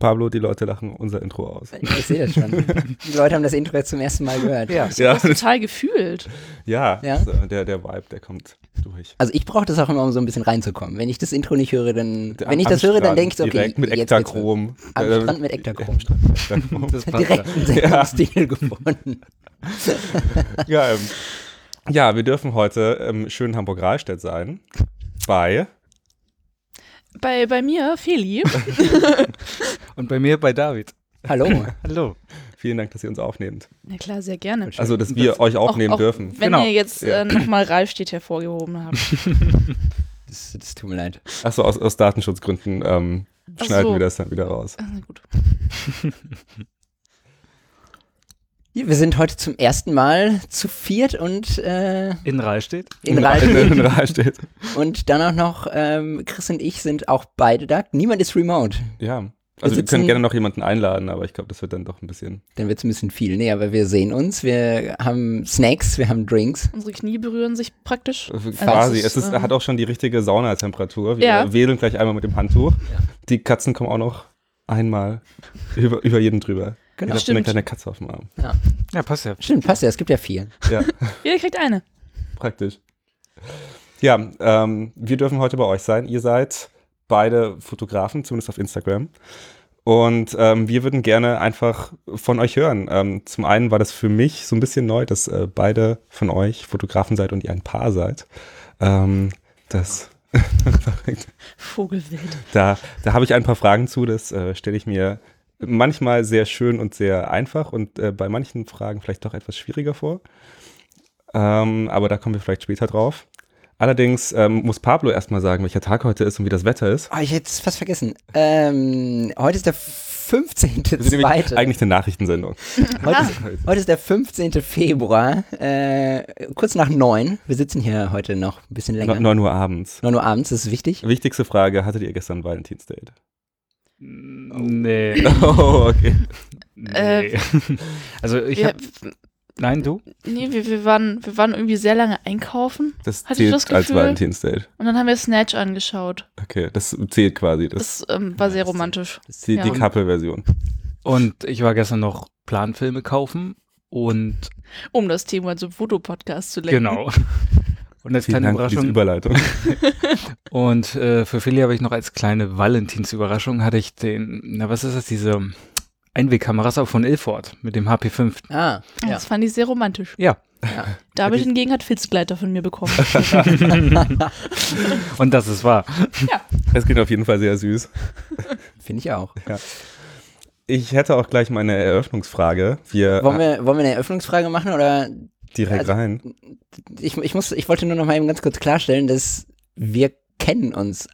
Pablo, die Leute lachen unser Intro aus. Ich sehe das schon. Die Leute haben das Intro jetzt zum ersten Mal gehört. Ja. Ja, total gefühlt. ja, Ja? so, der, der Vibe, der kommt durch. Also ich brauche das auch immer, um so ein bisschen reinzukommen. Wenn ich das Intro nicht höre, dann, Der- wenn ich am das höre, dann Strand denke ich so, okay, direkt mit Ektachrom. Am Äh, Strand mit Ektachrom. am Strand mit Ektachrom. Das passt direkt ja. einen Sendungsstil gefunden. ja, ähm, ja, wir dürfen heute im schönen Hamburg-Rahlstedt sein. Bei Bei, bei mir, Feli, Und bei mir bei David. Hallo. Hallo. Vielen Dank, dass ihr uns aufnehmt. na klar, sehr gerne. Also, dass wir euch aufnehmen auch, dürfen. Wenn Genau. ihr jetzt Ja. äh, nochmal Ralf steht hervorgehoben habt. Das, das tut mir leid. Achso, aus, aus Datenschutzgründen ähm, schneiden so. wir das dann wieder raus. Ah, Na gut. Ja, wir sind heute zum ersten Mal zu viert und äh, In Rahlstedt. in In Reisen. Rahlstedt. Und dann auch noch, ähm, Chris und ich sind auch beide da. Niemand ist remote. Ja. Also, wir sitzen- können gerne noch jemanden einladen, aber ich glaube, das wird dann doch ein bisschen. Dann wird es ein bisschen viel. Nee, aber wir sehen uns. Wir haben Snacks, wir haben Drinks. Unsere Knie berühren sich praktisch. äh, Quasi. Es ist, äh, hat auch schon die richtige Saunatemperatur. Wir Ja. wählen gleich einmal mit dem Handtuch. Die Katzen kommen auch noch einmal über, über jeden drüber. Genau. Hat Stimmt. eine kleine Katze auf dem Arm. Ja, passt ja. Stimmt, passt ja. Es gibt ja vier. Ja, Jeder kriegt eine. praktisch. Ja, ähm, wir dürfen heute bei euch sein. Ihr seid beide Fotografen, zumindest auf Instagram. Und ähm, wir würden gerne einfach von euch hören. Ähm, zum einen war das für mich so ein bisschen neu, dass äh, beide von euch Fotografen seid und ihr ein Paar seid. Ähm, das Vogelwild. Da, da habe ich ein paar Fragen zu. Das äh, stelle ich mir manchmal sehr schön und sehr einfach und äh, bei manchen Fragen vielleicht doch etwas schwieriger vor. Ähm, aber da kommen wir vielleicht später drauf. Allerdings ähm, muss Pablo erstmal sagen, welcher Tag heute ist und wie das Wetter ist. Oh, ich hätte es fast vergessen. Ähm, heute ist der Das ist nämlich 15.2. eigentlich eine Nachrichtensendung. Heute, ist- heute ist der 15. Februar, äh, kurz nach neun. Wir sitzen hier heute noch ein bisschen länger. 9 Uhr abends. 9 Uhr abends, das ist wichtig. Wichtigste Frage, hattet ihr gestern Valentinsdate? Nee. Oh, okay. nee. also ich Wir, hab, Nein, du? nee, wir, wir, waren, wir waren irgendwie sehr lange einkaufen Das Hatte ich zählt das als? Valentinsdate. und dann haben wir Snatch angeschaut. Okay, das zählt quasi. Das, Das ähm, war sehr romantisch. ist die, die ja. Couple-Version. Und ich war gestern noch Planfilme kaufen und Um das Thema zum Fotopodcast zu lenken. genau. Und als Vielen kleine Dank für diese Überraschung. Überleitung. Und äh, für Philly habe ich noch als kleine Valentinsüberraschung hatte ich den, na was ist das, diese Einwegkameras auch von Ilford mit dem HP5. Ah, ja. Das fand ich sehr romantisch. Ja. David hingegen hat Filzgleiter von mir bekommen. Und das ist wahr. Es klingt auf jeden Fall sehr süß. Finde ich auch. Ich hätte auch gleich meine Eröffnungsfrage. Wir Wollen wir, wollen wir eine Eröffnungsfrage machen oder direkt also- rein. ich, ich muss, ich wollte nur noch mal eben ganz kurz klarstellen, dass wir kennen uns,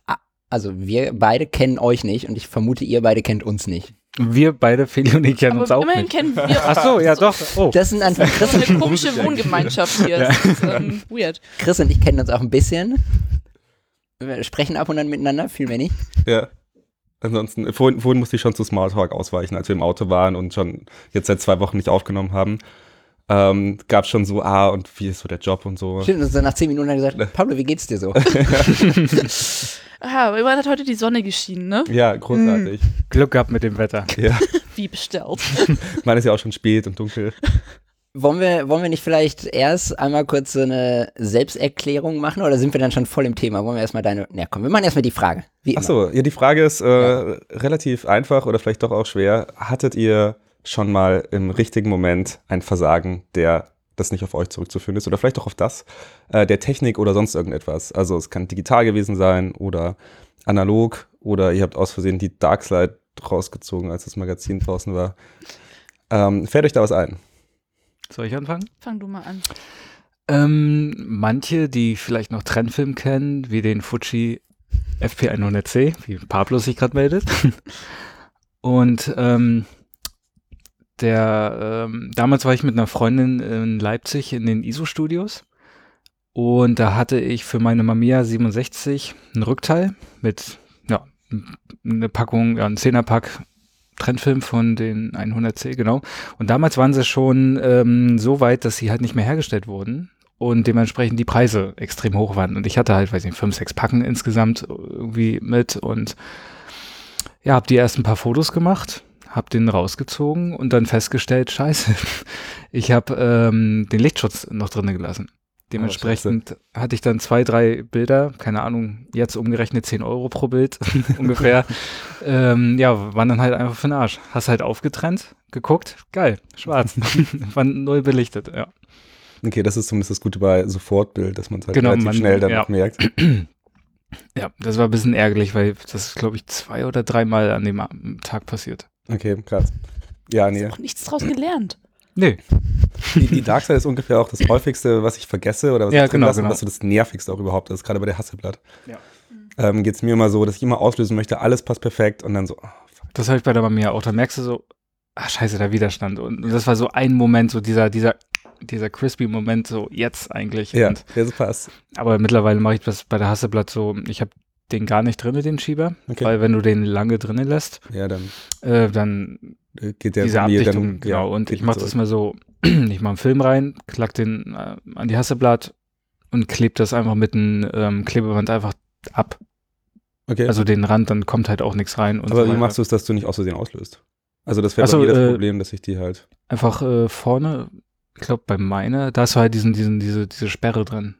also wir beide kennen euch nicht und ich vermute, ihr beide kennt uns nicht. Wir beide, Philly und ich kennen uns Aber auch immerhin nicht. kennen wir Ach so, ja doch. Oh. Das sind einfach Chris, so eine komische Wohngemeinschaft hier. Das ist ähm, weird. Chris und ich kennen uns auch ein bisschen. Wir sprechen ab und an miteinander, viel mehr nicht. Ja. Ansonsten, vorhin, vorhin musste ich schon zu Smalltalk ausweichen, als wir im Auto waren und schon jetzt seit zwei Wochen nicht aufgenommen haben. Ähm, gab schon so, ah, und wie ist so der Job und so. Stimmt, und so nach zehn Minuten hat er gesagt, Pablo, wie geht's dir so? Aha, aber immerhin hat heute die Sonne geschienen, ne? Ja, großartig. Glück gehabt mit dem Wetter. Ja, Wie bestellt. man ist ja auch schon spät und dunkel. Wollen wir, wollen wir nicht vielleicht erst einmal kurz so eine Selbsterklärung machen oder sind wir dann schon voll im Thema? Wollen wir erstmal deine, na komm, wir machen erstmal die Frage. Wie immer. Ach so, ja, die Frage ist äh, relativ einfach oder vielleicht doch auch schwer. Hattet ihr schon mal im richtigen Moment ein Versagen, der das nicht auf euch zurückzuführen ist oder vielleicht auch auf das, äh, der Technik oder sonst irgendetwas? Also es kann digital gewesen sein oder analog oder ihr habt aus Versehen die Darkslide rausgezogen, als das Magazin draußen war. Ähm, fällt euch da was ein? Soll ich anfangen? Fang du mal an. Ähm, manche, die vielleicht noch Trendfilm kennen, wie den Fuji FP100C, wie Pablo sich gerade meldet. Und ähm, der, ähm, damals war ich mit einer Freundin in Leipzig in den ISO-Studios. Und da hatte ich für meine Mamiya 67 ein Rückteil mit, ja, eine Packung, ja, ein Zehnerpack Trendfilm von den 100C, genau. Und damals waren sie schon ähm, so weit, dass sie halt nicht mehr hergestellt wurden und dementsprechend die Preise extrem hoch waren. Und ich hatte halt, weiß nicht, fünf, sechs Packen insgesamt irgendwie mit und ja, habe die ersten paar Fotos gemacht, habe den rausgezogen und dann festgestellt, scheiße, ich habe ähm, den Lichtschutz noch drinne gelassen. Dementsprechend hatte ich dann zwei, drei Bilder, keine Ahnung, jetzt umgerechnet 10 Euro pro Bild ungefähr. ähm, ja, waren dann halt einfach für den Arsch. Hast halt aufgetrennt, geguckt, geil, schwarz. waren null belichtet, ja. Okay, das ist zumindest das Gute bei Sofortbild, dass man es halt Genau, relativ man- schnell dann ja. merkt. Ja, das war ein bisschen ärgerlich, weil das ist, glaube ich, zwei oder dreimal an dem Tag passiert. Okay, krass. Ja, nee. Auch nichts draus gelernt. Nee, Die, die Dark Side ist ungefähr auch das häufigste, was ich vergesse oder was Ja, ich drin genau, lasse, genau. was so das nervigste auch überhaupt ist, gerade bei der Hasselblatt. Ja. Ähm, Geht es mir immer so, dass ich immer auslösen möchte, alles passt perfekt und dann so, oh, fuck. das habe ich bei der Mamiya auch. Da merkst du so, ach scheiße, der Widerstand. Und, und das war so ein Moment, so dieser, dieser, dieser crispy Moment, so jetzt eigentlich. ja, Und, ja, das passt. aber mittlerweile mache ich das bei der Hasselblatt so, ich habe den gar nicht drinne, den Schieber. Okay. Weil wenn du den lange drinne lässt, Ja, dann äh, dann äh, geht der diese Abdichtung, dann, genau. ja, und ich mache das mal so, ich mache einen Film rein, klack den äh, an die Hasselblatt und klebe das einfach mit einem ähm, Klebeband einfach ab. Okay. Also den Rand, dann kommt halt auch nichts rein. Aber so wie machst du es, dass du nicht aus Versehen auslöst? Also das wäre so, bei mir das äh, Problem, dass ich die halt. Einfach äh, vorne, ich glaube bei meiner, da hast du halt diesen, diesen, diese, diese Sperre drin.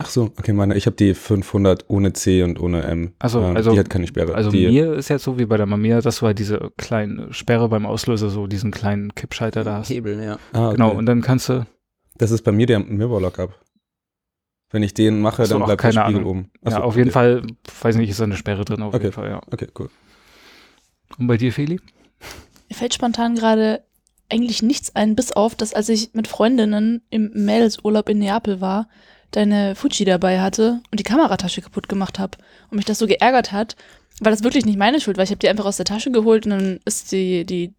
Ach so, okay, meine, ich habe die 500 ohne C und ohne M. Ach so, Ähm, also- die hat keine Sperre. Also die, mir ist jetzt so wie bei der Mamiya, dass du halt diese kleine Sperre beim Auslöser, so diesen kleinen Kippschalter da hast. Hebel, ja. ah, okay. Genau, und dann kannst du, Das ist bei mir der Mirror Lockup. Wenn ich den mache, so, dann bleibt der keine Spiegel Ahnung. oben. Ach ja, auf jeden okay. Fall, weiß nicht, ist da eine Sperre drin, auf Okay. jeden Fall, ja. Okay, cool. Und bei dir, Feli? Mir fällt spontan gerade eigentlich nichts ein, bis auf, dass als ich mit Freundinnen im Mädelsurlaub in Neapel war, deine Fuji dabei hatte und die Kameratasche kaputt gemacht habe und mich das so geärgert hat, weil das wirklich nicht meine Schuld war. Ich habe die einfach aus der Tasche geholt und dann ist die, die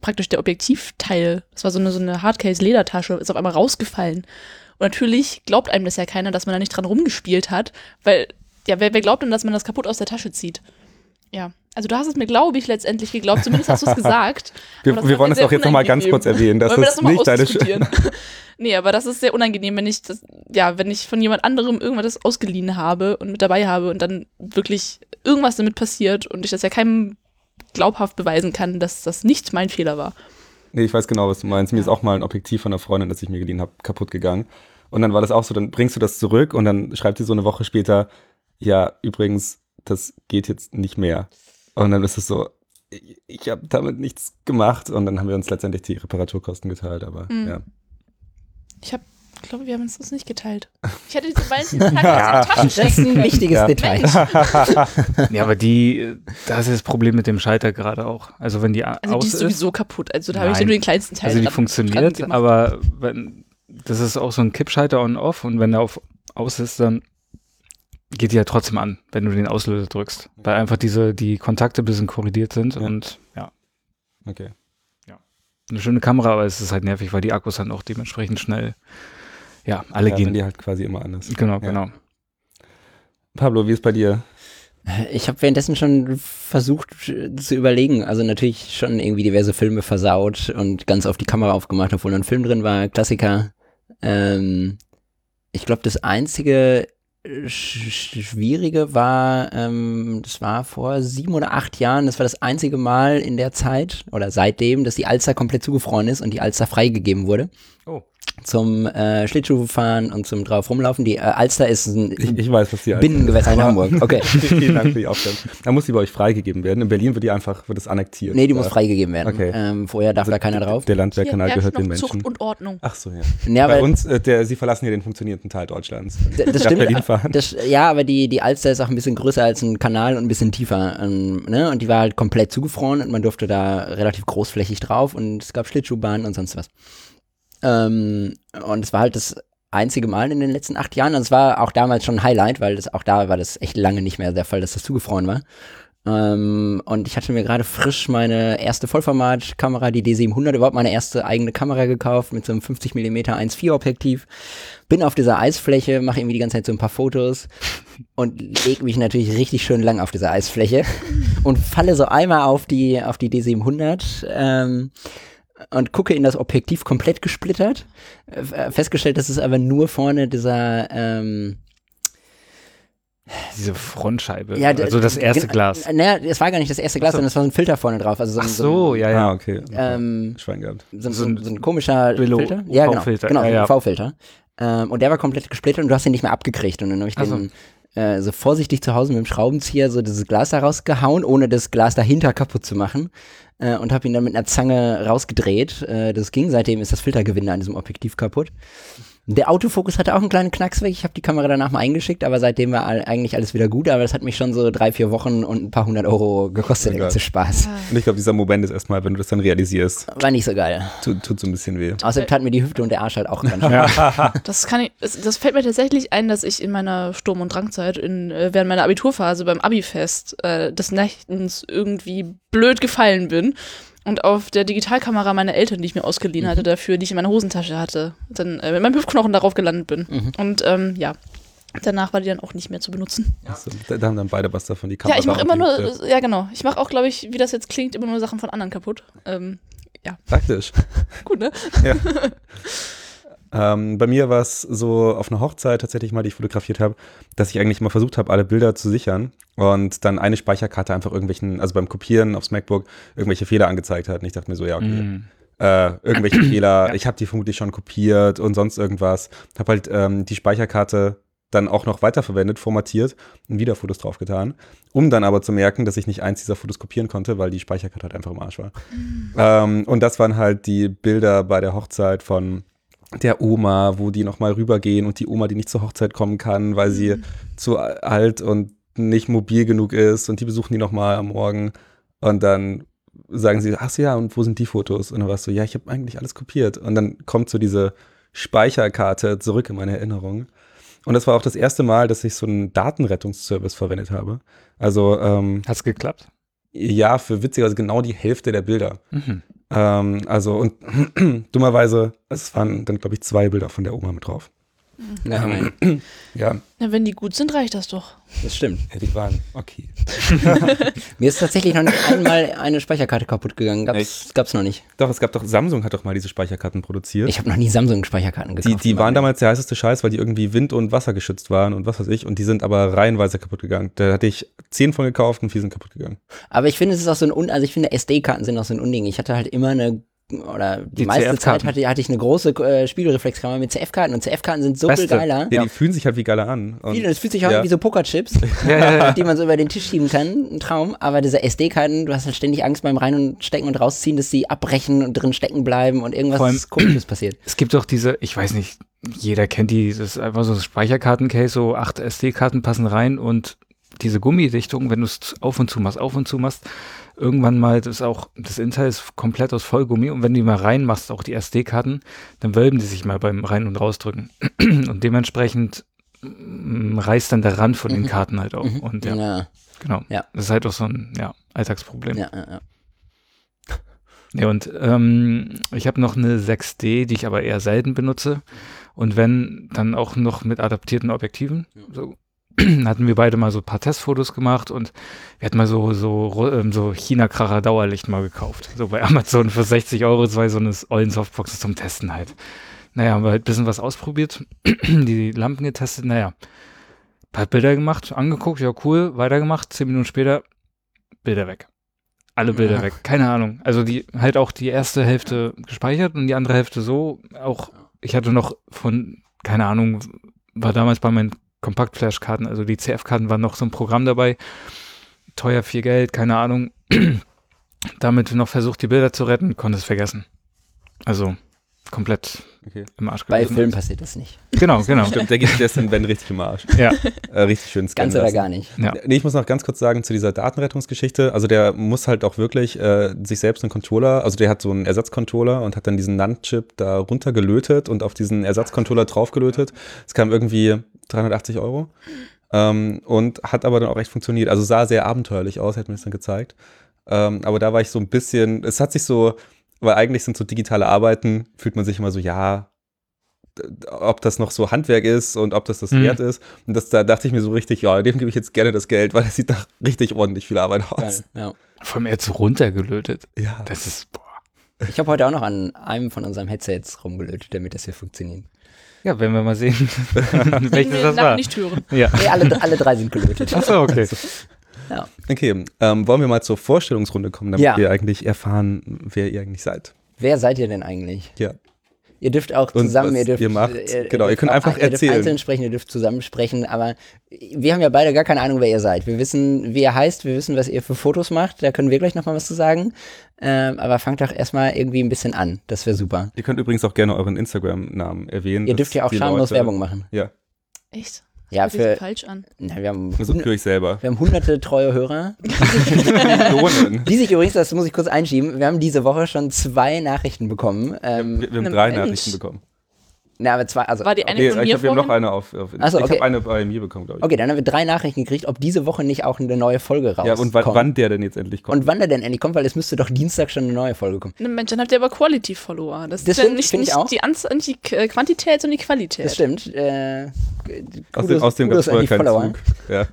praktisch der Objektivteil, das war so eine, so eine Hardcase-Ledertasche, ist auf einmal rausgefallen. Und natürlich glaubt einem das ja keiner, dass man da nicht dran rumgespielt hat, weil, ja, wer, wer glaubt denn, dass man das kaputt aus der Tasche zieht? Ja, also du hast es mir, glaube ich, letztendlich geglaubt, zumindest hast du es gesagt. Wir, wir wollen sehr auch jetzt nochmal ganz kurz erwähnen. Das ist nicht deine Schuld. ausdiskutieren? nee, aber das ist sehr unangenehm, wenn ich das, ja, wenn ich von jemand anderem irgendwas ausgeliehen habe und mit dabei habe und dann wirklich irgendwas damit passiert und ich das ja keinem glaubhaft beweisen kann, dass das nicht mein Fehler war. Nee, ich weiß genau, was du meinst. Mir ist auch mal ein Objektiv von einer Freundin, das ich mir geliehen habe, kaputt gegangen. Und dann war das auch so, dann bringst du das zurück und dann schreibt sie so eine Woche später, ja, übrigens, das geht jetzt nicht mehr. Und dann ist es so, ich, ich habe damit nichts gemacht und dann haben wir uns letztendlich die Reparaturkosten geteilt, aber Mhm. ja. Ich habe, glaube, wir haben uns das nicht geteilt. Ich hätte diese Valentinstag ja. Tasche Das ist ein wichtiges Ja. Detail. Ja, aber die, das ist das Problem mit dem Schalter gerade auch. Also wenn die Also aus die ist ist, sowieso kaputt. Also da habe ich ja nur den kleinsten Teil also die dran- dran funktioniert, gemacht. aber wenn, das ist auch so ein Kippschalter on-off und wenn der auf aus ist, dann geht die ja trotzdem an, wenn du den Auslöser drückst. Weil einfach diese, die Kontakte ein bisschen korrigiert sind Ja. und ja, Okay. eine schöne Kamera, aber es ist halt nervig, weil die Akkus dann auch dementsprechend schnell, ja, alle ja, gehen. die halt quasi immer anders. Genau, Ja. genau. Pablo, wie ist bei dir? Ich habe währenddessen schon versucht äh, zu überlegen, also natürlich schon irgendwie diverse Filme versaut und ganz auf die Kamera aufgemacht, obwohl noch ein Film drin war, Klassiker. Ähm, ich glaube, das einzige Schwierige war, ähm, das war vor sieben oder acht Jahren, das war das einzige Mal in der Zeit oder seitdem, dass die Alster komplett zugefroren ist und die Alster freigegeben wurde. Oh. Zum äh, Schlittschuhfahren und zum drauf rumlaufen. Die äh, Alster ist ein Ich, ich weiß, was die Binnengewässer in Hamburg. Okay. Vielen Dank für die Aufklärung. Da muss die bei euch freigegeben werden. In Berlin wird die einfach, wird es annektiert. Nee, die muss Ja. freigegeben werden. Okay. Ähm, vorher darf da keiner drauf. Der Landwehrkanal Hier gehört den noch Menschen. Zucht und Ordnung. Ach so, ja. Ja, Bei uns, äh, der, sie verlassen hier den funktionierenden Teil Deutschlands. d- das stimmt. Berlin fahren. Das, ja, aber die, die Alster ist auch ein bisschen größer als ein Kanal und ein bisschen tiefer. Ähm, ne? Und die war halt komplett zugefroren und man durfte da relativ großflächig drauf und es gab Schlittschuhbahnen und sonst was. Ähm, und es war halt das einzige Mal in den letzten acht Jahren. Und es war auch damals schon ein Highlight, weil das auch da war das echt lange nicht mehr der Fall, dass das zugefroren war. Ähm, und ich hatte mir gerade frisch meine erste Vollformatkamera, die D700, überhaupt meine erste eigene Kamera gekauft mit so einem 50 mm 1.4 Objektiv. Bin auf dieser Eisfläche, mache irgendwie die ganze Zeit so ein paar Fotos und leg mich natürlich richtig schön lang auf dieser Eisfläche und falle so einmal auf die, auf die D700. Ähm, und gucke in das Objektiv komplett gesplittert. Äh, Festgestellt, dass es aber nur vorne dieser, ähm, diese Frontscheibe. Ja, also das erste Glas. Naja, es war gar nicht das erste Glas, so. sondern es war so ein Filter vorne drauf. Also so, ein- Ach so, ja, ja. Ah, okay. Ähm, Schwein gehabt. so, So so, ein so ein komischer Billo- Filter. Ja, genau. Genau, ja, ja. so ein UV-Filter. Ähm, und der war komplett gesplittert und du hast ihn nicht mehr abgekriegt. Und dann habe ich Ach so. den äh, so vorsichtig zu Hause mit dem Schraubenzieher so dieses Glas da rausgehauen, ohne das Glas dahinter kaputt zu machen. Äh, und habe ihn dann mit einer Zange rausgedreht. Äh, das ging. Seitdem ist das Filtergewinde an diesem Objektiv kaputt. Der Autofokus hatte auch einen kleinen Knacks weg. Ich habe die Kamera danach mal eingeschickt, aber seitdem war all, eigentlich alles wieder gut. Aber das hat mich schon so drei, vier Wochen und ein paar hundert Euro gekostet, der ganze. Spaß. Und ich glaube, dieser Moment ist erstmal, wenn du das dann realisierst, War nicht so geil. tut, tut so ein bisschen weh. Außerdem tat mir die Hüfte und der Arsch halt auch ganz schön. Das kann ich, das, das fällt mir tatsächlich ein, dass ich in meiner Sturm- und Drangzeit, in, äh, während meiner Abiturphase beim Abifest äh, des Nächtens irgendwie blöd gefallen bin und auf der Digitalkamera meiner Eltern, die ich mir ausgeliehen Mhm. hatte, dafür, die ich in meiner Hosentasche hatte, dann äh, mit meinem Hüftknochen darauf gelandet bin. Mhm. Und ähm, ja, danach war die dann auch nicht mehr zu benutzen. Also, da, da haben dann beide was davon, die Kamera. ja, ich mache immer nur, Hüfte. äh, ja genau, ich mache auch, glaube ich, wie das jetzt klingt, immer nur Sachen von anderen kaputt. Ähm, Praktisch. gut, ne? Ähm, bei mir war es so auf einer Hochzeit tatsächlich mal, die ich fotografiert habe, dass ich eigentlich mal versucht habe, alle Bilder zu sichern und dann eine Speicherkarte einfach irgendwelchen, also beim Kopieren aufs MacBook, irgendwelche Fehler angezeigt hat. Und ich dachte mir so, ja, okay, Mm. äh, irgendwelche Fehler, ich habe die vermutlich schon kopiert und sonst irgendwas. Habe halt ähm, die Speicherkarte dann auch noch weiterverwendet, formatiert und wieder Fotos draufgetan, um dann aber zu merken, dass ich nicht eins dieser Fotos kopieren konnte, weil die Speicherkarte halt einfach im Arsch war. Ähm, und das waren halt die Bilder bei der Hochzeit von der Oma, wo die nochmal rübergehen und die Oma, die nicht zur Hochzeit kommen kann, weil sie zu alt und nicht mobil genug ist und die besuchen die nochmal am Morgen und dann sagen sie, ach so, ja, und wo sind die Fotos? Und dann warst du, ja, ich habe eigentlich alles kopiert. Und dann kommt so diese Speicherkarte zurück in meine Erinnerung. Und das war auch das erste Mal, dass ich so einen Datenrettungsservice verwendet habe. Also ähm, Hat's geklappt? ja, für witzigerweise genau die Hälfte der Bilder. Mhm. Ähm, also und dummerweise, es waren dann, glaube ich, zwei Bilder von der Oma mit drauf. Ja, immerhin. Ja, Na, wenn die gut sind, reicht das doch. das stimmt. ja die waren okay. Mir ist tatsächlich noch nicht einmal eine Speicherkarte kaputt gegangen. Gab's, Echt? gab's noch nicht. Doch, es gab doch, Samsung hat doch mal diese Speicherkarten produziert. Ich habe noch nie Samsung-Speicherkarten gekauft. die, die waren damals der heißeste Scheiß, weil die irgendwie wind- und wassergeschützt waren und was weiß ich. Und die sind aber reihenweise kaputt gegangen. Da hatte ich zehn von gekauft und vier sind kaputt gegangen. Aber ich finde, es ist auch so ein, Un also ich finde, SD-Karten sind auch so ein Unding. Ich hatte halt immer eine, oder die, Die meiste. Zeit hatte, hatte ich eine große äh, Spiegelreflexkamera mit CF-Karten und CF-Karten sind so Beste. viel geiler. Ja, die fühlen sich halt wie geiler an. Und Viele, das fühlt sich auch ja. wie so Pokerchips, die man so über den Tisch schieben kann. Ein Traum. Aber diese SD-Karten, du hast halt ständig Angst beim Rein- und Stecken und Rausziehen, dass sie abbrechen und drin stecken bleiben und irgendwas allem- Komisches passiert. Es gibt doch diese, ich weiß nicht, jeder kennt die, das ist einfach so ein Speicherkartencase, so acht SD-Karten passen rein und diese Gummidichtung, wenn du es auf und zu machst, auf und zu machst, irgendwann mal, das ist auch, das Innenteil ist komplett aus Vollgummi und wenn du die mal reinmachst, auch die SD-Karten, dann wölben die sich mal beim Rein- und Rausdrücken. Und dementsprechend mm, reißt dann der Rand von den Mhm. Karten halt auch. Und ja, ja, genau. Ja. Das ist halt auch so ein ja, Alltagsproblem. ja, ja, ja. Ja, und ähm, ich habe noch eine 6D, die ich aber eher selten benutze. Und wenn, dann auch noch mit adaptierten Objektiven. So hatten wir beide mal so ein paar Testfotos gemacht und wir hatten mal so, so, ähm, so China-Kracher Dauerlicht mal gekauft. So bei Amazon für 60 Euro, zwei so eine ollen Softboxen zum Testen halt. Naja, haben wir halt ein bisschen was ausprobiert, die Lampen getestet, naja. Paar Bilder gemacht, angeguckt, ja cool, weitergemacht, zehn Minuten später, Bilder weg. Alle Bilder Ja. weg, keine Ahnung. Also die halt auch die erste Hälfte gespeichert und die andere Hälfte so. Auch ich hatte noch von, keine Ahnung, war damals bei meinen Kompaktflash-Karten, also die CF-Karten waren noch so ein Programm dabei. Teuer, viel Geld, keine Ahnung. Damit noch versucht, die Bilder zu retten, konnte es vergessen. Also komplett Okay. im Arsch Bei. Filmen passiert das nicht. Genau, genau. Stimmt, der geht in Ben richtig im Arsch. ja, Äh, richtig schön scannen Ganz oder lassen. gar nicht. ja. Nee, ich muss noch ganz kurz sagen zu dieser Datenrettungsgeschichte. Also der muss halt auch wirklich äh, sich selbst einen Controller, also der hat so einen Ersatzcontroller und hat dann diesen NAND-Chip da runtergelötet und auf diesen Ersatzcontroller draufgelötet. Es kam irgendwie 380 Euro. Ähm, und hat aber dann auch echt funktioniert. Also sah sehr abenteuerlich aus, hat mir das dann gezeigt. Ähm, aber da war ich so ein bisschen, es hat sich so, weil eigentlich sind so digitale Arbeiten, fühlt man sich immer so, ja, ob das noch so Handwerk ist und ob das das Mhm. wert ist. Und das, da dachte ich mir so richtig, ja, dem gebe ich jetzt gerne das Geld, weil das sieht nach richtig ordentlich viel Arbeit aus. Geil, ja. Vor allem jetzt runtergelötet. Ja. Das ist, boah. Ich habe heute auch noch an einem von unseren Headsets rumgelötet, damit das hier funktioniert. Ja, werden wir mal sehen, welches wir das war. nicht hören. Ja. Nee, alle, alle drei sind gelötet. Achso, okay. Okay, ähm, wollen wir mal zur Vorstellungsrunde kommen, damit Ja. wir eigentlich erfahren, wer ihr eigentlich seid. Wer seid ihr denn eigentlich? Ja. Ihr dürft auch zusammen, ihr dürft, ihr macht. äh, Genau, ihr dürft könnt auch- einfach Ihr dürft erzählen. einzeln sprechen, ihr dürft zusammen sprechen, aber wir haben ja beide gar keine Ahnung, wer ihr seid. Wir wissen, wie ihr heißt, wir wissen, was ihr für Fotos macht, da können wir gleich nochmal was zu sagen. Ähm, aber fangt doch erstmal irgendwie ein bisschen an, das wäre super. Ihr könnt übrigens auch gerne euren Instagram-Namen erwähnen. Ihr dürft ja auch schamlos Leute- Werbung machen. Ja, Echt? Ja, hört sich für, falsch an. na, wir, haben, das für euch selber. wir haben hunderte treue Hörer, die sich übrigens, das muss ich kurz einschieben, wir haben diese Woche schon zwei Nachrichten bekommen. Ähm, Wir, wir haben drei Mensch. Nachrichten bekommen. Na, aber zwei, also War die eine Nee, von ich mir habe wir haben noch eine auf, auf Ach so, Ich okay. habe eine bei mir bekommen, glaube ich. Okay, dann haben wir drei Nachrichten gekriegt, ob diese Woche nicht auch eine neue Folge rauskommt. Ja, und wann, wann der denn jetzt endlich kommt. Und wann der denn endlich kommt, weil es müsste doch Dienstag schon eine neue Folge kommen. Ne, Mensch, dann habt ihr aber Quality-Follower. Das, Das ist ja stimmt, nicht, ich nicht auch. die, Anz nicht die Quantität, sondern die Qualität. Das stimmt. Äh, aus, Kudos- dem, aus dem gab Kudos es vorher keinen Follower. Zug. Ja.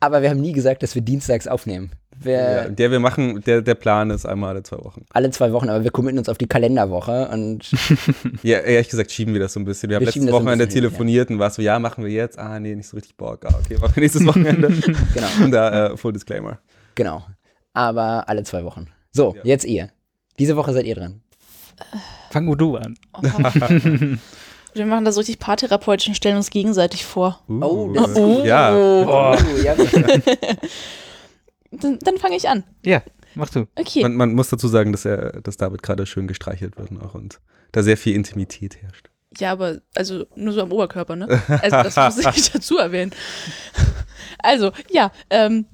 Aber wir haben nie gesagt, dass wir dienstags aufnehmen. Ja. Der wir machen, der, der Plan ist einmal alle zwei Wochen. Alle zwei Wochen, aber wir committen uns auf die Kalenderwoche und Ja, ehrlich gesagt schieben wir das so ein bisschen. Wir haben Wir schieben letztes Wochenende bisschen hin, telefoniert und war so, ja, machen wir jetzt. Ah, nee, nicht so richtig Bock. Ah, okay, machen wir nächstes Wochenende. genau, und da, äh, Full Disclaimer. genau. Aber alle zwei Wochen. So, Ja. jetzt ihr. Diese Woche seid ihr dran. Fang du an. Oh. wir machen das so richtig paartherapeutisch und stellen uns gegenseitig vor. Uh, Oh, das- ja. Oh, ja, Dann, dann fange ich an. Ja, mach du. Okay. Man, man muss dazu sagen, dass, er, dass David gerade schön gestreichelt wird noch und da sehr viel Intimität herrscht. Ja, aber also nur so am Oberkörper, ne? Also das muss ich dazu erwähnen. Also, ja, ähm,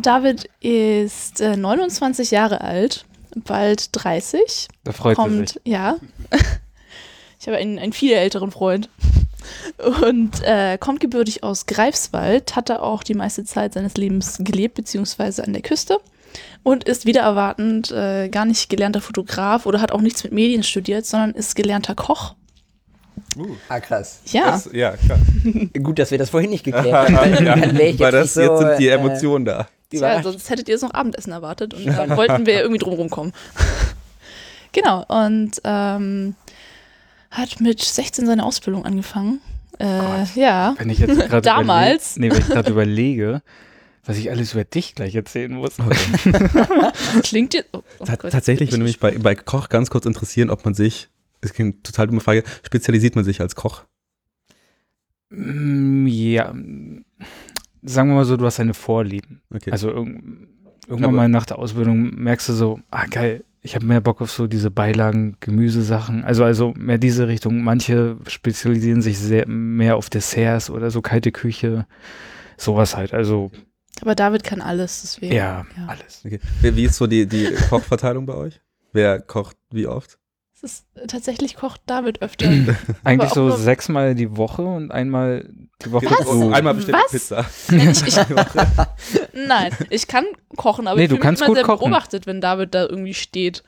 David ist äh, 29 Jahre alt, bald 30. Da freut er sich. kommt, ja. Ich habe einen, einen viel älteren Freund. Und äh, kommt gebürtig aus Greifswald, hat da auch die meiste Zeit seines Lebens gelebt, beziehungsweise an der Küste. Und ist wieder erwartend äh, gar nicht gelernter Fotograf oder hat auch nichts mit Medien studiert, sondern ist gelernter Koch. ah, krass. Ja. Das, ja, klar. Gut, dass wir das vorhin nicht geklärt haben. ich Weil jetzt das, so, jetzt sind die äh, Emotionen da. Tja, sonst hättet ihr jetzt noch Abendessen erwartet und dann wollten wir ja irgendwie drum rumkommen. genau, und ähm, hat mit 16 seine Ausbildung angefangen. Äh, ja, Wenn ich jetzt gerade Damals? Überle nee, wenn ich gerade überlege, was ich alles über dich gleich erzählen muss. klingt jetzt. Oh, oh Ta Gott, tatsächlich ich- würde mich bei, bei Koch ganz kurz interessieren, ob man sich, das ist eine total dumme Frage, spezialisiert man sich als Koch? Mm, ja, sagen wir mal so, du hast deine Vorlieben. Okay. Also irg irgendwann Aber- mal nach der Ausbildung merkst du so, ah geil, ich habe mehr Bock auf so diese Beilagen, Gemüsesachen. Also also mehr diese Richtung. Manche spezialisieren sich sehr mehr auf Desserts oder so kalte Küche, sowas halt. Also Aber David kann alles, deswegen. ja, Ja. alles. okay. Wie, wie ist so die, die Kochverteilung bei euch? Wer kocht wie oft? Es ist, äh, tatsächlich kocht David öfter. Eigentlich so nur- sechsmal die Woche und einmal die Woche. Was? du- Einmal bestellt Was? Pizza. Nein, ich, ich, nein, ich kann kochen, aber Nee, ich du fühle mich kannst immer gut sehr kochen. beobachtet, wenn David da irgendwie steht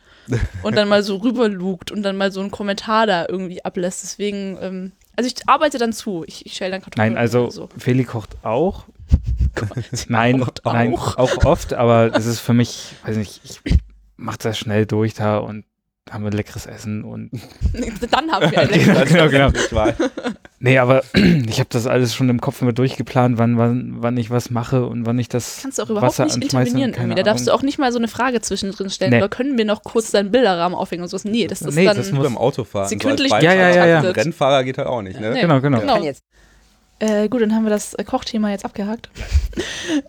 und dann mal so rüberlugt und dann mal so einen Kommentar da irgendwie ablässt. Deswegen, ähm, also ich arbeite dann zu. Ich, ich schäle dann Kartoffeln. Nein, also so. Feli kocht auch. nein, kocht nein, auch. auch oft, aber es ist für mich, weiß nicht, ich mach das schnell durch da und haben wir leckeres Essen und Dann haben wir ein Genau, leckeres genau, genau. Ich war- nee, aber ich habe das alles schon im Kopf immer durchgeplant, wann, wann, wann ich was mache und wann ich das Kannst du auch überhaupt Wasser nicht intervenieren. Irgendwie. Da darfst du auch nicht mal so eine Frage zwischendrin stellen. Nee. Oder können wir noch kurz deinen Bilderrahmen aufhängen und sowas? Nee, das ist Nee, dann. das Nur muss- beim Autofahren. Sekündlich so Ja, ja, ja, ja. Ein Rennfahrer geht halt auch nicht, ne? Nee. Genau, genau. Genau. Äh, gut, dann haben wir das äh, Kochthema jetzt abgehakt.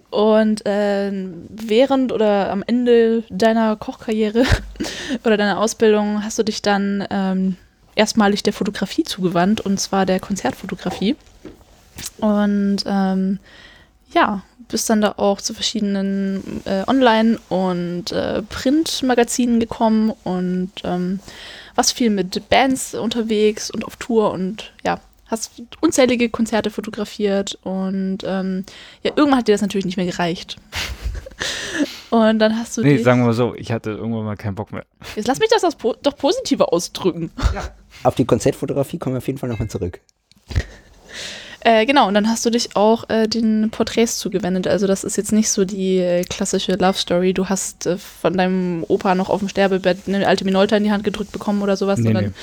Und äh, während oder am Ende deiner Kochkarriere oder deiner Ausbildung hast du dich dann ähm, erstmalig der Fotografie zugewandt und zwar der Konzertfotografie. Und ähm, ja, bist dann da auch zu verschiedenen äh, Online- und äh, Printmagazinen gekommen und ähm, warst viel mit Bands unterwegs und auf Tour und ja, hast unzählige Konzerte fotografiert und ähm, ja, irgendwann hat dir das natürlich nicht mehr gereicht. und dann hast du Nee, dich, sagen wir mal so, ich hatte irgendwann mal keinen Bock mehr. jetzt lass mich das po doch positiver ausdrücken. auf die Konzertfotografie kommen wir auf jeden Fall nochmal zurück. Äh, genau, und dann hast du dich auch äh, den Porträts zugewendet. Also das ist jetzt nicht so die äh, klassische Love Story. Du hast äh, von deinem Opa noch auf dem Sterbebett eine alte Minolta in die Hand gedrückt bekommen oder sowas, Nee, sondern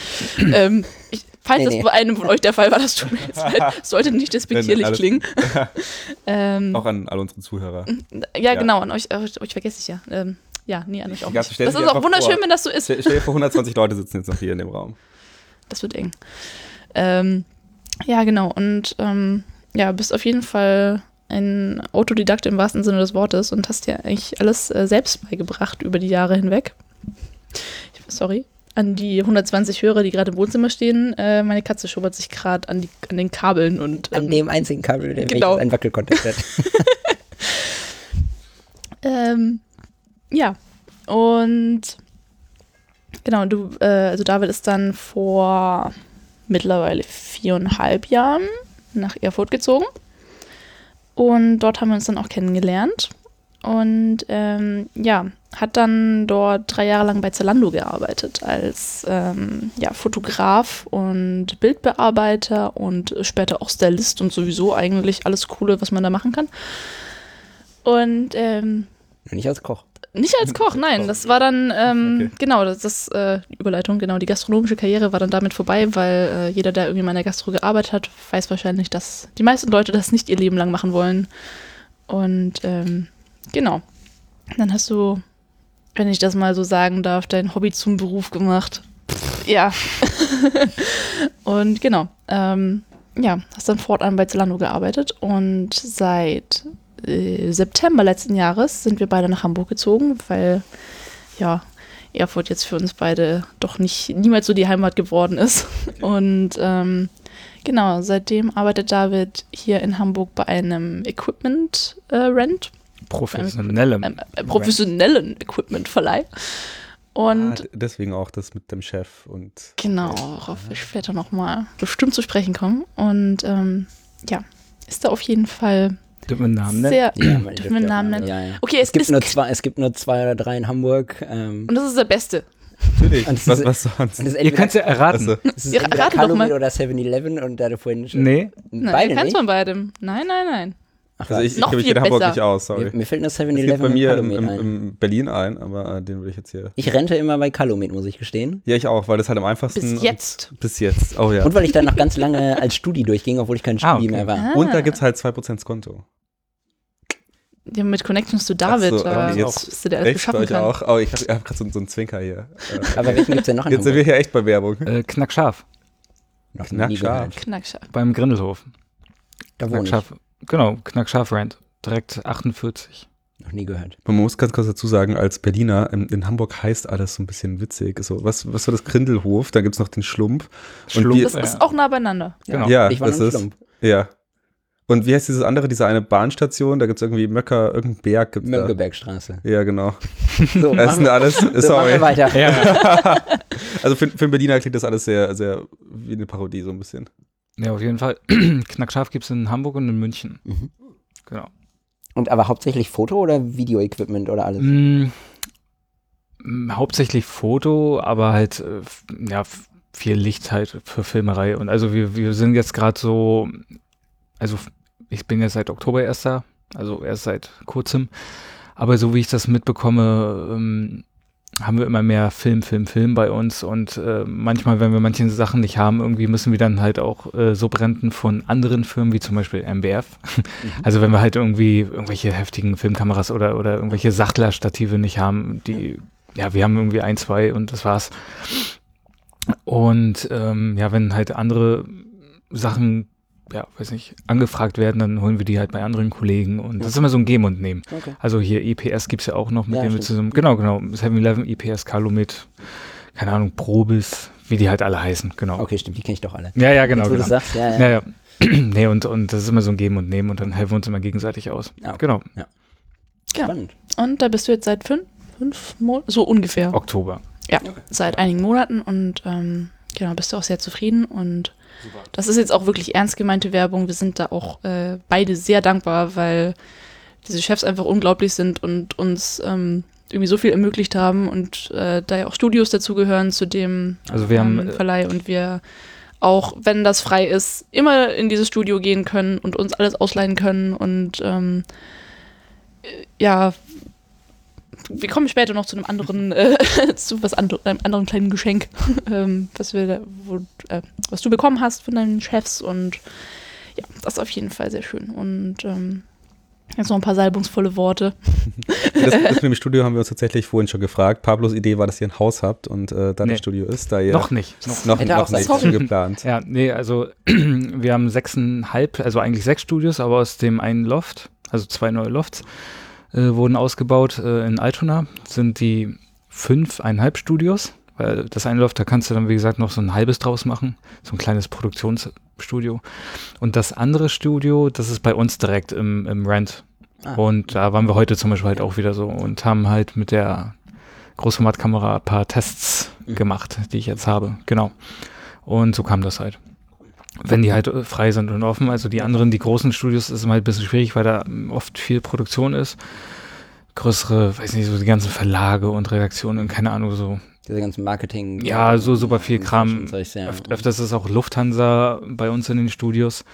ähm, ich, Falls Nee, das nee. bei einem von euch der Fall war, das tut mir jetzt leid. Sollte nicht despektierlich klingen. ähm, Auch an all unsere Zuhörer. ja, ja. genau, an euch, euch, euch vergesse ich ja. Ähm, ja, nee, an euch auch nicht. Das ist auch wunderschön, vor. wenn das so ist. Stell, stell dir vor, 120 Leute sitzen jetzt noch hier in dem Raum. Das wird eng. Ähm, ja, genau. Und ähm, ja, bist auf jeden Fall ein Autodidakt im wahrsten Sinne des Wortes und hast dir eigentlich alles äh, selbst beigebracht über die Jahre hinweg. Ich, sorry. An die 120 Hörer, die gerade im Wohnzimmer stehen. Äh, meine Katze schubbert sich gerade an, an den Kabeln und An ähm, dem einzigen Kabel, der Genau. ein Wackelkontakt hat. Ähm, ja, und genau, du, äh, also David ist dann vor mittlerweile viereinhalb Jahren nach Erfurt gezogen. Und dort haben wir uns dann auch kennengelernt. Und ähm, ja, hat dann dort drei Jahre lang bei Zalando gearbeitet als ähm, ja, Fotograf und Bildbearbeiter und später auch Stylist und sowieso eigentlich alles Coole, was man da machen kann. Und ähm, Nicht als Koch. nicht als Koch, nein. Das war dann, ähm, Okay. genau, das ist äh, Überleitung, genau. Die gastronomische Karriere war dann damit vorbei, weil äh, jeder, der irgendwie mal in der Gastro gearbeitet hat, weiß wahrscheinlich, dass die meisten Leute das nicht ihr Leben lang machen wollen. Und ähm, genau. Dann hast du, wenn ich das mal so sagen darf, dein Hobby zum Beruf gemacht. Ja. und genau. Ähm, ja, hast dann fortan bei Zalando gearbeitet und seit äh, September letzten Jahres sind wir beide nach Hamburg gezogen, weil ja, Erfurt jetzt für uns beide doch nicht niemals so die Heimat geworden ist. Und ähm, genau, seitdem arbeitet David hier in Hamburg bei einem Equipment äh, Rent, Professionellem. einem äh, professionellen Equipment-Verleih. Und ah, deswegen auch das mit dem Chef und. Genau, worauf wir später nochmal bestimmt zu sprechen kommen. Und ähm, ja, ist da auf jeden Fall Dürfen wir einen Namen nennen? sehr. Ja, Dürfen wir einen Namen nennen? Ja, ja. Okay, Es es, gibt, nur zwei, es gibt nur zwei oder drei in Hamburg. Ähm, Und das ist der Beste. Natürlich. Und Was, ist- was sonst? und Ihr könnt es ja erraten. Also, es ist Ja, doch mal. oder 7-Eleven und da du vorhin schon. Nee, Nein, Beide keins nicht? von beidem. Nein, nein, nein. Ach, also ich, ich kenne mich in Hamburg besser. nicht aus, sorry. mir, mir fällt nur Es gibt 7-Eleven bei und mir im, Calumet im, ein. im Berlin ein, aber äh, den will ich jetzt hier. Ich rente immer bei Calumet, muss ich gestehen. Ja, ich auch, weil das halt am einfachsten. Bis und- jetzt. Bis jetzt. Oh ja. Und weil ich dann noch ganz lange als Studi durchging, obwohl ich kein Ah, Studi okay. mehr war. Ah. Und da gibt es halt 2% Konto. Ja, mit Connections zu David, Ach so, äh, jetzt bist du dir alles Echt bei beschaffen euch kann. auch? Oh, ich habe hab gerade so, so einen Zwinker hier. Äh, Aber welchen gibt es denn noch in jetzt sind wir hier echt bei Werbung. äh, knackscharf. Noch Knack nie scharf. gehört. Knackscharf. Beim Grindelhof. Da wohne ich. Genau, knackscharf Rent. Direkt 48. Noch nie gehört. Man muss ganz kurz dazu sagen, als Berliner, in, in Hamburg heißt alles so ein bisschen witzig. So, was, was war das Grindelhof? Da gibt es noch den Schlumpf. Schlumpf, wir- Das ja. ist auch nah beieinander. Genau. Ja, ich war das ist- Schlump. Ja. Und wie heißt dieses andere, diese eine Bahnstation? Da gibt es irgendwie Möcker, irgendein Berg gibt's da. Ja, genau. So, Das sind alles, so, machen wir sorry. weiter. Ja, Also für, für einen Berliner klingt das alles sehr, sehr wie eine Parodie, so ein bisschen. Ja, auf jeden Fall. Knackscharf gibt es in Hamburg und in München. Mhm. Genau. Und aber hauptsächlich Foto- oder Videoequipment oder alles? Mm, mm, hauptsächlich Foto, aber halt äh, ja viel Licht halt für Filmerei und also wir, wir sind jetzt gerade so, also ich bin jetzt seit Oktober erst da, also erst seit kurzem, aber so wie ich das mitbekomme, ähm, haben wir immer mehr Film, Film, Film bei uns und äh, manchmal, wenn wir manche Sachen nicht haben, irgendwie müssen wir dann halt auch äh, Subrenten von anderen Firmen, wie zum Beispiel MBF. Also wenn wir halt irgendwie irgendwelche heftigen Filmkameras oder, oder irgendwelche Sachtler-Stative nicht haben, die, ja, wir haben irgendwie ein, zwei und das war's. Und ähm, ja, wenn halt andere Sachen, ja, weiß nicht, angefragt werden, dann holen wir die halt bei anderen Kollegen und das ist immer so ein Geben und Nehmen. Okay. Also hier EPS gibt's ja auch noch, mit Ja, denen wir zusammen, genau, genau, 7-Eleven, EPS, Calumet, keine Ahnung, Probis, wie die halt alle heißen, genau. Okay, stimmt, die kenne ich doch alle. Ja, ja, genau, Jetzt, du genau. das sagst, ja, ja. Ja, ja. nee, und, und das ist immer so ein Geben und Nehmen und dann helfen wir uns immer gegenseitig aus. Ja, okay. Genau, Spannend. Und da bist du jetzt seit fünf, fünf Monaten, so ungefähr. Oktober. Ja, seit einigen Monaten und ähm, genau, bist du auch sehr zufrieden und das ist jetzt auch wirklich ernst gemeinte Werbung. Wir sind da auch äh, beide sehr dankbar, weil diese Chefs einfach unglaublich sind und uns ähm, irgendwie so viel ermöglicht haben und äh, da ja auch Studios dazugehören zu dem Also wir haben, ähm, äh, Verleih und wir auch, wenn das frei ist, immer in dieses Studio gehen können und uns alles ausleihen können und ähm, äh, ja, wir kommen später noch zu einem anderen, äh, zu was andre, einem anderen kleinen Geschenk, ähm, was wir, da, wo, äh, was du bekommen hast von deinen Chefs und ja, das ist auf jeden Fall sehr schön und ähm, Jetzt noch ein paar salbungsvolle Worte. Das, das mit dem Studio haben wir uns tatsächlich vorhin schon gefragt. Pablos Idee war, dass ihr ein Haus habt und äh, dann Nee. ein Studio ist, da ihr Noch nicht. Noch. noch, noch nicht schon geplant. Ja, nee, also wir haben sechseinhalb, also eigentlich sechs Studios, aber aus dem einen Loft, also zwei neue Lofts, äh, wurden ausgebaut äh, in Altona, sind die fünf eineinhalb Studios, weil das eine Loft, da kannst du dann, wie gesagt, noch so ein halbes draus machen, so ein kleines Produktionsstudio. Und das andere Studio, das ist bei uns direkt im, im Rent. Ah. Und da waren wir heute zum Beispiel halt auch wieder so und haben halt mit der Großformatkamera ein paar Tests Mhm. gemacht, die ich jetzt habe. Genau. Und so kam das halt. Wenn die halt äh, frei sind und offen. Also die anderen, die großen Studios, ist immer halt ein bisschen schwierig, weil da ähm, oft viel Produktion ist. Größere, weiß nicht, so die ganzen Verlage und Redaktionen und keine Ahnung, so. Diese ganzen Marketing. Ja, so super viel Kram. Zeug, ja. Öf öfters ist auch Lufthansa bei uns in den Studios.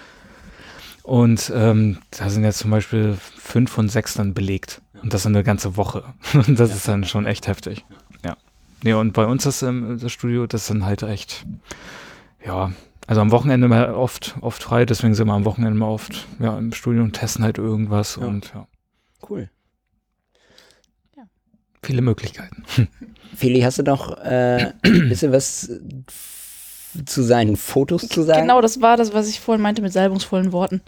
Und ähm, da sind jetzt zum Beispiel fünf von sechs dann belegt. Und das eine ganze Woche. Und das Ja. ist dann schon echt heftig. Ja. Nee, und bei uns das, ähm, das Studio, das sind halt echt, ja, also am Wochenende mal oft, oft frei, deswegen sind wir am Wochenende mal oft ja, im Studio und testen halt irgendwas Ja. und ja, Cool. viele Möglichkeiten. Feli, hast du noch äh, ein bisschen was zu seinen Fotos zu sagen? Genau, das war das, was ich vorhin meinte mit salbungsvollen Worten.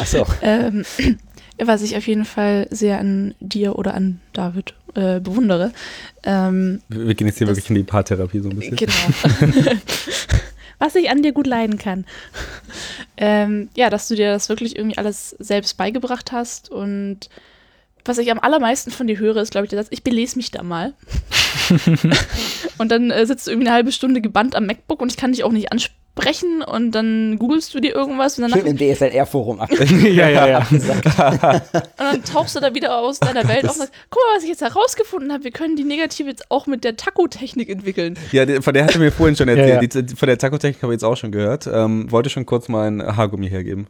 Achso. Ähm, was ich auf jeden Fall sehr an dir oder an David äh, bewundere. Ähm, Wir wir gehen jetzt hier Das- wirklich in die Paartherapie so ein bisschen. Genau. Was ich an dir gut leiden kann. Ähm, ja, dass du dir das wirklich irgendwie alles selbst beigebracht hast. Und was ich am allermeisten von dir höre, ist, glaube ich, der Satz, ich belese mich da mal. und dann äh, sitzt du irgendwie eine halbe Stunde gebannt am MacBook und ich kann dich auch nicht ansprechen und dann googelst du dir irgendwas und dann, Schön im DSLR-Forum ab. ja, ja, ja. und dann tauchst du da wieder aus deiner Welt auf und sagst, guck mal, was ich jetzt herausgefunden habe, wir können die Negative jetzt auch mit der Taco-Technik entwickeln. Ja, von der hatte mir vorhin schon Ja, erzählt. ja. Die, von der Taco-Technik habe ich jetzt auch schon gehört. Ähm, wollte schon kurz mal ein Haargummi hergeben.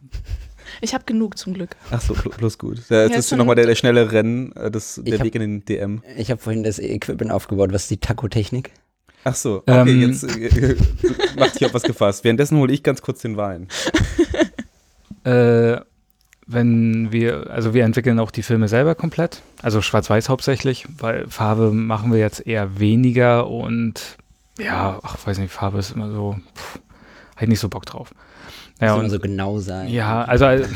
Ich habe genug zum Glück. Ach so, plus gut. Ja, jetzt Ja, ist schon- nochmal der, der schnelle Rennen, äh, das, der hab- Weg in den DM. Ich habe vorhin das Equipment aufgebaut. Was ist die Taco-Technik? Ach so, okay, Ähm. jetzt äh, macht dich auf was gefasst. Währenddessen hole ich ganz kurz den Wein. Äh, wenn wir, also wir entwickeln auch die Filme selber komplett, also schwarz-weiß hauptsächlich, weil Farbe machen wir jetzt eher weniger und ja, ach, weiß nicht, Farbe ist immer so, pff, ich nicht so Bock drauf. Ja, und, immer so genau sein. ja also, äh,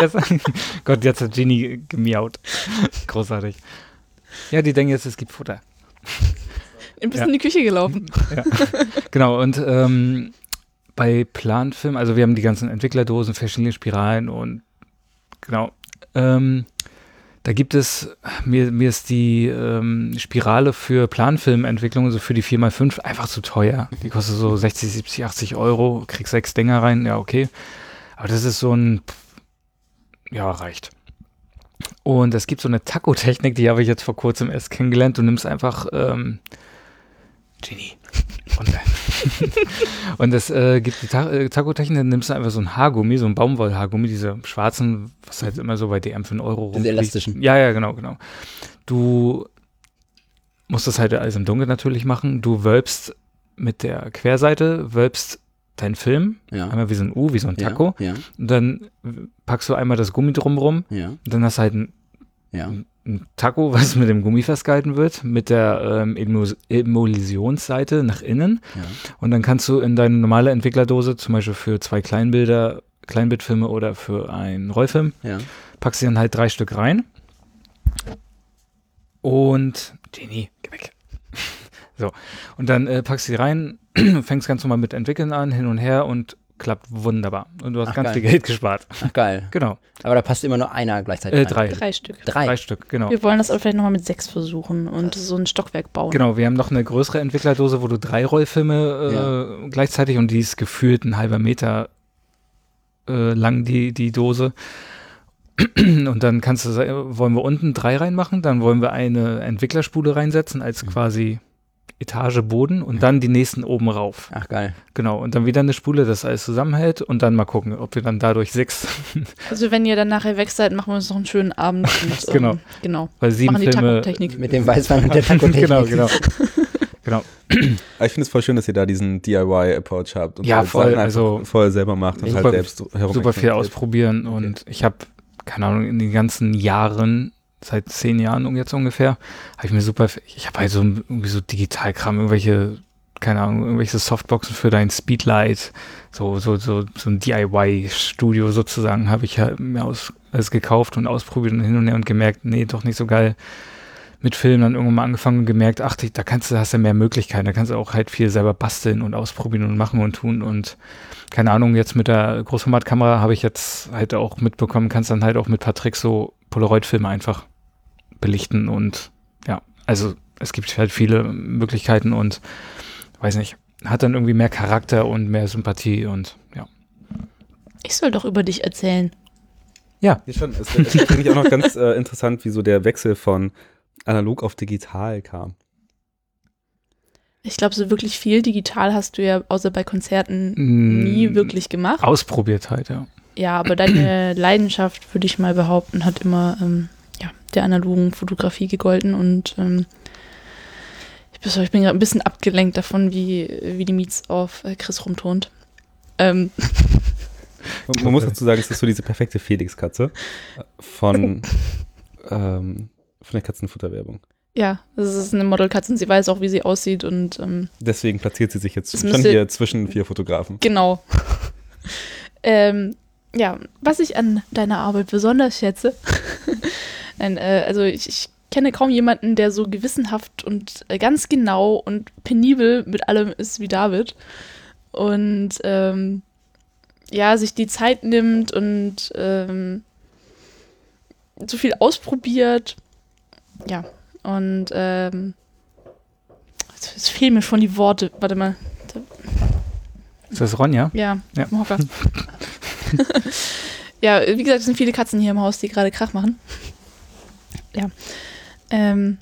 jetzt, Gott, jetzt hat Genie gemiaut. Großartig. Ja, die denken jetzt, es gibt Futter. Ein bisschen Ja. in die Küche gelaufen. Ja. genau, und ähm, bei Planfilm, also wir haben die ganzen Entwicklerdosen, verschiedene Spiralen und genau. Ähm, da gibt es, mir, mir ist die ähm, Spirale für Planfilmentwicklung, also für die 4x5, einfach zu teuer. Die kostet so 60, 70, 80 Euro, kriegst sechs Dinger rein, ja, okay. Aber das ist so ein, ja, reicht. Und es gibt so eine Taco-Technik, die habe ich jetzt vor kurzem erst kennengelernt. Du nimmst einfach, ähm, Genie. Und, und es äh, gibt die Ta äh, Taco-Technik, dann nimmst du einfach so ein Haargummi, so ein Baumwollhaargummi, diese schwarzen, was halt immer so bei DM für einen Euro Diese rumfliegt. elastischen. Ja, ja, genau, genau. Du musst das halt alles im Dunkeln natürlich machen. Du wölbst mit der Querseite, wölbst deinen Film, Ja. einmal wie so ein U, wie so ein Taco. Ja, Und dann packst du einmal das Gummi drumrum. ja, Und dann hast du halt ein ja. ein Taco, was mit dem Gummi festgehalten wird, mit der ähm, Emul- Emulsionsseite nach innen. ja. Und dann kannst du in deine normale Entwicklerdose, zum Beispiel für zwei Kleinbilder, Kleinbildfilme oder für einen Rollfilm, ja. packst du dann halt drei Stück rein. Und Genie, geh weg. so. Und dann äh, packst du die rein, fängst ganz normal mit Entwickeln an, hin und her und klappt wunderbar. Und du hast Ach, ganz geil. viel Geld gespart. Ach, geil. Genau. Aber da passt immer nur einer gleichzeitig Äh, rein. drei. Drei Stück. Drei. Drei Stück, genau. Wir wollen das aber vielleicht nochmal mit sechs versuchen und so ein Stockwerk bauen. Genau, wir haben noch eine größere Entwicklerdose, wo du drei Rollfilme äh, gleichzeitig und die ist gefühlt ein halber Meter äh, lang, die, die Dose. Und dann kannst du, sa- wollen wir unten drei reinmachen, dann wollen wir eine Entwicklerspule reinsetzen als quasi Etage Boden und dann die nächsten oben rauf. Ach geil. Genau. Und dann wieder eine Spule, das alles zusammenhält und dann mal gucken, ob wir dann dadurch sechs, Also wenn ihr dann nachher weg seid, machen wir uns noch einen schönen Abend. Und, ähm, Genau. genau. weil sieben Machen die Filme. Mit dem Weißwein und der Takotechnik. genau, genau. genau. Aber ich finde es voll schön, dass ihr da diesen DIY-Approach habt und Ja, halt voll, Sachen einfach also voll selber macht und super- halt selbst herum super viel ausprobieren und ich habe, keine Ahnung, in den ganzen Jahren, seit zehn Jahren jetzt ungefähr, habe ich mir super, ich habe halt so irgendwie so Digitalkram, irgendwelche, keine Ahnung, irgendwelche Softboxen für dein Speedlight, so, so, so, so ein DIY-Studio sozusagen, habe ich halt mir aus, alles gekauft und ausprobiert und hin und her und gemerkt, nee, doch nicht so geil. Mit Filmen dann irgendwann mal angefangen und gemerkt, ach, da kannst du, hast du mehr Möglichkeiten, da kannst du auch halt viel selber basteln und ausprobieren und machen und tun und keine Ahnung, jetzt mit der Großformatkamera habe ich jetzt halt auch mitbekommen, kannst dann halt auch mit Patrick so Polaroid-Filme einfach belichten und ja, also es gibt halt viele Möglichkeiten und weiß nicht, hat dann irgendwie mehr Charakter und mehr Sympathie und ja. Ich soll doch über dich erzählen. Ja, schon. Es, es finde ich auch noch ganz äh, interessant, wie so der Wechsel von analog auf digital kam. Ich glaube, so wirklich viel digital hast du ja außer bei Konzerten Mm, nie wirklich gemacht. Ausprobiert halt, ja. Ja, aber deine Leidenschaft, würde ich mal behaupten, hat immer ähm, ja, der analogen Fotografie gegolten und ähm, ich bin, gerade ein bisschen abgelenkt davon, wie, wie die Meets auf äh, Chris rumtont. Ähm, Man, man muss dazu sagen, es ist so diese perfekte Felix-Katze von, ähm, von der Katzenfutterwerbung. ja, das ist eine Modelkatze und sie weiß auch, wie sie aussieht und ähm, Deswegen platziert sie sich jetzt schon hier zwischen vier Fotografen. Genau. ähm, ja, was ich an deiner Arbeit besonders schätze, Nein, äh, also ich, ich kenne kaum jemanden, der so gewissenhaft und äh, ganz genau und penibel mit allem ist wie David. Und ähm, ja, sich die Zeit nimmt und ähm, so viel ausprobiert. Ja, und ähm, jetzt fehlen mir schon die Worte. Warte mal. Ist das Ronja? Ja, Ja. im Hocker. ja, wie gesagt, es sind viele Katzen hier im Haus, die gerade Krach machen. Ja. Ähm,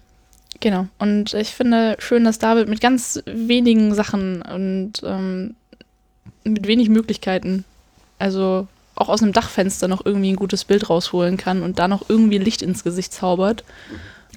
genau. Und ich finde schön, dass David mit ganz wenigen Sachen und ähm, mit wenig Möglichkeiten, also auch aus einem Dachfenster noch irgendwie ein gutes Bild rausholen kann und da noch irgendwie Licht ins Gesicht zaubert.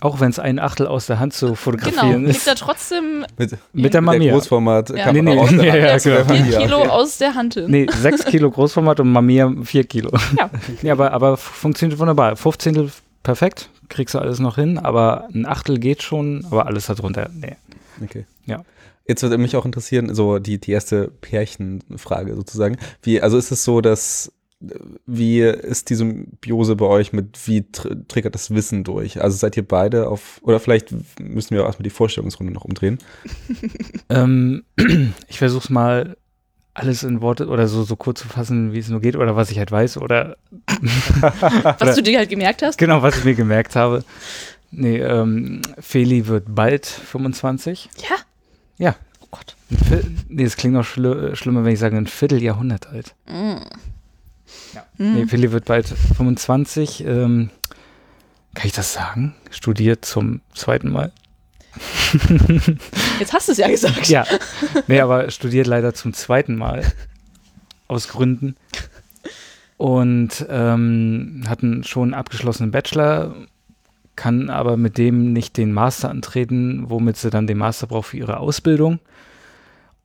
Auch wenn es ein Achtel aus der Hand zu Genau, fotografieren kriegt ist. er trotzdem Mit, Mit der Mamiya. Großformat Ja. Nee, nee, aus der ja, Hand. ja, genau. Hand, 4 ja, Kilo aus der Hand hin. Nee, 6 Kilo Großformat und Mamiya 4 Kilo. Ja. nee, aber, aber funktioniert wunderbar. 15 perfekt, kriegst du alles noch hin, aber ein Achtel geht schon, aber alles darunter, nee. Okay. Ja. Jetzt würde mich auch interessieren, so die, die erste Pärchenfrage sozusagen. Wie, also ist es so, dass wie ist die Symbiose bei euch mit, wie tr triggert das Wissen durch? Also seid ihr beide auf, oder vielleicht müssen wir auch erstmal die Vorstellungsrunde noch umdrehen. Ähm, ich versuche es mal alles in Worte oder so, so kurz zu fassen, wie es nur geht oder was ich halt weiß oder Was du dir halt gemerkt hast. genau, was ich mir gemerkt habe. Nee, ähm, Feli wird bald 25. Ja. Ja. Oh Gott. Nee, es klingt noch schli schlimmer, wenn ich sage, ein Vierteljahrhundert alt. Mm. Ja. Mm. Nee, Feli wird bald 25. Ähm, kann ich das sagen? Studiert zum zweiten Mal. Jetzt hast du es ja gesagt. Ja. Nee, aber studiert leider zum zweiten Mal. Aus Gründen. Und ähm, hatten schon einen abgeschlossenen Bachelor, kann aber mit dem nicht den Master antreten, womit sie dann den Master braucht für ihre Ausbildung.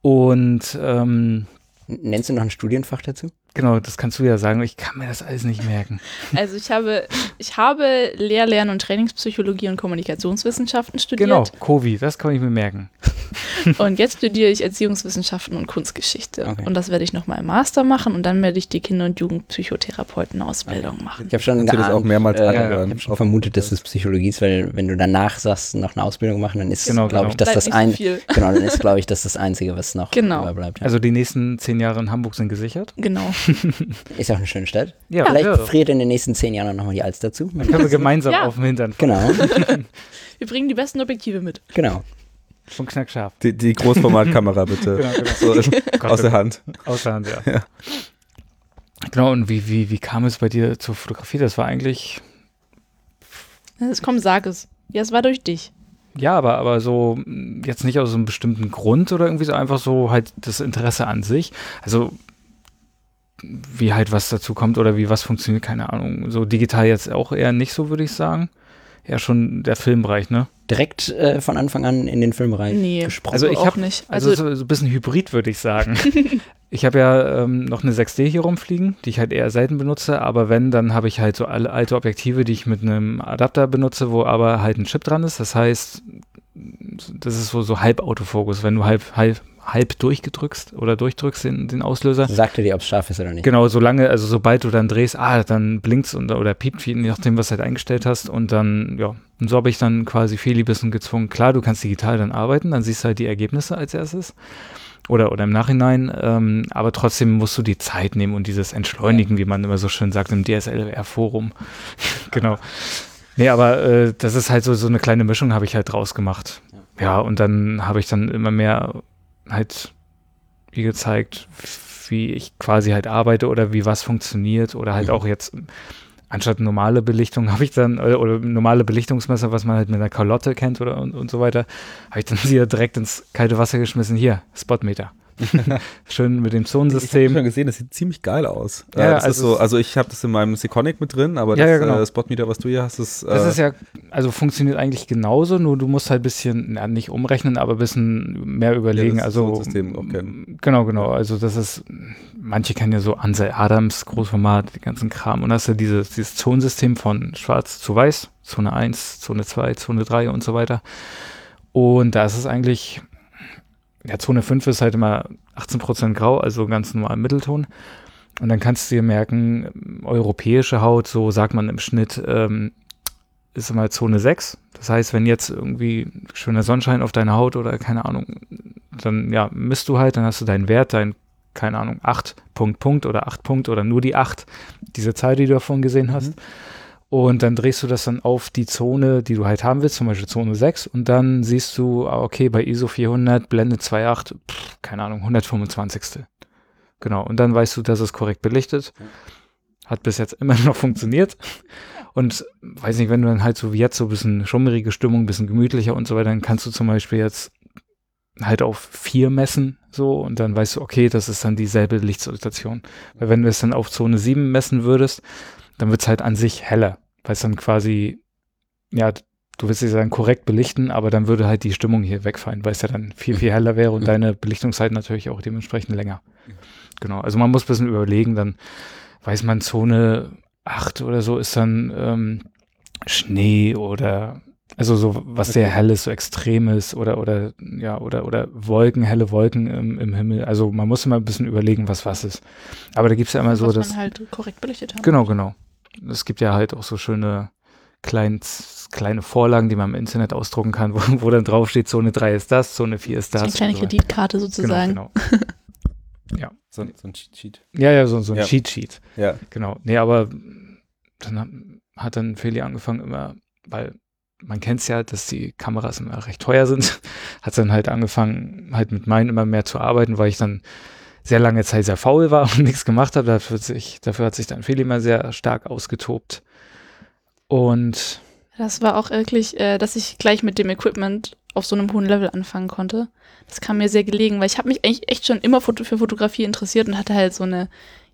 Und ähm, Nennst du noch ein Studienfach dazu? Genau, das kannst du ja sagen, ich kann mir das alles nicht merken. Also ich habe, ich habe Lehr-, Lern- und Trainingspsychologie und Kommunikationswissenschaften studiert. Genau, Kovi, das kann ich mir merken. Und jetzt studiere ich Erziehungswissenschaften und Kunstgeschichte. Okay. Und das werde ich nochmal im Master machen und dann werde ich die Kinder- und Jugendpsychotherapeutenausbildung machen. Ich habe schon du das geahnt, auch mehrmals äh, anhören? Ich habe schon vermutet, dass es Psychologie ist, weil wenn du danach sagst, noch eine Ausbildung machen, dann ist, Genau, glaube genau. ich, dass Bleibt das ein, so genau, dann ist, glaube ich, das das Einzige, was noch Genau. überbleibt. Ja. Also die nächsten zehn Jahre in Hamburg sind gesichert. Genau. ist auch eine schöne Stadt. Ja, Vielleicht ja. friert in den nächsten zehn Jahren noch mal die Alz dazu. Dann können wir gemeinsam Ja. auf dem Hintern fahren. Genau, Wir bringen die besten Objektive mit. genau. Von Knackscharf. Die, die Großformatkamera bitte. Genau, genau. So, Gott, aus der Hand. Außer Hand, ja. Genau, und wie, wie, wie kam es bei dir zur Fotografie? Das war eigentlich, Es komm, sag es. Ja, es war durch dich. Ja, aber, aber so jetzt nicht aus einem bestimmten Grund oder irgendwie so einfach so halt das Interesse an sich. Also wie halt was dazu kommt oder wie was funktioniert, keine Ahnung. So digital jetzt auch eher nicht so, würde ich sagen. Eher schon der Filmbereich, ne? Direkt äh, von Anfang an in den Filmbereich Nee. gesprungen. Also ich auch hab- nicht. Also, Also, so, so ein bisschen Hybrid, würde ich sagen. ich habe ja ähm, noch eine 6D hier rumfliegen, die ich halt eher selten benutze, aber wenn, dann habe ich halt so alle alte Objektive, die ich mit einem Adapter benutze, wo aber halt ein Chip dran ist. Das heißt, das ist so, so halb Autofokus, wenn du halb, halb, halb durchgedrückst oder durchdrückst den, den Auslöser. Sagte dir, ob es scharf ist oder nicht. Genau, solange, also sobald du dann drehst, ah, dann blinkt's und, oder piept, je nachdem, was du halt eingestellt hast. Und dann, ja, und so habe ich dann quasi bisschen gezwungen. Klar, du kannst digital dann arbeiten, dann siehst du halt die Ergebnisse als erstes. Oder, oder im Nachhinein, ähm, aber trotzdem musst du die Zeit nehmen und dieses Entschleunigen, wie man immer so schön sagt im DSLR-Forum. genau. Nee, aber äh, das ist halt so, so eine kleine Mischung habe ich halt draus gemacht. Ja, und dann habe ich dann immer mehr halt wie gezeigt, wie ich quasi halt arbeite oder wie was funktioniert oder halt auch jetzt anstatt normale Belichtung habe ich dann oder, oder normale Belichtungsmesser, was man halt mit einer Kalotte kennt oder und, und so weiter, habe ich dann hier direkt ins kalte Wasser geschmissen. Hier, Spotmeter. Schön mit dem Ich habe Zonensystem. schon gesehen, das sieht ziemlich geil aus. Ja, äh, das also ist so, also ich habe das in meinem Seconic mit drin, aber Ja, das ja, genau. äh, Spotmeter, was du hier hast, ist, äh, Das ist ja, also funktioniert eigentlich genauso, nur du musst halt ein bisschen, na, nicht umrechnen, aber ein bisschen mehr überlegen. das also System auch kennen. Genau, genau. Also das ist, manche kennen ja so Ansel Adams, Großformat, die ganzen Kram. Und hast du dieses, dieses Zonensystem von schwarz zu weiß, Zone 1, Zone 2, Zone 3 und so weiter. Und da ist es eigentlich, ja, Zone 5 ist halt immer 18% grau, also ganz normal Mittelton. Und dann kannst du dir merken, europäische Haut, so sagt man im Schnitt, ähm, ist immer Zone 6. Das heißt, wenn jetzt irgendwie schöner Sonnenschein auf deine Haut oder keine Ahnung, dann ja, misst du halt, dann hast du deinen Wert, dein, keine Ahnung, 8 Punkt, Punkt oder 8 Punkt oder nur die 8, diese Zahl, die du davon gesehen hast. Und dann drehst du das dann auf die Zone, die du halt haben willst, zum Beispiel Zone 6. Und dann siehst du, ah, okay, bei ISO 400, Blende 2.8, pff, keine Ahnung, 125. Genau. Und dann weißt du, dass es korrekt belichtet. Hat bis jetzt immer noch funktioniert. Und weiß nicht, wenn du dann halt so wie jetzt so ein bisschen schummerige Stimmung, ein bisschen gemütlicher und so weiter, dann kannst du zum Beispiel jetzt halt auf vier messen, so, und dann weißt du, okay, das ist dann dieselbe Lichtsituation. Weil wenn du es dann auf Zone 7 messen würdest, dann wird es halt an sich heller, weil es dann quasi, ja, du willst es dann korrekt belichten, aber dann würde halt die Stimmung hier wegfallen, weil es ja dann viel, viel heller wäre und deine Belichtungszeit natürlich auch dementsprechend länger. Genau, also man muss ein bisschen überlegen, dann weiß man, Zone 8 oder so ist dann ähm, Schnee oder also so was sehr helles, so extremes oder oder ja oder oder Wolken, helle Wolken im, im Himmel. Also man muss immer ein bisschen überlegen, was was ist. Aber da gibt's ja immer so, was dass man halt korrekt belichtet hat. genau genau. Es gibt ja halt auch so schöne klein, kleine Vorlagen, die man im Internet ausdrucken kann, wo, wo dann drauf steht, Zone 3 ist das, Zone 4 ist das. eine kleine so. Kreditkarte sozusagen. Genau, genau. ja. so, ein- so ein Cheat Sheet. ja, ja, so, so ein Ja. Cheat Sheet. Ja. Genau. Nee, aber dann hat- hat dann Feli angefangen immer, weil man kennt es ja, dass die Kameras immer recht teuer sind, hat dann halt angefangen, halt mit meinen immer mehr zu arbeiten, weil ich dann sehr lange Zeit sehr faul war und nichts gemacht habe. Dafür, hat sich, dafür hat sich dann Feli immer sehr stark ausgetobt. Und Das war auch wirklich, äh, dass ich gleich mit dem Equipment auf so einem hohen Level anfangen konnte. Das kam mir sehr gelegen, weil ich habe mich eigentlich echt schon immer für Fotografie interessiert und hatte halt so eine,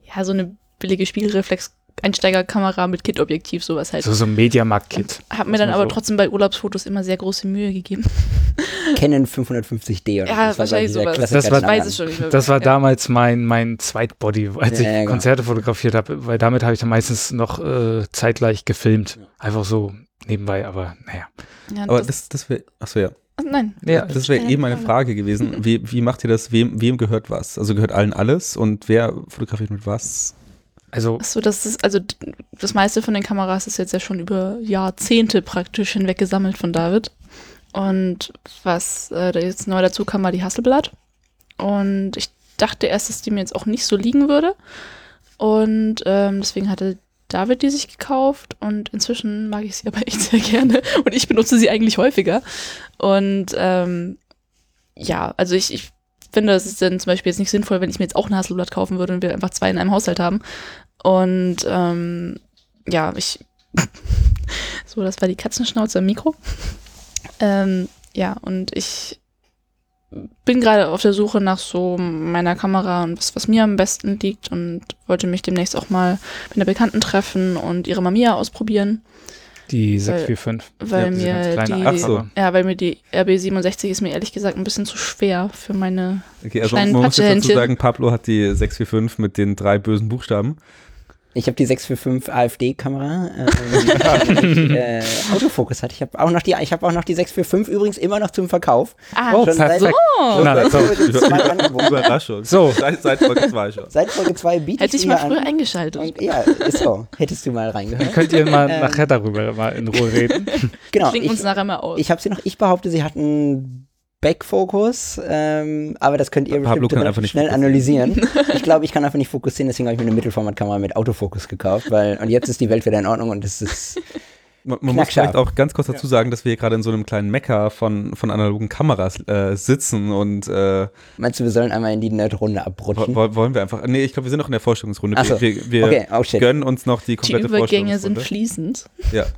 ja, so eine billige Spiegelreflex Einsteigerkamera mit Kit-Objektiv, sowas halt. so, so ein Mediamarkt-Kit. Hab mir dann man aber so- trotzdem bei Urlaubsfotos immer sehr große Mühe gegeben. Canon 550D oder Ja, das war so wahrscheinlich dieser sowas. Das war- weiß es schon nicht mehr. Das war ja. damals mein, mein Zweitbody, als Ja, ich ja, genau. Konzerte fotografiert habe, weil damit habe ich dann meistens noch äh, zeitgleich gefilmt. Einfach so nebenbei, aber naja. Ja, Aber das, das, das wäre, achso ja, nein. Ja, das wäre eben meine Frage. Frage gewesen. Wie, wie macht ihr das? Wem, wem gehört was? Also gehört allen alles und wer fotografiert mit was? Also Achso, das ist, also das meiste von den Kameras ist jetzt ja schon über Jahrzehnte praktisch hinweg gesammelt von David. Und was äh, jetzt neu dazu kam, war die Hasselblatt. Und ich dachte erst, dass die mir jetzt auch nicht so liegen würde. Und ähm, deswegen hatte David die sich gekauft und inzwischen mag ich sie aber echt sehr gerne. Und ich benutze sie eigentlich häufiger. Und ähm, ja, also ich, ich finde, es ist dann zum Beispiel jetzt nicht sinnvoll, wenn ich mir jetzt auch ein Hasselblatt kaufen würde und wir einfach zwei in einem Haushalt haben. Und ähm, ja, ich. so, das war die Katzenschnauze am Mikro. Ähm, ja, und ich bin gerade auf der Suche nach so meiner Kamera und was, was mir am besten liegt und wollte mich demnächst auch mal mit einer Bekannten treffen und ihre Mamiya ausprobieren, Die Weil- 645. weil Ja, diese ganz mir die, so. ja, weil mir die RB67 ist mir ehrlich gesagt ein bisschen zu schwer für meine Okay, also Kleinen man muss dazu sagen, Pablo hat die 645 mit den drei bösen Buchstaben. Ich habe die 645 AfD-Kamera, die, äh, Autofokus hat. Ich habe auch noch die, ich habe auch noch die 645 übrigens immer noch zum Verkauf. Ah, Oh, Schon seit- perfekt. Na, so. Überraschung. So. Seit, seit Folge 2 schon. Seit Folge 2 biete hätte ich ich mal früher an. eingeschaltet. Und, ja, ist so. Hättest du mal Dann reingehört. könnt ihr mal Ähm, nachher darüber mal in Ruhe reden. Genau. Klingt uns nachher mal aus. ich habe sie noch, ich behaupte, sie hatten Backfokus, ähm, aber das könnt ihr Pablo bestimmt kann relativ einfach nicht schnell fokussieren. analysieren. ich glaube, ich kann einfach nicht fokussieren, deswegen habe ich mir eine Mittelformatkamera mit Autofokus gekauft, weil und jetzt ist die Welt wieder in Ordnung und es ist Man, man muss vielleicht auch ganz kurz dazu sagen, dass wir hier gerade in so einem kleinen Mecker von, von analogen Kameras äh, sitzen und äh, Meinst du, wir sollen einmal in die Nerd-Runde abrutschen? wo- wollen wir einfach. Nee, ich glaube, wir sind noch in der Vorstellungsrunde. Ach so. Wir, wir, Okay, oh gönnen uns noch die die komplette Übergänge sind Vorstellungsrunde. fließend. Ja.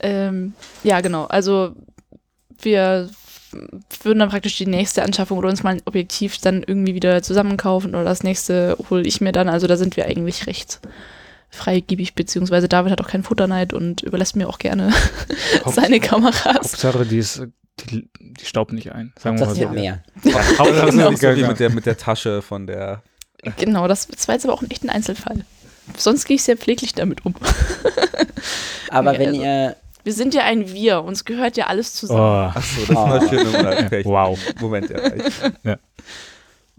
Ähm, ja, genau. Also wir würden dann praktisch die nächste Anschaffung oder uns mal ein Objektiv dann irgendwie wieder zusammenkaufen oder das nächste hole ich mir dann. Also da sind wir eigentlich recht freigebig, beziehungsweise David hat auch keinen Futterneid und überlässt mir auch gerne seine Kameras. Hauptsache, die, ist, die, die staubt nicht ein. Sagen wir Das mal so. mehr. Das ist Hauptsache, so wie mit der, mit der Tasche von der. Genau, das, das war jetzt aber auch ein echt ein Einzelfall. Sonst gehe ich sehr pfleglich damit um. Aber Nee, wenn also- ihr, Wir sind ja ein Wir, uns gehört ja alles zusammen. Oh, Achso, das ist mal schön. Moment, okay, ich- Wow. Moment, ja.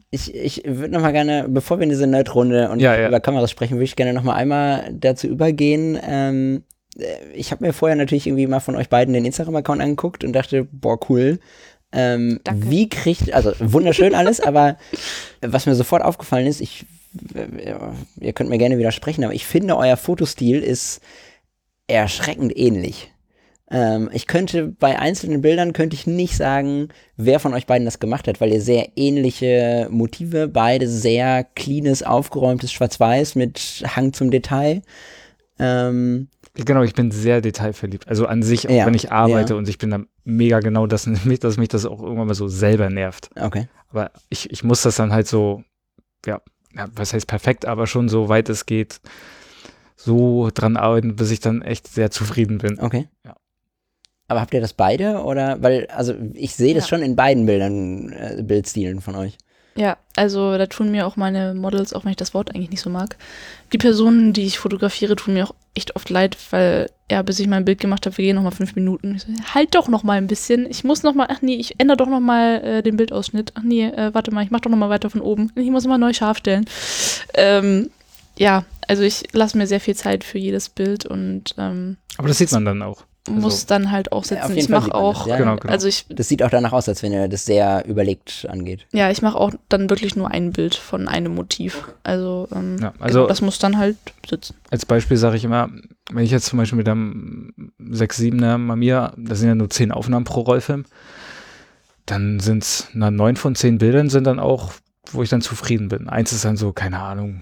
Ich, ich, würde nochmal gerne, bevor wir in diese Nerd-Runde und Ja, ja. über Kameras sprechen, würde ich gerne nochmal einmal dazu übergehen. Ähm, äh, ich habe mir vorher natürlich irgendwie mal von euch beiden den Instagram-Account angeguckt und dachte, boah, cool. Ähm, Danke. Wie kriegt, also wunderschön alles, aber was mir sofort aufgefallen ist, ich, äh, ihr könnt mir gerne widersprechen, aber ich finde, euer Fotostil ist erschreckend ähnlich. Ähm, ich könnte bei einzelnen Bildern könnte ich nicht sagen, wer von euch beiden das gemacht hat, weil ihr sehr ähnliche Motive, beide sehr cleanes, aufgeräumtes Schwarz-Weiß mit Hang zum Detail. Ähm, Genau, ich bin sehr detailverliebt. Also an sich, auch Ja, wenn ich arbeite ja. und ich bin da mega genau, dass mich, dass mich das auch irgendwann mal so selber nervt. okay. Aber ich, ich muss das dann halt so, ja, ja, was heißt perfekt, aber schon so weit es geht, so dran arbeiten, bis ich dann echt sehr zufrieden bin. Okay. Ja. Aber habt ihr das beide oder weil also ich sehe das Ja. schon in beiden Bildern äh, Bildstilen von euch. Ja, also da tun mir auch meine Models, auch wenn ich das Wort eigentlich nicht so mag, die Personen, die ich fotografiere, tun mir auch echt oft leid, weil ja, bis ich mein Bild gemacht habe, wir gehen noch mal fünf Minuten. Ich so, halt doch noch mal ein bisschen. Ich muss noch mal, ach nee, ich ändere doch noch mal äh, den Bildausschnitt. Ach nee, äh, warte mal, ich mach doch noch mal weiter von oben. Ich muss noch mal neu scharf stellen. Ähm, ja, also ich lasse mir sehr viel Zeit für jedes Bild und ähm, Aber das sieht man dann auch. Also- muss dann halt auch sitzen. ich mache man das, auch, ja. Genau, genau. also ich Das sieht auch danach aus, als wenn ihr das sehr überlegt angeht. Ja, ich mache auch dann wirklich nur ein Bild von einem Motiv. Also, ähm, Ja, also- genau, das muss dann halt sitzen. Als Beispiel sage ich immer, wenn ich jetzt zum Beispiel mit einem 6-7er Mamiya, das sind ja nur 10 Aufnahmen pro Rollfilm, dann sind es, na, 9 von 10 Bildern sind dann auch, wo ich dann zufrieden bin. Eins ist dann so, keine Ahnung,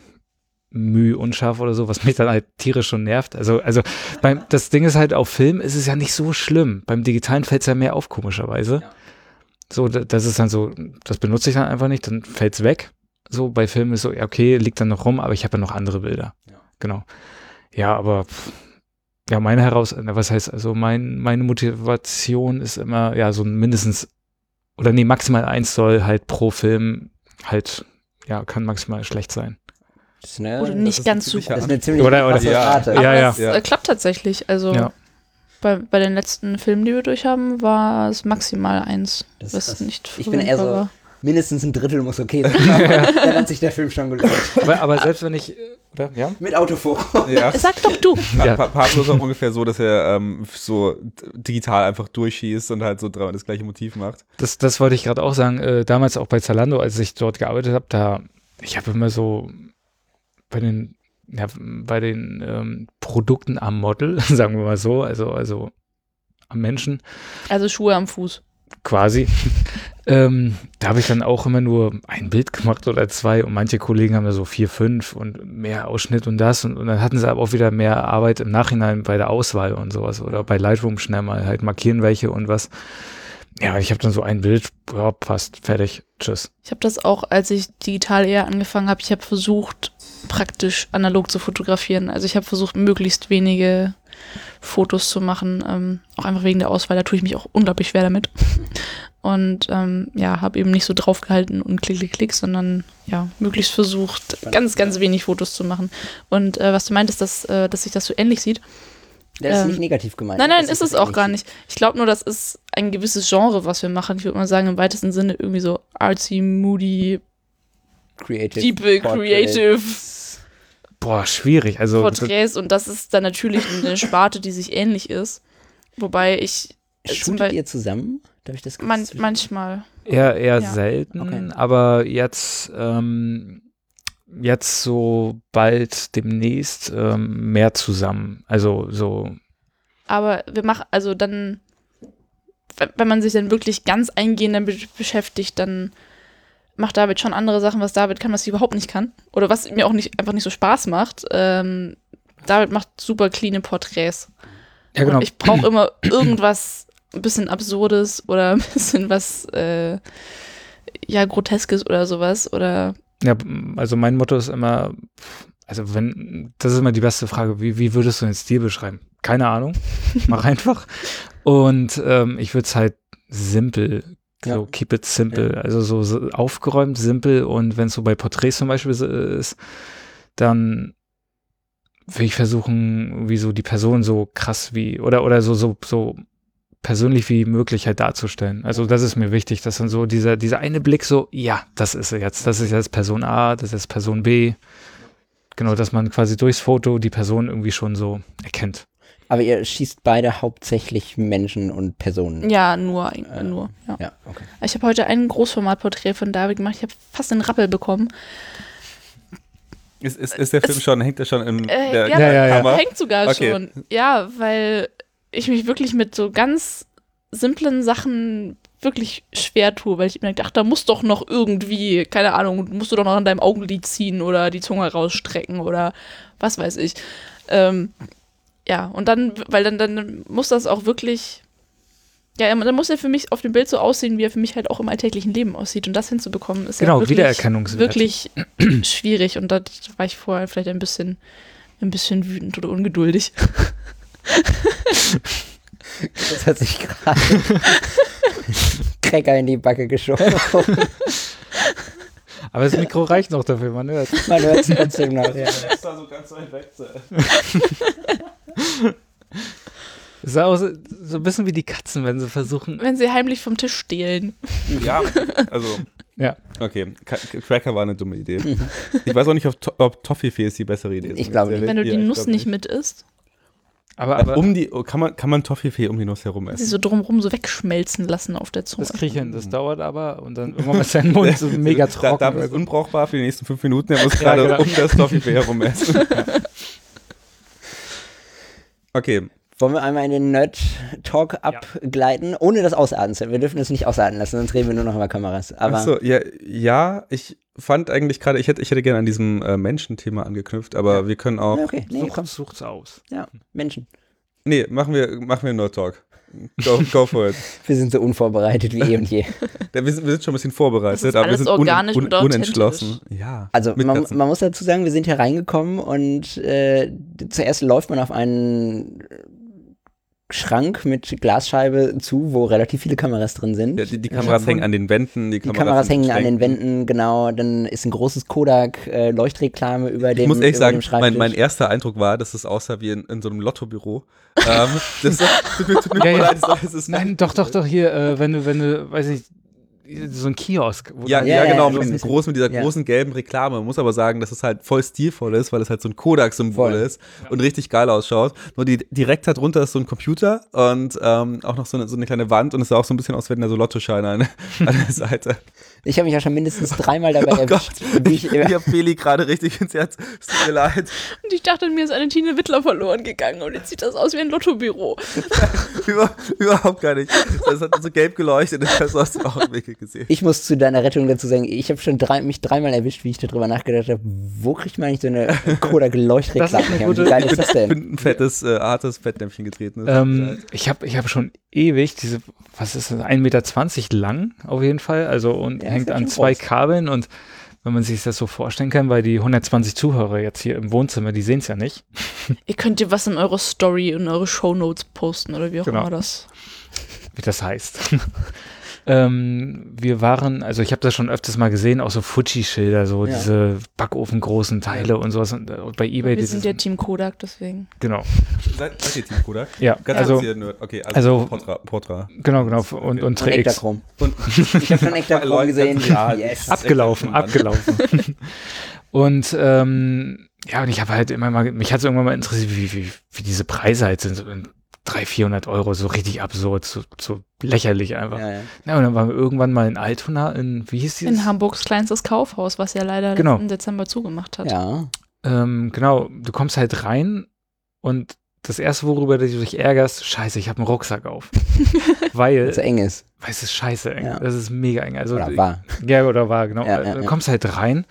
Mühe, unscharf oder so, was mich dann halt tierisch schon nervt. Also, also beim, das Ding ist halt, auf Film ist es ja nicht so schlimm. Beim Digitalen fällt es ja mehr auf, komischerweise. So, da- das ist dann so, das benutze ich dann einfach nicht, dann fällt es weg. So, bei Filmen ist so, ja, okay, liegt dann noch rum, aber ich habe ja noch andere Bilder. Genau. Ja, aber pff, ja, meine heraus, was heißt, also mein, meine Motivation ist immer, ja, so mindestens, oder nee, maximal eins soll halt pro Film halt, ja, kann maximal schlecht sein. Das ist eine, Oder das nicht ist ganz so ziemlicher ist eine ziemlich Oder- oder- ja. Rate. Ja, Aber ja. es Ja. äh, klappt tatsächlich. Also Ja. bei, bei den letzten Filmen, die wir durch haben, war es maximal eins. Das- was das- nicht ich bin eher so- war. Mindestens ein Drittel muss okay sein. Dann hat sich der Film schon gelohnt. Aber, aber selbst wenn ich, oder, ja? Mit Autofokus. ja. Sag doch du. Ja. Pa Pablo ist auch ungefähr so, dass er ähm, so digital einfach durchschießt und halt so dreimal das gleiche Motiv macht. Das, das wollte ich gerade auch sagen. Äh, damals auch bei Zalando, als ich dort gearbeitet habe, da, ich habe immer so bei den, ja, bei den ähm, Produkten am Model, sagen wir mal so, also, also am Menschen Also Schuhe am Fuß. quasi, Ähm, da habe ich dann auch immer nur ein Bild gemacht oder zwei und manche Kollegen haben da so vier, fünf und mehr Ausschnitt und das und, und dann hatten sie aber auch wieder mehr Arbeit im Nachhinein bei der Auswahl und sowas oder bei Lightroom schnell mal halt markieren welche und was. Ja, ich habe dann so ein Bild, ja, passt, fertig, tschüss. Ich habe das auch, als ich digital eher angefangen habe, ich habe versucht, praktisch analog zu fotografieren. Also ich habe versucht, möglichst wenige Fotos zu machen, ähm, auch einfach wegen der Auswahl. Da tue ich mich auch unglaublich schwer damit. Und ähm, ja, habe eben nicht so draufgehalten und klick, klick, klick, sondern ja, möglichst versucht, ganz, ganz wenig Fotos zu machen. Und äh, was du meintest, dass, äh, dass sich das so ähnlich sieht. Das ist Ähm, nicht negativ gemeint. Nein, nein, dass ist es das auch gar nicht. Ich glaube nur, das ist ein gewisses Genre, was wir machen. Ich würde mal sagen, im weitesten Sinne irgendwie so artsy, moody, Creative. deep, creative Boah, schwierig. Also Porträts. Und das ist dann natürlich eine Sparte, die sich ähnlich ist. Wobei ich Shootet ihr zusammen? Darf ich das man, manchmal. eher, eher Ja. selten, Okay. aber jetzt, ähm, jetzt so bald demnächst ähm, mehr zusammen. Also so, Aber wir machen, also dann, wenn- man sich dann wirklich ganz eingehend damit beschäftigt, dann macht David schon andere Sachen, was David kann, was ich überhaupt nicht kann. Oder was mir auch nicht, einfach nicht so Spaß macht. Ähm, David macht super cleane Porträts. ja genau. Und ich brauche immer irgendwas ein bisschen Absurdes oder ein bisschen was, äh, ja, Groteskes oder sowas. Oder Ja, also mein Motto ist immer, also wenn, das ist immer die beste Frage, wie, wie würdest du den Stil beschreiben? Keine Ahnung, mach einfach. Und ähm, ich würde es halt simpel, so Ja. keep it simple, also so, so aufgeräumt, simpel und wenn es so bei Porträts zum Beispiel ist, dann will ich versuchen, wie so die Person so krass wie, oder, oder so, so, so persönlich wie möglich halt darzustellen. Also das ist mir wichtig, dass dann so dieser, dieser eine Blick so, ja, das ist er jetzt, das ist jetzt Person A, das ist Person B. Genau, dass man quasi durchs Foto die Person irgendwie schon so erkennt. Aber ihr schießt beide hauptsächlich Menschen und Personen. ja, nur, eigentlich Äh, nur. Ja. Ja, okay. Ich habe heute ein Großformatporträt von David gemacht. Ich habe fast einen Rappel bekommen. Ist, ist, ist der Film schon, hängt der schon in Äh, der ja, Ja, ja? Hängt sogar Okay. schon. Ja, weil ich mich wirklich mit so ganz simplen Sachen wirklich schwer tue, weil ich mir dachte, da muss doch noch irgendwie, keine Ahnung, musst du doch noch an deinem Augenlid ziehen oder die Zunge rausstrecken oder was weiß ich. Ähm, ja, und dann, weil dann, dann muss das auch wirklich, ja, dann muss er für mich auf dem Bild so aussehen, wie er für mich halt auch im alltäglichen Leben aussieht. Und das hinzubekommen, ist Genau, ja wirklich, wirklich schwierig. Und da war ich vorher vielleicht ein bisschen, ein bisschen wütend oder ungeduldig. Das hat sich gerade Cracker in die Backe geschoben. Aber das Mikro reicht noch dafür, man hört. Man hört es trotzdem noch. Ja. Extra so ganz weit weg. Das ist auch so, so ein bisschen wie die Katzen, wenn sie versuchen. Wenn sie heimlich vom Tisch stehlen. Ja, also. Ja. Okay, Ka- Cracker war eine dumme Idee. Ich weiß auch nicht, ob, To- ob Toffifee ist die bessere Idee. Ich glaube nicht. Wenn du die Nuss nicht mit isst, Aber, aber Um die, kann man, kann man Toffifee um die Nuss herum sie essen? so drumrum so wegschmelzen lassen auf der Zunge. das kriege ich hin. Das dauert aber und dann irgendwann ist dein Mund so mega Da, trocken. David ist unbrauchbar für die nächsten fünf Minuten. Er muss gerade genau. um das Toffifee herum essen. Okay, Wollen wir einmal in den Nerd-Talk abgleiten, ohne das ausarten zu Wir dürfen das nicht ausarten lassen, sonst reden wir nur noch über Kameras. Aber Achso, ja, ja, ich fand eigentlich gerade, ich hätte, ich hätte gerne an diesem äh, Menschenthema angeknüpft, aber wir können auch. Ja, okay, nee, komm. Sucht, sucht's aus. Ja, Menschen. Nee, machen wir, machen wir Nerd Talk. Go, go for it. Wir sind so unvorbereitet wie eh und je. Ja, wir, sind, wir sind schon ein bisschen vorbereitet, aber wir sind un, un, unentschlossen. Ja. Also man, man muss dazu sagen, wir sind hier reingekommen und äh, zuerst läuft man auf einen Schrank mit Glasscheibe zu, wo relativ viele Kameras drin sind. Ja, die, die Kameras hängen an den Wänden. Die, Die Kameras hängen an den. Wänden, genau. Dann ist ein großes Kodak-Leuchtreklame über dem Ich muss ehrlich über sagen, mein, mein erster Eindruck war, dass es aussah wie in, in so einem Lottobüro. ähm, das tut mir Ja, ja. leid, es ist- Nein, doch, doch, doch, hier, äh, wenn du, wenn du, weiß nicht, so ein Kiosk. wo Ja, du- ja, genau, so mit, diesem großen, mit dieser Ja. großen gelben Reklame. Man muss aber sagen, dass es halt voll stilvoll ist, weil es halt so ein Kodak-Symbol ist und richtig geil ausschaut. Nur die, direkt darunter ist so ein Computer und ähm, auch noch so eine, so eine kleine Wand und es sah auch so ein bisschen aus, wenn da so Lottoscheine an, an der Seite. Ich habe mich ja schon mindestens dreimal dabei Oh erwischt, ich, ich, ich hab Feli gerade richtig ins Herz. Es tut mir leid. Und ich dachte, mir ist eine Tine Wittler verloren gegangen und jetzt sieht das aus wie ein Lottobüro. Über, überhaupt gar nicht. Das hat so gelb geleuchtet und das aus den Augen weggekriegt. gesehen. Ich muss zu deiner Rettung dazu sagen, ich habe schon drei, mich dreimal erwischt, wie ich darüber nachgedacht habe, wo kriegt man eigentlich so eine Kodak Leuchtreklame Das ist eine her? gute- Wie geil ist das Ich denn? bin ein fettes, äh, hartes Fettnäpfchen getreten. ist. Ähm, ich habe ich hab schon ewig diese, was ist das, 1,20 Meter lang auf jeden Fall, also und Ja, hängt an zwei groß. Kabeln und wenn man sich das so vorstellen kann, weil die 120 Zuhörer jetzt hier im Wohnzimmer, die sehen es ja nicht. Ihr könnt dir was in eure Story, in eure Shownotes posten oder wie auch Genau. immer das. wie das heißt. ähm, wir waren, also ich habe das schon öfters mal gesehen, auch so Fuji-Schilder, so Ja. diese backofengroßen Teile und sowas. Und, äh, und bei Ebay Wir sind ja Team Kodak, deswegen. genau, Seid, seid ihr Team Kodak? ja, Ganz also okay, also, also- Portra, Portra. genau, genau und und Und 3X Ektachrom. Und Ich habe schon Ektachrom gesehen. ja, yes. abgelaufen, abgelaufen. und ähm, ja, und ich habe halt immer mal, mich hat es irgendwann mal interessiert, wie, wie, wie diese Preise halt sind, so in 300, 400 Euro, so richtig absurd, so, so lächerlich einfach. Ja. Ja, ja. und dann waren wir irgendwann mal in Altona, in, wie hieß dieses? In Hamburgs kleinstes Kaufhaus, was ja leider Genau. im Dezember zugemacht hat. ja. Ähm, genau, du kommst halt rein und das erste, worüber du dich ärgerst, scheiße, ich habe einen Rucksack auf. weil, es eng ist. weil es ist scheiße eng. Ja. Das ist mega eng. Also, Oder war. Ja, oder war, genau. Ja, ja, du kommst halt rein.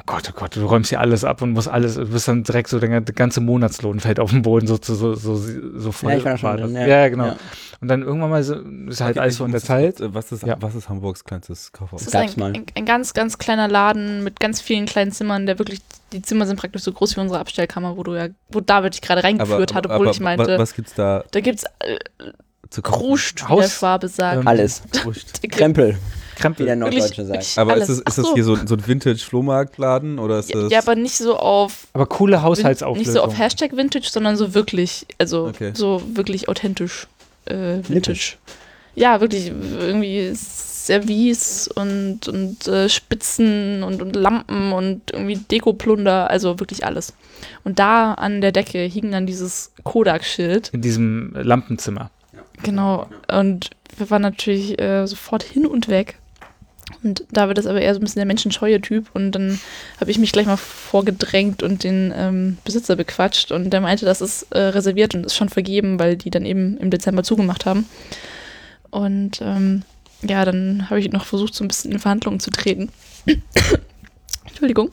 Oh Gott, oh Gott, du räumst hier alles ab und musst alles, du bist dann direkt so, der ganze Monatslohn fällt auf den Boden, so, so, so, so, so voll. Ja, ich war schon drin, das. ja. ja, genau. Ja. Und dann irgendwann mal so, ist halt Okay, alles so unterteilt. äh, Was ist, Ja. was ist Hamburgs kleinstes Kaufhaus? Es ist ein, mal. ein, ein ganz, ganz kleiner Laden mit ganz vielen kleinen Zimmern, der wirklich, die Zimmer sind praktisch so groß wie unsere Abstellkammer, wo du ja, wo David dich gerade reingeführt hat, obwohl ich meinte, wa- Was gibt's da da gibt's äh? Kruscht, wie Haus- der Schwabe sagt. ähm, Alles. Kruscht. Krempel, wie der Norddeutsche sagt. Aber alles. ist das, ist das hier so, so ein Vintage-Flohmarktladen oder ist Ja, das? ja, aber nicht so auf Aber coole Haushaltsauflösung. nicht so auf Hashtag Vintage, sondern so wirklich, also Okay. so wirklich authentisch äh, Vintage. Ja, wirklich irgendwie Service und, und äh, Spitzen und, und Lampen und irgendwie Dekoplunder, also wirklich alles. Und da an der Decke hing dann dieses Kodak-Schild. In diesem Lampenzimmer. Genau. Und wir waren natürlich äh, sofort hin und weg. Und David ist aber eher so ein bisschen der menschenscheue Typ. Und dann habe ich mich gleich mal vorgedrängt und den ähm, Besitzer bequatscht. Und der meinte, das ist äh, reserviert und ist schon vergeben, weil die dann eben im Dezember zugemacht haben. Und ähm, ja, dann habe ich noch versucht, so ein bisschen in Verhandlungen zu treten. Entschuldigung.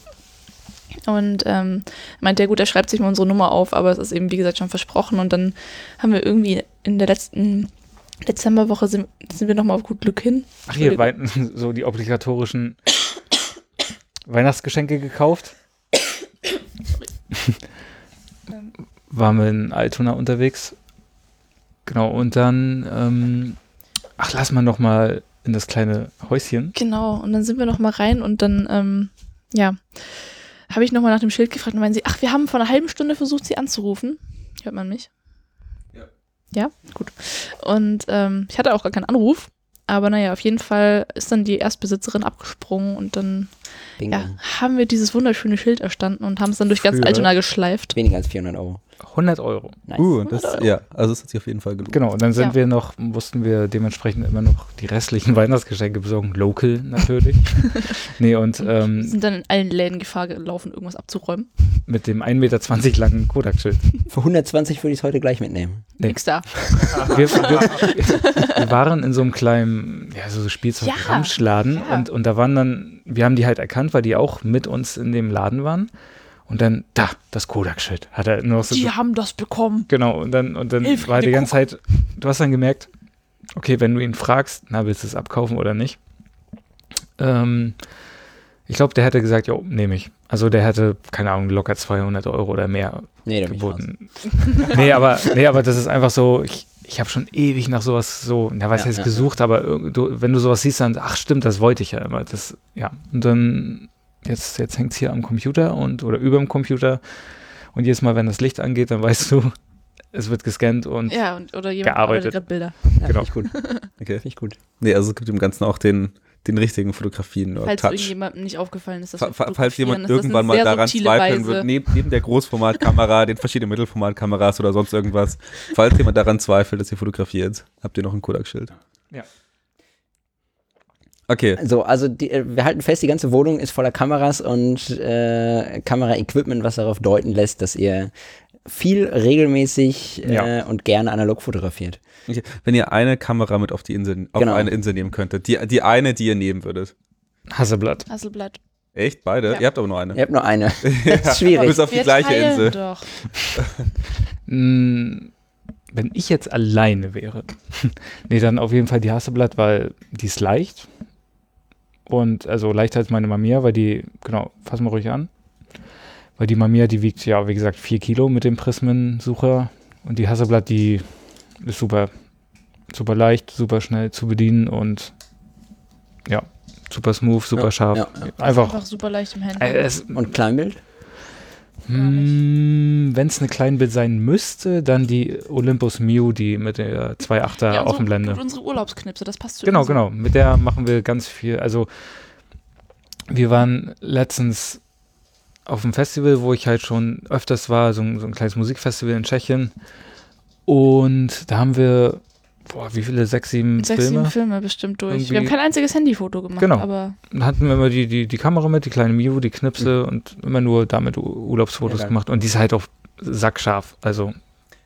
Und ähm, meinte, ja gut, er schreibt sich mal unsere Nummer auf, aber es ist eben, wie gesagt, schon versprochen. Und dann haben wir irgendwie in der letzten Dezemberwoche sind, sind wir nochmal auf gut Glück hin. Ach hier. Wein, so die obligatorischen Weihnachtsgeschenke gekauft. Waren wir in Altona unterwegs. Genau, und dann, ähm, ach, lass mal noch mal in das kleine Häuschen. Genau, und dann sind wir nochmal rein und dann, ähm, ja, habe ich nochmal nach dem Schild gefragt und meinen sie, ach, wir haben vor einer halben Stunde versucht, sie anzurufen. Hört man mich? Ja. Gut. Und ähm, ich hatte auch gar keinen Anruf, aber naja, auf jeden Fall ist dann die Erstbesitzerin abgesprungen und dann Bingo. ja, haben wir dieses wunderschöne Schild erstanden und haben es dann durch ganz Für- Altona geschleift. Weniger als 400 Euro. 100 Euro. Nice. Uh, das, 100 Euro. ja, also es hat sich auf jeden Fall gelohnt. Genau, und dann sind Ja. wir noch, mussten wir dementsprechend immer noch die restlichen Weihnachtsgeschenke besorgen. Local natürlich. nee, und Wir ähm, sind dann in allen Läden Gefahr gelaufen, irgendwas abzuräumen. mit dem 1,20 Meter langen Kodak-Schild. Für 120 würde ich es heute gleich mitnehmen. Nee. Nix da. wir, wir, wir waren in so einem kleinen, ja, so Spielzeug-Ramschladen Ja. und, und da waren dann, wir haben die halt erkannt, weil die auch mit uns in dem Laden waren. Und dann, da, das Kodak-Schild. Hat er nur noch so. Die haben das bekommen. Genau, und dann, und dann Hilf, war die ganze Zeit, du hast dann gemerkt, okay, wenn du ihn fragst, na, willst du es abkaufen oder nicht? Ähm, ich glaube, der hätte gesagt, jo, nehme ich. Also der hätte, keine Ahnung, locker 200 Euro oder mehr Nee, geboten. nee, aber, nee, aber das ist einfach so, ich, ich habe schon ewig nach sowas so, na, was Ja, heißt ja, gesucht, aber irg- du, wenn du sowas siehst, dann, ach stimmt, das wollte ich ja immer. Das, ja. Und dann, jetzt, jetzt hängt es hier am Computer und oder über dem Computer. Und jedes Mal, wenn das Licht angeht, dann weißt du, es wird gescannt und Ja, und, oder jemand Gearbeitet. Bilder. Ja, Genau. Finde ich gut. Okay. Finde ich gut. Nee, also es gibt im Ganzen auch den, den richtigen Fotografien oder Falls Touch. irgendjemandem nicht aufgefallen ist, dass Fa- Falls fotografieren, jemand irgendwann mal daran zweifeln Weise. wird, neben, neben der Großformatkamera, den verschiedenen Mittelformatkameras oder sonst irgendwas, falls jemand daran zweifelt, dass ihr fotografiert, habt ihr noch ein Kodak-Schild. Ja. Okay, So, also die, äh, wir halten fest, die ganze Wohnung ist voller Kameras und äh, Kameraequipment, was darauf deuten lässt, dass ihr viel regelmäßig äh, Ja. und gerne analog fotografiert. Okay. Wenn ihr eine Kamera mit auf die Insel, auf Genau. eine Insel nehmen könntet, die, die eine, die ihr nehmen würdet. Hasselblatt. Hasselblatt. Echt? Beide? Ja. Ihr habt aber nur eine. Ihr habt nur eine. Ja. Das ist schwierig. Bis auf die Wir gleiche Insel. Doch. Mm, Wenn ich jetzt alleine wäre, nee, dann auf jeden Fall die Hasselblatt, weil die ist leicht. Und also leichter als meine Mamiya, weil die, genau, fass mal ruhig an. Weil die Mamiya, die wiegt ja, wie gesagt, 4 Kilo mit dem Prismensucher. Und die Hasselblatt, die ist super, super leicht, super schnell zu bedienen und ja, super smooth, super Ja, scharf. ja, ja. Einfach. Einfach super leicht im Handling. Äh, Und Kleinbild? Wenn es eine Kleinbild sein müsste, dann die Olympus Mew, die mit der 2.8er ja, Offenblende. gut, unsere Urlaubsknipse, das passt zu Genau, genau. Mit der machen wir ganz viel. Also wir waren letztens auf einem Festival, wo ich halt schon öfters war, so ein, so ein kleines Musikfestival in Tschechien. Und da haben wir, boah, wie viele? Sechs, sieben Sechs, Filme? sieben Filme bestimmt durch. Irgendwie- Wir haben kein einziges Handyfoto gemacht, Genau. aber Dann hatten wir immer die, die, die Kamera mit, die kleine Mew, die Knipse und immer nur damit Urlaubsfotos Ja, gemacht. Und die ist halt auch sackscharf. Also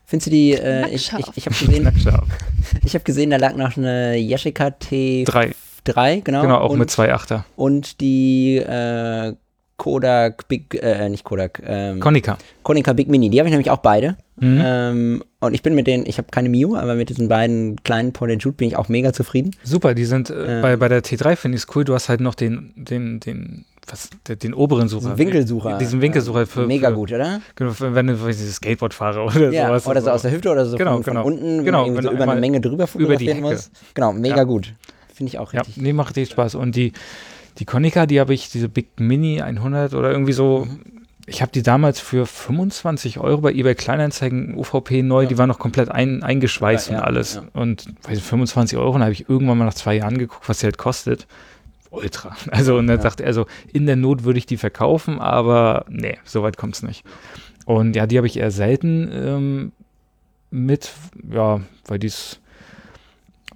Findest du die, äh, ich, ich, ich habe gesehen, ich hab gesehen, da lag noch eine Yashica T3, Drei. genau. Genau, auch und, mit 2.8er. Und die äh, Kodak Big, äh, nicht Kodak, ähm, Konica. Konica Big Mini, die habe ich nämlich auch beide. Mhm. Ähm, und ich bin mit denen, ich habe keine Mio, aber mit diesen beiden kleinen and Shoot bin ich auch mega zufrieden. Super, die sind äh, Ähm. bei, bei der T3 finde ich es cool. Du hast halt noch den, den, den, was, den, den oberen Sucher. Diesen Winkelsucher. Diesen Winkelsucher für. mega für, gut, oder? Genau, wenn du ich, Skateboard fahre oder Ja, sowas. oder so aus der Hüfte oder so Genau, von, von genau. unten, Genau, wenn wenn so du über eine Menge drüber über die Hecke. muss. Genau, mega Ja. gut. Finde ich auch Ja, richtig. nee, macht richtig Spaß. Und die, die Konica, die habe ich, diese Big Mini 100 oder irgendwie so. Mhm. Ich habe die damals für 25 Euro bei eBay Kleinanzeigen UVP neu, Ja. die war noch komplett ein, eingeschweißt Ja, ja, und alles. Und weiß ich, 25 Euro, dann habe ich irgendwann mal nach zwei Jahren geguckt, was die halt kostet. Ultra. Also, und dann dachte er, also in der Not würde ich die verkaufen, aber nee, so weit kommt es nicht. Und ja, die habe ich eher selten ähm, mit, ja, weil die ist,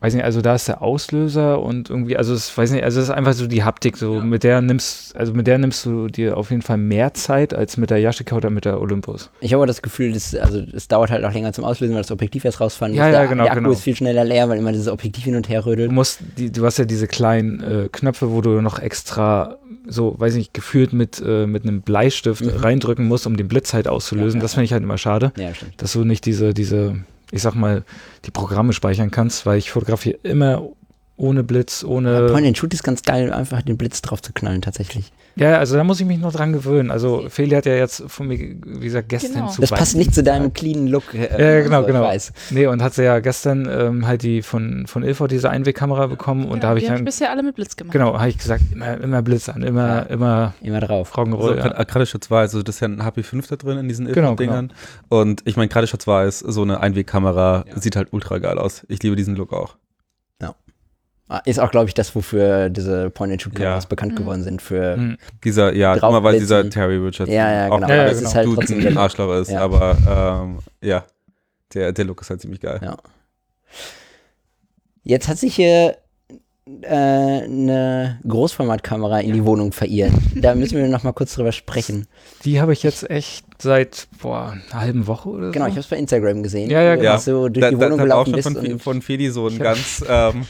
weiß nicht, also da ist der Auslöser und irgendwie, also es weiß nicht, also es ist einfach so die Haptik, so mit der nimmst, also mit der nimmst du dir auf jeden Fall mehr Zeit als mit der Yashica oder mit der Olympus. Ich habe aber das Gefühl, das, also, es dauert halt auch länger zum Auslösen, weil das Objektiv erst rausfahren Ja, muss. ja, der, genau, der Akku genau. ist viel schneller leer, weil immer dieses Objektiv hin und her Du rödelt. musst, die, du hast ja diese kleinen äh, Knöpfe, wo du noch extra, so, weiß nicht, gefühlt mit, äh, mit einem Bleistift Mhm. reindrücken musst, um den Blitz halt auszulösen. Ja, ja, das finde ich halt immer schade, Ja, stimmt. dass du nicht diese, diese, ich sag mal, die Programme speichern kannst, weil ich fotografiere immer ohne Blitz, ohne. Point and Shoot ist ganz geil, einfach den Blitz drauf zu knallen, tatsächlich. Ja, also da muss ich mich noch dran gewöhnen. Also Feli hat ja jetzt von mir, wie gesagt, gestern Genau. zu Das passt nicht zu deinem cleanen Look. äh, Ja, ja, genau, also, ich genau. weiß. Nee, und hat sie ja gestern ähm, halt die von, von Ilford diese Einwegkamera bekommen und da habe ich die hab dann, bisher alle mit Blitz gemacht. genau, habe ich gesagt, immer, immer Blitz an, immer, Ja. immer Immer drauf. So, Rock'n'Roll. ja. gerade Schutz weiß, also das ist ja ein HP5 da drin in diesen Genau, Dingern. Und ich meine, gerade Schutz weiß, so eine Einwegkamera sieht halt ultra geil aus. Ich liebe diesen Look auch. Ist auch, glaube ich, das, wofür diese Point and Shoot Kameras Ja. bekannt Mhm. geworden sind. Für Hm. Dieser, ja, immer weil dieser Terry Richardson Ja, ja, auch genau. Ja, ja, das genau. ist halt Dude trotzdem ein Arschloch ist, Ja. aber ähm, ja, der, der Look ist halt ziemlich geil. Ja. Jetzt hat sich hier äh, eine Großformatkamera in die Wohnung verirrt. Da müssen wir noch mal kurz drüber sprechen. Die habe ich jetzt echt seit, boah, einer halben Woche oder Genau, so. ich habe es bei Instagram gesehen. Ja, ja, genau. du so durch Da, die Wohnung da war auch gelaufen schon bist von, und von Feli so ein ganz, ähm,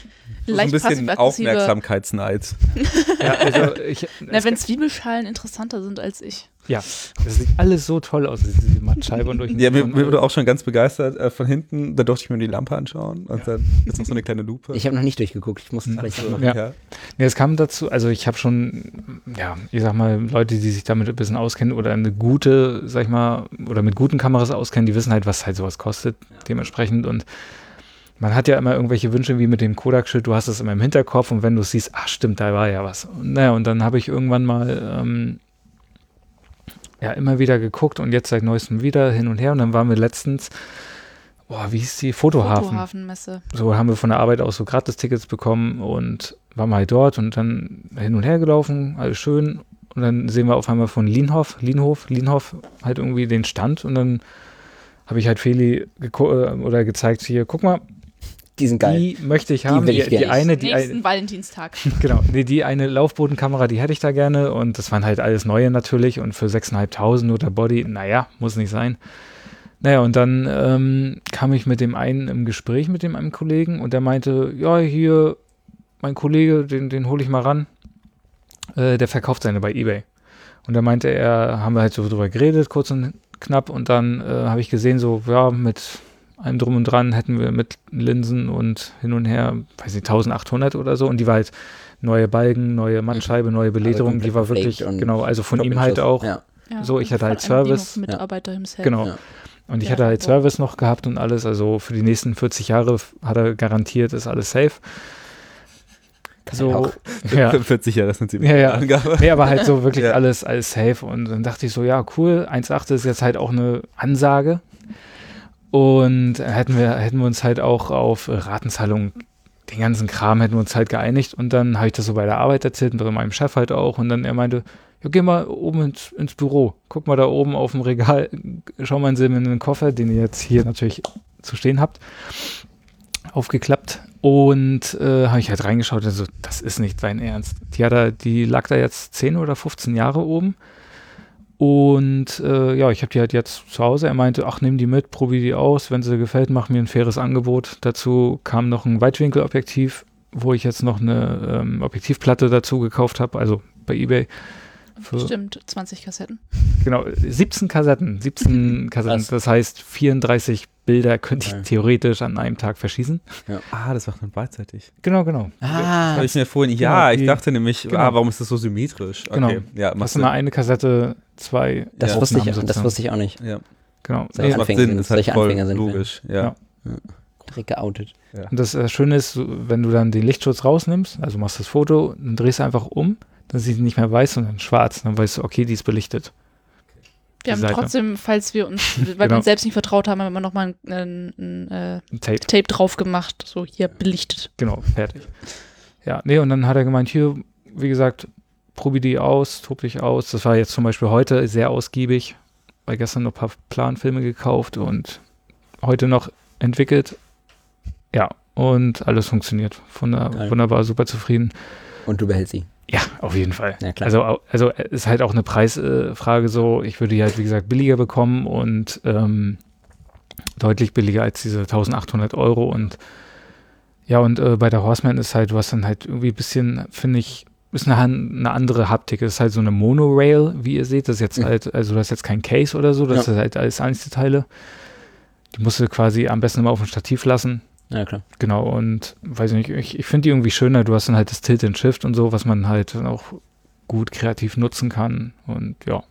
so ein bisschen Aufmerksamkeitsneid. ja, also ich, Na, wenn Zwiebelschalen interessanter sind als ich. ja, das sieht alles so toll aus, diese Mattscheibe und durch Ja, mir, mir wurde auch schon ganz begeistert äh, von hinten, da durfte ich mir die Lampe anschauen und dann ist noch so eine kleine Lupe. ich habe noch nicht durchgeguckt. Ich muss es gleich so, machen. Ja. ja. Nee, es kam dazu, also ich habe schon, ja, ich sag mal, Leute, die sich damit ein bisschen auskennen oder eine gute, sag ich mal, oder mit guten Kameras auskennen, die wissen halt, was halt sowas kostet, dementsprechend. Und man hat ja immer irgendwelche Wünsche wie mit dem Kodak-Schild, du hast es immer im Hinterkopf und wenn du es siehst, ach stimmt, da war ja was. Und, naja, und dann habe ich irgendwann mal ähm, ja immer wieder geguckt und jetzt seit neuestem wieder hin und her und dann waren wir letztens, boah, wie hieß die? Fotohafen Fotohafenmesse. so haben wir von der Arbeit aus so Gratis-Tickets bekommen und waren mal dort und dann hin und her gelaufen, alles schön. Und dann sehen wir auf einmal von Lienhof, Lienhof, Lienhof halt irgendwie den Stand und dann habe ich halt Feli äh, oder gezeigt hier, guck mal, Die sind geil. die möchte ich haben. will Die, ich die, gerne. eine, die, Nächsten ein, Valentinstag. genau, die, die eine Laufbodenkamera, die hätte ich da gerne und das waren halt alles neue natürlich und für 6.500 nur der Body, naja, muss nicht sein. Naja, und dann ähm, kam ich mit dem einen im Gespräch mit dem einen Kollegen und der meinte, ja, hier, mein Kollege, den, den hole ich mal ran. Äh, der verkauft seine bei Ebay. Und da meinte er, haben wir halt so drüber geredet, kurz und knapp, und dann äh, habe ich gesehen, so, ja, mit allem drum und dran hätten wir mit Linsen und hin und her, weiß nicht, 1800 oder so, und die war halt neue Balken, neue Mattscheibe, neue Belederung, komplett die war wirklich, genau, also von ihm halt auch, Ja. Ja, So, ich hatte halt Service. Demo-Mitarbeiter himself. genau. Ja. Und ich Ja, hatte halt. Service noch gehabt und alles, also für die nächsten 40 Jahre hat er garantiert, ist alles safe. So, auch. ja. 40 Jahre ist eine ziemlich Ja, ja. Angabe. Nee, aber halt so wirklich Ja. alles, alles safe. Und dann dachte ich so, ja, cool, 1,8 ist jetzt halt auch eine Ansage. Und hätten wir, hätten wir uns halt auch auf Ratenzahlung, den ganzen Kram hätten wir uns halt geeinigt. Und dann habe ich das so bei der Arbeit erzählt und bei meinem Chef halt auch. Und dann er meinte, ja, geh mal oben ins, ins Büro. Guck mal da oben auf dem Regal, schau mal in den Koffer, den ihr jetzt hier natürlich zu stehen habt, aufgeklappt. Und äh, habe ich halt reingeschaut, also das ist nicht dein Ernst. Die, hat da, die lag da jetzt 10 oder 15 Jahre oben. Und äh, ja, ich habe die halt jetzt zu Hause. Er meinte, ach, nimm die mit, probier die aus. Wenn sie dir gefällt, mach mir ein faires Angebot. Dazu kam noch ein Weitwinkelobjektiv, wo ich jetzt noch eine ähm, Objektivplatte dazu gekauft habe, also bei eBay. Stimmt, 20 Kassetten. Genau, 17 Kassetten. 17 Kassetten. Das heißt, 34 Bilder könnte ich Ja. theoretisch an einem Tag verschießen. Ah, das macht man beidseitig. Genau, genau. Ah, Habe ich mir vorhin, ja, Genau, ich dachte nämlich, genau. ah, warum ist das so symmetrisch? Genau. Okay, ja, macht Hast du mal Sinn. eine Kassette, zwei das, Ja. wusste ich, das wusste ich auch nicht. Ja, Genau. Solche das macht Anfänger Sinn, sind- ist halt solche voll Anfänger sind wir. logisch. Ja. Ja. Direkt geoutet. Und das äh, Schöne ist, wenn du dann den Lichtschutz rausnimmst, also machst das Foto, dann drehst du einfach um, dann sieht die nicht mehr weiß, sondern schwarz. Dann weißt du, okay, die ist belichtet. Wir haben Seite. trotzdem, falls wir uns, weil wir Genau. uns selbst nicht vertraut haben, haben wir nochmal ein, ein, ein äh, Ein Tape. Tape drauf gemacht, so hier belichtet. Genau, fertig. Ja, nee, und dann hat er gemeint, hier, wie gesagt, probier die aus, tob dich aus. Das war jetzt zum Beispiel heute sehr ausgiebig, weil gestern noch ein paar Planfilme gekauft und heute noch entwickelt. Ja, und alles funktioniert. Wunder, wunderbar, super zufrieden. Und du behältst sie. Ja, auf jeden Fall. Ja. Also, also äh, ist halt auch eine Preisfrage so. Ich würde die halt, wie gesagt, billiger bekommen und ähm, deutlich billiger als diese 1800 Euro. Und ja, und äh, bei der Horseman ist halt, du hast dann halt irgendwie ein bisschen, finde ich, ist eine, eine andere Haptik. Es ist halt so eine Monorail, wie ihr seht. Das ist jetzt Mhm. halt, also du hast jetzt kein Case oder so, das Ja. ist halt alles Einzelteile. Die musst du quasi am besten immer auf dem Stativ lassen. Ja, klar. Genau, und weiß ich nicht, ich, ich finde die irgendwie schöner. Du hast dann halt das Tilt and Shift und so, was man halt auch gut kreativ nutzen kann. Und ja.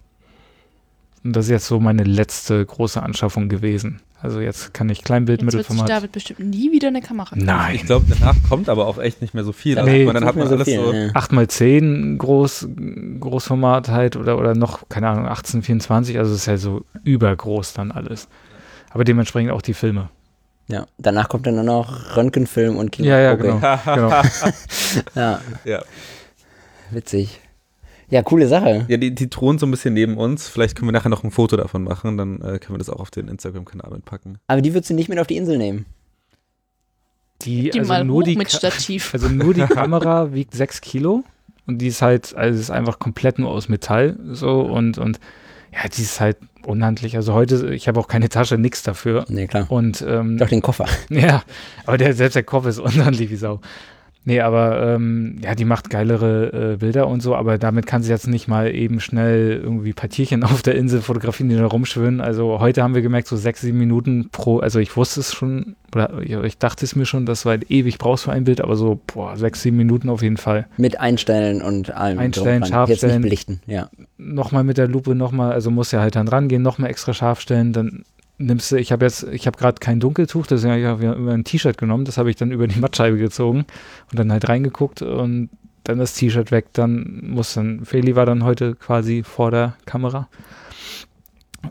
Und das ist jetzt so meine letzte große Anschaffung gewesen. Also jetzt kann ich Kleinbild, Jetzt wird. David bestimmt nie wieder eine Kamera kaufen. Nein. Ich glaube, danach kommt aber auch echt nicht mehr so viel. Also, Nee, man, dann hat man mehr alles so. viel, ja. 8x10 groß, Großformat halt oder, oder noch, keine Ahnung, 1824, also es ist ja so übergroß dann alles. Aber dementsprechend auch die Filme. Ja, danach kommt dann nur noch Röntgenfilm und Kino. Ja, ja, Okay. genau. genau. Ja, Ja. witzig. Ja, coole Sache. Ja, die, die thronen so ein bisschen neben uns. Vielleicht können wir nachher noch ein Foto davon machen. Dann äh, können wir das auch auf den Instagram-Kanal mitpacken. Aber die würdest du nicht mit auf die Insel nehmen. Die, Die also mal nur hoch die mit Stativ. Also nur die Kamera wiegt 6 Kilo und die ist halt, also ist einfach komplett nur aus Metall so und, und ja, die ist halt unhandlich. Also heute, ich habe auch keine Tasche, nix dafür. Nee, klar. Und ähm, Doch den Koffer. ja, aber der, selbst der Kopf ist unhandlich wie Sau. Nee, aber ähm, ja, die macht geilere äh, Bilder und so, aber damit kann sie jetzt nicht mal eben schnell irgendwie ein paar Tierchen auf der Insel fotografieren, die da rumschwimmen. Also heute haben wir gemerkt, so sechs, sieben Minuten pro, also ich wusste es schon, oder ich, dachte es mir schon, dass du halt ewig brauchst für ein Bild, aber so, boah, sechs, sieben Minuten auf jeden Fall. Mit Einstellen und allem. Einstellen, drum dran. scharf Jetzt nicht belichten, ja. Nochmal mit der Lupe nochmal, also muss ja halt dann rangehen, nochmal extra scharf stellen, dann nimmst du, ich habe jetzt, ich habe gerade kein Dunkeltuch, deswegen habe ich immer ein T-Shirt genommen, das habe ich dann über die Mattscheibe gezogen und dann halt reingeguckt und dann das T-Shirt weg, dann muss dann, Feli war dann heute quasi vor der Kamera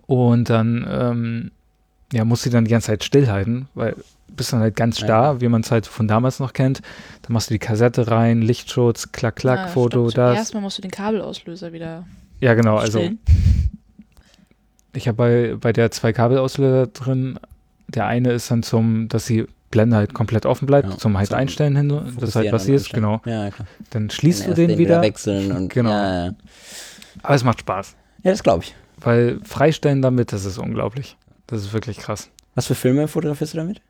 und dann, ähm, ja, muss sie dann die ganze Zeit stillhalten, weil bist dann halt ganz Ja. starr, wie man es halt von damals noch kennt. Dann machst du die Kassette rein, Lichtschutz, klack, klack, Na, Foto, stopp, das. Erstmal musst du den Kabelauslöser wieder Ja, genau, also stellen. Ich habe bei, bei der zwei Kabelauslöser drin. Der eine ist dann zum, dass die Blende halt komplett offen bleibt, Ja, zum halt zum Einstellen hin, das halt Fokussieren was und hier ist, anstellen. genau. Ja, klar. Dann schließt Dann du erst den wieder, wechseln und Genau. Ja. aber es macht Spaß. ja das glaube ich. Weil freistellen damit, das ist unglaublich. Das ist wirklich krass. Was für Filme fotografierst du damit?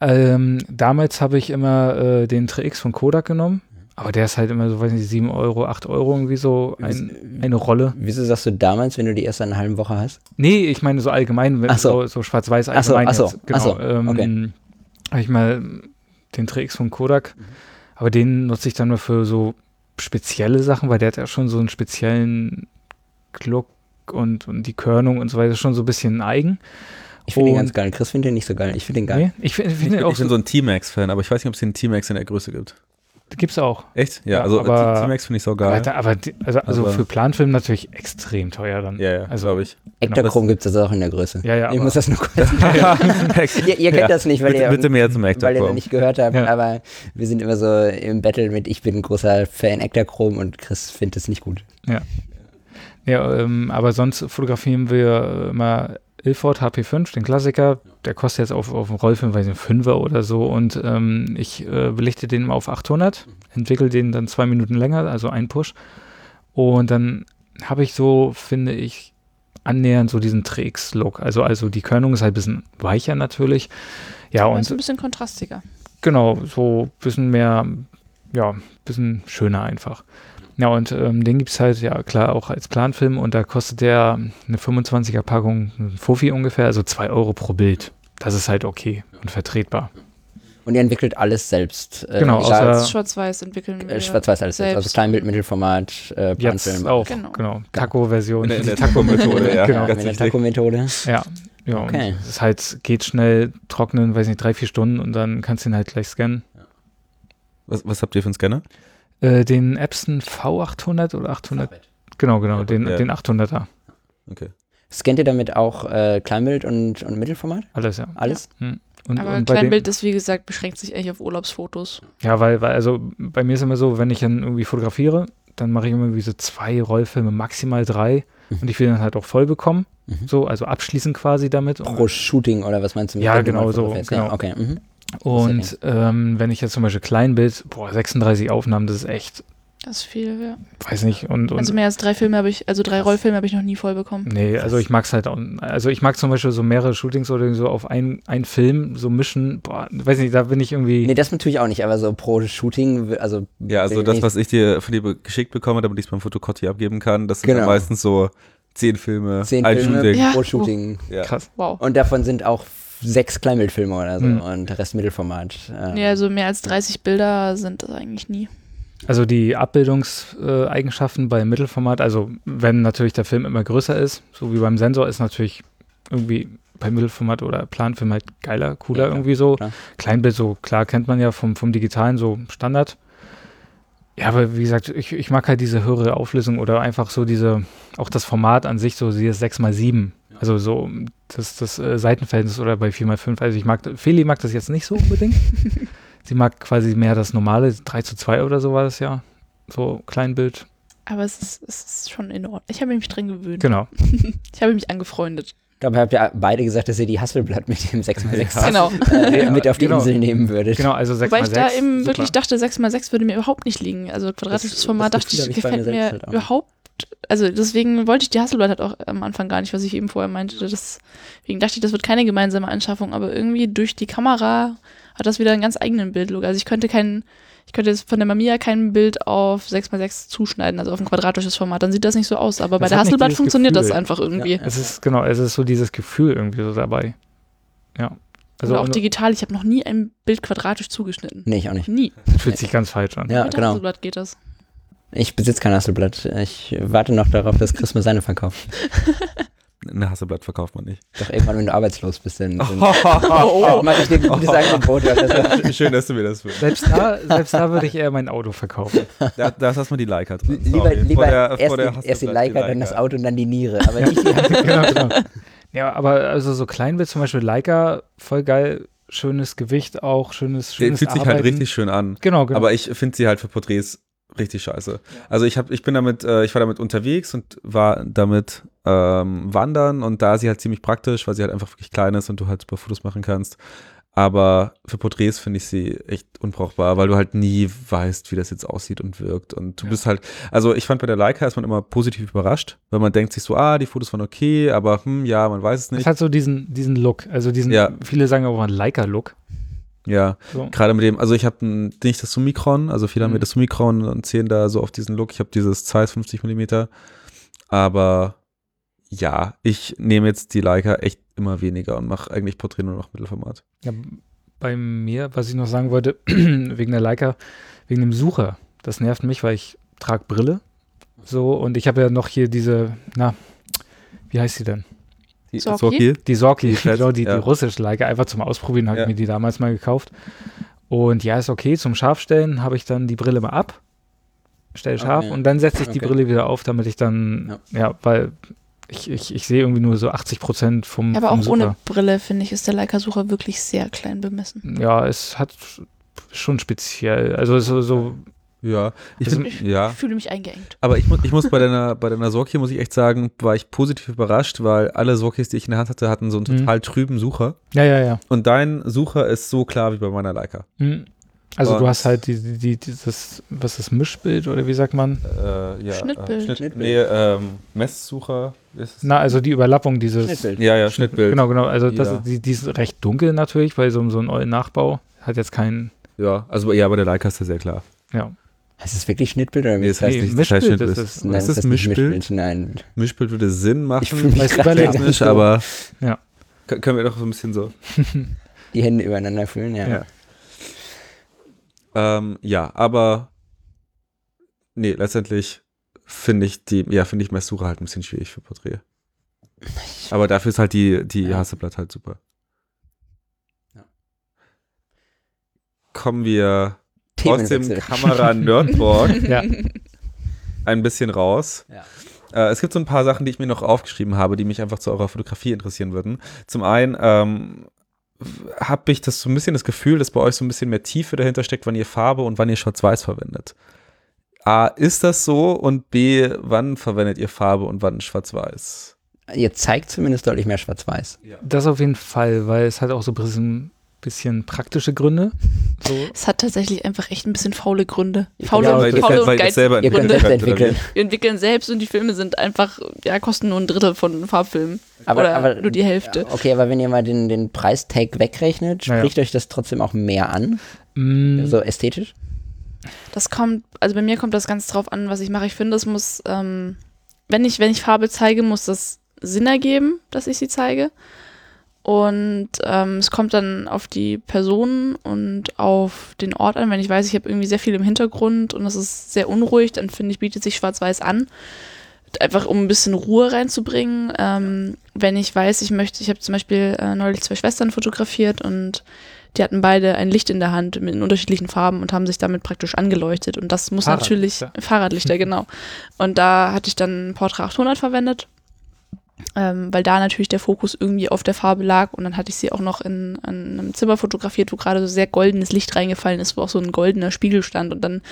Ähm, damals habe ich immer äh, den 3X von Kodak genommen, aber der ist halt immer so, weiß nicht, 7 Euro, 8 Euro irgendwie so ein, eine Rolle. Wieso sagst du damals, wenn du die erst eine halbe Woche hast? Nee, ich meine so allgemein, wenn so. so, so schwarz-weiß Ach so, allgemein ach so, jetzt. Genau. ach so, ähm, okay. Habe ich mal den 3X von Kodak, aber den nutze ich dann mal für so spezielle Sachen, weil der hat ja schon so einen speziellen Look und, und die Körnung und so weiter, schon so ein bisschen eigen. Ich finde den ganz geil. Chris findet den nicht so geil. Ich finde den geil. Nee, ich finde Ich, find bin- den auch ich bin so, so ein T-Max-Fan, aber ich weiß nicht, ob es den T-Max in der Größe gibt. Gibt's auch. Echt? Ja, Ja, also aber- T- T-Max finde ich so geil. Aber, aber die- also, also Aber- für Planfilm natürlich extrem teuer dann. Ja, ja, also glaube ich. Ektachrom gibt es das auch in der Größe. Ja, ja, ich aber- muss das nur kurz ihr, ihr kennt Ja, das nicht, weil bitte, ihr, bitte mehr zum weil ihr nicht gehört habt, Ja. aber wir sind immer so im Battle mit ich bin ein großer Fan Ektachrom und Chris findet es nicht gut. Ja, ähm, aber sonst fotografieren wir immer Ilford HP5, den Klassiker. Der kostet jetzt auf, auf dem Rollfilm, weiß nicht, 5 oder so. Und ähm, ich äh, belichte den mal auf 800, entwickle den dann zwei Minuten länger, also ein Push. Und dann habe ich so, finde ich, annähernd so diesen Trägs-Look. Also, also die Körnung ist halt ein bisschen weicher natürlich. Ja, Aber ist ein und bisschen kontrastiger. genau, so ein bisschen mehr, ja, ein bisschen schöner einfach. Ja, und ähm, den gibt es halt, ja klar, auch als Planfilm und da kostet der eine 25er Packung ein Fofi ungefähr, also 2 Euro pro Bild. Das ist halt okay und vertretbar. Und ihr entwickelt alles selbst. Äh, Genau, außer- Schwarz-Weiß entwickeln wir. äh, Schwarz-Weiß alles selbst. Also. Kleinbild, Mittelformat, äh, Jetzt Planfilm. auch, Genau. genau. Taco-Version. In der, in der Taco-Methode, ja. Genau. Ganz mit der. Taco-Methode. Ja, ja. Okay. Und es ist halt, geht schnell, trocknen, weiß nicht, drei, vier Stunden und dann kannst du ihn halt gleich scannen. Was, was habt ihr für einen Scanner? Äh, den Epson V800 oder 800, genau, genau, den, Ja. den 800er. Okay. Scannt ihr damit auch äh, Kleinbild und, und Mittelformat? Alles, ja. Alles? Hm. Und, Aber und bei dem- Kleinbild ist, wie gesagt, beschränkt sich eigentlich auf Urlaubsfotos. Ja, weil, weil, also bei mir ist immer so, wenn ich dann irgendwie fotografiere, dann mache ich immer wie so zwei Rollfilme, maximal drei. Mhm. Und ich will dann halt auch voll bekommen. Mhm. So, also abschließen quasi damit. Pro Shooting oder was meinst du? Ja, wenn du genau so, genau. Ja, okay. Mhm. Und ähm, wenn ich jetzt zum Beispiel Kleinbild, boah, 36 Aufnahmen, das ist echt, Das ist viel, ja. weiß nicht. Und, und Also mehr als drei Filme habe ich, also drei Rollfilme habe ich noch nie voll bekommen. nee, also ich mag es halt auch. Also ich mag zum Beispiel so mehrere Shootings oder so auf einen, einen Film so mischen. Boah, weiß nicht, da bin ich irgendwie. Nee, das natürlich auch nicht, aber so pro Shooting, also Ja, also das, was ich dir von dir geschickt bekomme, damit ich es beim Fotokotti abgeben kann, das sind Genau. dann meistens so zehn Filme, zehn ein Filme Shooting. Ja. pro Shooting. Ja. Krass. Wow. Und davon sind auch sechs Kleinbildfilme oder so Mhm. und der Rest Mittelformat. Ähm, Nee, also mehr als 30 Bilder sind das eigentlich nie. Also die Abbildungseigenschaften bei Mittelformat, also wenn natürlich der Film immer größer ist, so wie beim Sensor, ist natürlich irgendwie bei Mittelformat oder Planfilm halt geiler, cooler Ja, klar, irgendwie so. klar. Kleinbild, so klar kennt man ja vom, vom Digitalen so Standard. Ja, aber wie gesagt, ich, ich mag halt diese höhere Auflösung oder einfach so diese, auch das Format an sich, so dieses 6x7. Also so das, das äh, Seitenverhältnis oder bei 4x5. Also ich mag, Feli mag das jetzt nicht so unbedingt. Sie mag quasi mehr das normale, 3 zu 2 oder so war das ja. So Kleinbild. Aber es ist, es ist schon in Ordnung. Ich habe mich dran gewöhnt. Genau. Ich habe mich angefreundet. Dabei habt ihr beide gesagt, dass ihr die Hasselblatt mit dem 6x6 Genau. äh, Ja, mit auf die genau. Insel nehmen würdet. Genau, also 6 Weil ich da eben wirklich dachte, 6x6 würde mir überhaupt nicht liegen. Also quadratisches Das- Format das dachte ich, ich mir gefällt mir selbst halt überhaupt. Also deswegen wollte ich die Hasselblatt halt auch am Anfang gar nicht, was ich eben vorher meinte. Deswegen dachte ich, das wird keine gemeinsame Anschaffung, aber irgendwie durch die Kamera hat das wieder einen ganz eigenen Bildlook. Also ich könnte keinen, ich könnte jetzt von der Mamiya kein Bild auf 6x6 zuschneiden, also auf ein quadratisches Format. Dann sieht das nicht so aus. Aber bei Das der Hasselblatt funktioniert das Gefühl. einfach irgendwie. Ja. Es ist, genau, es ist so dieses Gefühl irgendwie so dabei. Ja. Also Oder auch digital. Ich habe noch nie ein Bild quadratisch zugeschnitten. Nee, ich auch nicht. Nie. fühlt sich ganz falsch an. Ja, Mit der genau. Hasselblatt geht das. Ich besitze kein Hasselblatt. Ich warte noch darauf, dass Chris mir seine verkauft. Eine Hasselblatt verkauft man nicht. Doch irgendwann, wenn du arbeitslos bist, dann, dann oh, mache ich dir ein gutes Angebot. Schön, dass du mir das willst. Selbst da, selbst da würde ich eher mein Auto verkaufen. Da, da ist erstmal die Leica dran. lieber Sorry. lieber Vor der- erst, vor der die, erst die Leica, dann das Auto und dann die Niere. Aber nicht die genau, genau. Ja, aber also so Kleinbild, zum Beispiel Leica, voll geil, schönes Gewicht auch, schönes, Der schönes fühlt sich halt richtig schön an. Genau, genau. Aber ich finde sie halt für Porträts richtig scheiße. Also ich habe, ich bin damit, äh, ich war damit unterwegs und war damit ähm, wandern und da ist sie halt ziemlich praktisch, weil sie halt einfach wirklich klein ist und du halt super Fotos machen kannst. Aber für Porträts finde ich sie echt unbrauchbar, weil du halt nie weißt, wie das jetzt aussieht und wirkt. Und du Ja. bist halt, also ich fand bei der Leica ist man immer positiv überrascht, weil man denkt sich so, ah, die Fotos waren okay, aber hm, ja, man weiß es Es nicht. hat so diesen, diesen Look, also diesen, Ja. viele sagen auch einen Leica-Look. Ja, So. gerade mit dem, also ich habe nicht das Summicron, also viele haben Mhm. mir das Summicron und zählen da so auf diesen Look. Ich habe dieses Zeiss 50 Millimeter, aber ja, ich nehme jetzt die Leica echt immer weniger und mache eigentlich Porträt nur noch Mittelformat. Ja, bei mir, was ich noch sagen wollte, wegen der Leica, wegen dem Sucher, das nervt mich, weil ich trage Brille. So, und ich habe ja noch hier diese, na, wie heißt sie denn? Die Sorki? Die Sorki, genau, die, ja. die russische Leica, einfach zum Ausprobieren, habe Ja. ich mir die damals mal gekauft. Und ja, ist okay, zum Scharfstellen habe ich dann die Brille mal ab, stelle scharf Okay. und dann setze ich die Okay. Brille wieder auf, damit ich dann, ja, weil ich, ich, ich sehe irgendwie nur so 80 Prozent vom, Ja, aber vom auch Sucher. ohne Brille, finde ich, ist der Leica-Sucher wirklich sehr klein bemessen. Ja, es hat schon speziell, also so, so Ja, ich Also- bin, ja. Ich fühle mich eingeengt. Aber ich, mu ich muss bei deiner, bei deiner Sorki, muss ich echt sagen, war ich positiv überrascht, weil alle Sorkis, die ich in der Hand hatte, hatten so einen Mhm. total trüben Sucher. ja, ja, ja. Und dein Sucher ist so klar wie bei meiner Leica. Hm. Also Und- du hast halt die, die, die, dieses, was ist das, Mischbild oder wie sagt man? Äh, ja, Schnittbild. Äh, Schnitt, Schnittbild. Nee, ähm, Messsucher ist es. Na, also die Überlappung dieses. Schnittbild. Ja, ja, Schnittbild. Genau, genau. Also das, Ja. ist- die, die ist recht dunkel natürlich, weil so, so ein ollen Nachbau hat jetzt keinen, Ja, also ja, bei der Leica ist das sehr klar. ja. Heißt es wirklich Schnittbild oder Nee, wie das heißt nicht, das heißt Mischbild Schnittbild. Ist, es. Nein, ist das nicht Mischbild? Nein. Mischbild würde Sinn machen. Ich fühle überleg- technisch, aber Ja. Kö- können wir doch so ein bisschen so. die Hände übereinander fühlen, ja. Ja. Ähm, ja, aber nee, letztendlich finde ich die, ja, finde ich Messsuche halt ein bisschen schwierig für Porträt. Aber dafür ist halt die, die Ja. Hasselblatt halt super. Ja. Kommen wir aus dem. Kamera-Nerdboard Ja. ein bisschen raus. Ja. Äh, es gibt so ein paar Sachen, die ich mir noch aufgeschrieben habe, die mich einfach zu eurer Fotografie interessieren würden. Zum einen ähm, habe ich das so ein bisschen das Gefühl, dass bei euch so ein bisschen mehr Tiefe dahinter steckt, wann ihr Farbe und wann ihr Schwarz-Weiß verwendet. A, ist das so? Und B, wann verwendet ihr Farbe und wann Schwarz-Weiß? Ihr zeigt zumindest deutlich mehr schwarz-weiß. Das auf jeden Fall, weil es hat auch so ein bisschen, bisschen praktische Gründe. So. Es hat tatsächlich einfach echt ein bisschen faule Gründe. Ja, Faule, weil- faule weil und selber Gründe. entwickeln. Wir entwickeln selbst und die Filme sind einfach, ja, kosten nur ein Drittel von Farbfilmen. Aber, Oder aber, nur die Hälfte. Ja, Okay, aber wenn ihr mal den, den Preistag wegrechnet, Naja. spricht euch das trotzdem auch mehr an? Mm, So ästhetisch? Das kommt, also bei mir kommt das ganz drauf an, was ich mache. Ich finde, es muss, ähm, wenn ich, wenn ich Farbe zeige, muss das Sinn ergeben, dass ich sie zeige. Und ähm, es kommt dann auf die Person und auf den Ort an. Wenn ich weiß, ich habe irgendwie sehr viel im Hintergrund und es ist sehr unruhig, dann finde ich, bietet sich Schwarz-Weiß an. Einfach um ein bisschen Ruhe reinzubringen. Ähm, wenn ich weiß, ich möchte, ich habe zum Beispiel äh, neulich zwei Schwestern fotografiert und die hatten beide ein Licht in der Hand mit in unterschiedlichen Farben und haben sich damit praktisch angeleuchtet. Und das muss natürlich Fahrradlichter. Fahrradlichter, genau. Und da hatte ich dann Portra 800 verwendet, ähm, weil da natürlich der Fokus irgendwie auf der Farbe lag. Und dann hatte ich sie auch noch in, in einem Zimmer fotografiert, wo gerade so sehr goldenes Licht reingefallen ist, wo auch so ein goldener Spiegel stand. Und dann,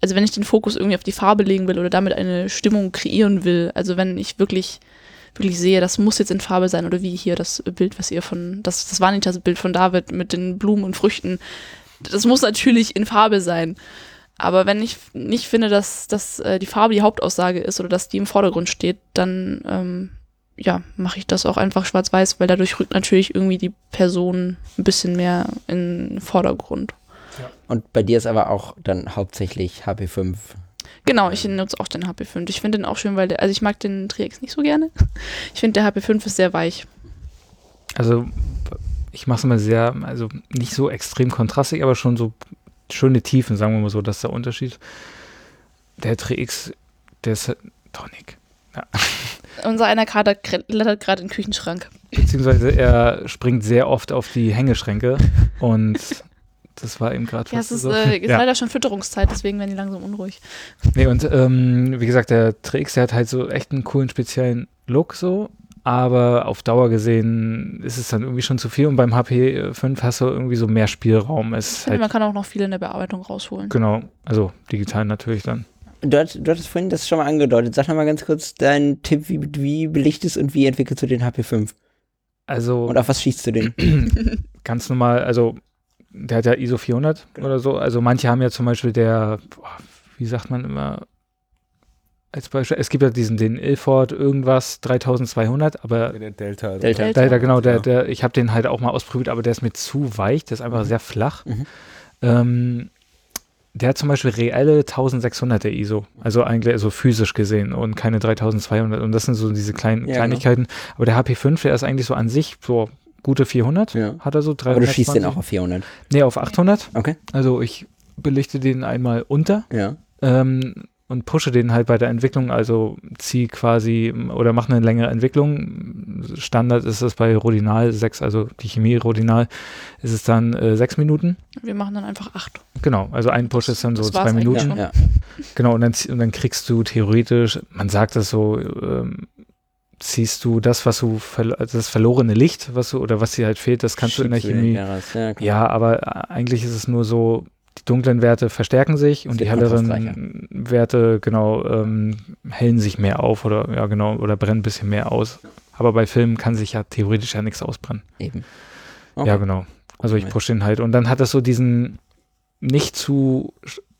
also wenn ich den Fokus irgendwie auf die Farbe legen will oder damit eine Stimmung kreieren will, also wenn ich wirklich wirklich sehe, das muss jetzt in Farbe sein oder wie hier das Bild, was ihr von, das, das Vanitas-Bild von David mit den Blumen und Früchten, das muss natürlich in Farbe sein. Aber wenn ich nicht finde, dass, dass äh, die Farbe die Hauptaussage ist oder dass die im Vordergrund steht, dann ähm, ja, mache ich das auch einfach schwarz-weiß, weil dadurch rückt natürlich irgendwie die Person ein bisschen mehr in den Vordergrund. Und bei dir ist aber auch dann hauptsächlich HP5. Genau, ich nutze auch den HP5. Ich finde den auch schön, weil der, also ich mag den Triex nicht so gerne. Ich finde der HP5 ist sehr weich. Also ich mache es immer sehr, also nicht so extrem kontrastig, aber schon so schöne Tiefen, sagen wir mal so, das ist der Unterschied. Der 3X, der ist Tonic. Unser einer gerade klettert gerade in den Küchenschrank. Beziehungsweise er springt sehr oft auf die Hängeschränke und das war eben gerade Ja, es ist, so. äh, ist ja. leider schon Fütterungszeit, deswegen werden die langsam unruhig. Nee, und ähm, wie gesagt, der 3X, der hat halt so echt einen coolen speziellen Look so, aber auf Dauer gesehen ist es dann irgendwie schon zu viel und beim HP5 hast du irgendwie so mehr Spielraum. Ich Es halt, man kann auch noch viel in der Bearbeitung rausholen. genau, also digital natürlich dann. Du, hast- du hattest vorhin das schon mal angedeutet. Sag noch mal ganz kurz deinen Tipp, wie, wie belichtest und wie entwickelst du den HP5? Also Und auf was schießt du den? ganz normal, also der hat ja ISO 400 Genau. oder so. Also manche haben ja zum Beispiel der, boah, wie sagt man immer, als Beispiel, es gibt ja diesen, den Ilford irgendwas 3200, aber Der Delta. Delta. Delta. der, genau, der, der, ich habe den halt auch mal ausprobiert, aber der ist mir zu weich, der ist einfach sehr flach. Mhm. Ähm, der hat zum Beispiel reelle 1600 der ISO, also eigentlich also physisch gesehen und keine 3200 und das sind so diese kleinen Ja, genau. Kleinigkeiten. Aber der HP5, der ist eigentlich so an sich so gute 400, Ja. hat er so Aber 320. du schießt den auch auf 400. Nee, auf 800. Okay. Also ich belichte den einmal unter Ja. ähm, und pushe den halt bei der Entwicklung, also ziehe quasi oder mache eine längere Entwicklung. Standard ist es bei Rodinal 6, also die Chemie Rodinal, ist es dann äh, 6 Minuten. Wir machen dann einfach acht. Genau, also ein Push ist dann so Das war's zwei eigentlich Minuten. schon. Ja. Genau, und dann, und dann kriegst du theoretisch, man sagt das so, ähm, ziehst du das, was du, verlo- also das verlorene Licht, was du, oder was dir halt fehlt, das kannst du in der Schiebst Chemie. Ja. Ja, aber äh, eigentlich ist es nur so, die dunklen Werte verstärken sich und die helleren. Werte, genau, ähm, hellen sich mehr auf oder, ja, genau, oder brennen ein bisschen mehr aus. Aber bei Filmen kann sich ja theoretisch ja nichts ausbrennen. Eben. Ja, genau. Also ich pushe den halt. Und dann hat das so diesen nicht zu,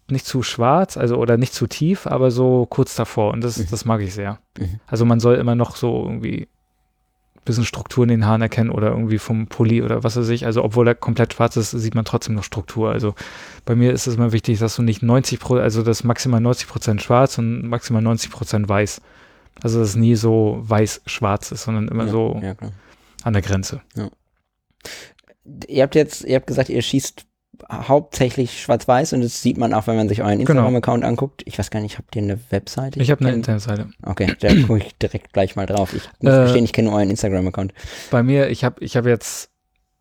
nicht zu schwarz, also oder nicht zu tief, aber so kurz davor. Und das, Mhm. das mag ich sehr. Mhm. Also man soll immer noch so irgendwie bisschen Struktur in den Haaren erkennen oder irgendwie vom Pulli oder was weiß ich. Also obwohl er komplett schwarz ist, sieht man trotzdem noch Struktur. Also bei mir ist es immer wichtig, dass du nicht 90 Pro, also das maximal 90 Prozent schwarz und maximal 90 Prozent weiß. Also dass es nie so weiß-schwarz ist, sondern immer ja, so Ja, an der Grenze. Ihr habt jetzt, ihr habt gesagt, ihr schießt hauptsächlich schwarz-weiß und das sieht man auch, wenn man sich euren Genau. Instagram-Account anguckt. Ich weiß gar nicht, habt ihr eine Webseite? Ich habe eine Internetseite. Okay, da gucke ich direkt gleich mal drauf. Ich muss Äh, gestehen, ich kenne euren Instagram-Account. bei mir, ich habe ich hab jetzt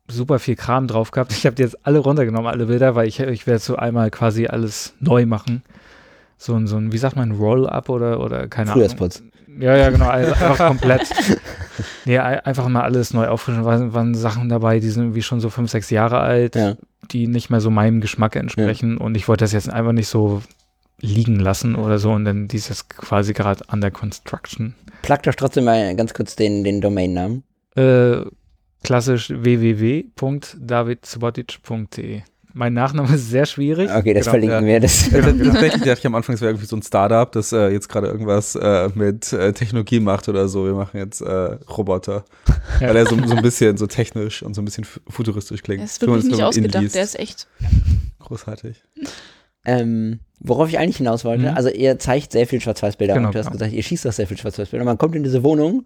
super viel Kram drauf gehabt. Ich habe die jetzt alle runtergenommen, alle Bilder, weil ich, ich werde so einmal quasi alles neu machen. So ein, so ein wie sagt man, Roll-Up oder, oder keine Ahnung. Frühjahrsputz. Ja, ja, genau, einfach komplett. Nee, ei- einfach mal alles neu auffrischen. Waren, waren Sachen dabei, die sind irgendwie schon so fünf, sechs Jahre alt, Ja. die nicht mehr so meinem Geschmack entsprechen. Und ich wollte das jetzt einfach nicht so liegen lassen oder so. Und dann die ist jetzt quasi gerade under construction. Plug doch trotzdem mal ganz kurz den, den Domainnamen. Äh, klassisch www.davidsubotic.de. Mein Nachname ist sehr schwierig. Okay, das Genau, verlinken ja. wir. Das. Ja, Tatsächlich dachte ich am Anfang, es wäre irgendwie so ein Startup, das äh, jetzt gerade irgendwas äh, mit äh, Technologie macht oder so. Wir machen jetzt äh, Roboter. Ja. Weil er so, so ein bisschen so technisch und so ein bisschen fu- futuristisch klingt. Der ist wirklich nicht ausgedacht, liest. der ist echt. Großartig. Ähm, worauf ich eigentlich hinaus wollte, Mhm. also ihr zeigt sehr viel Schwarz-Weiß-Bilder Genau, und du hast genau. gesagt, ihr schießt auch sehr viel Schwarz-Weiß-Bilder. Man kommt in diese Wohnung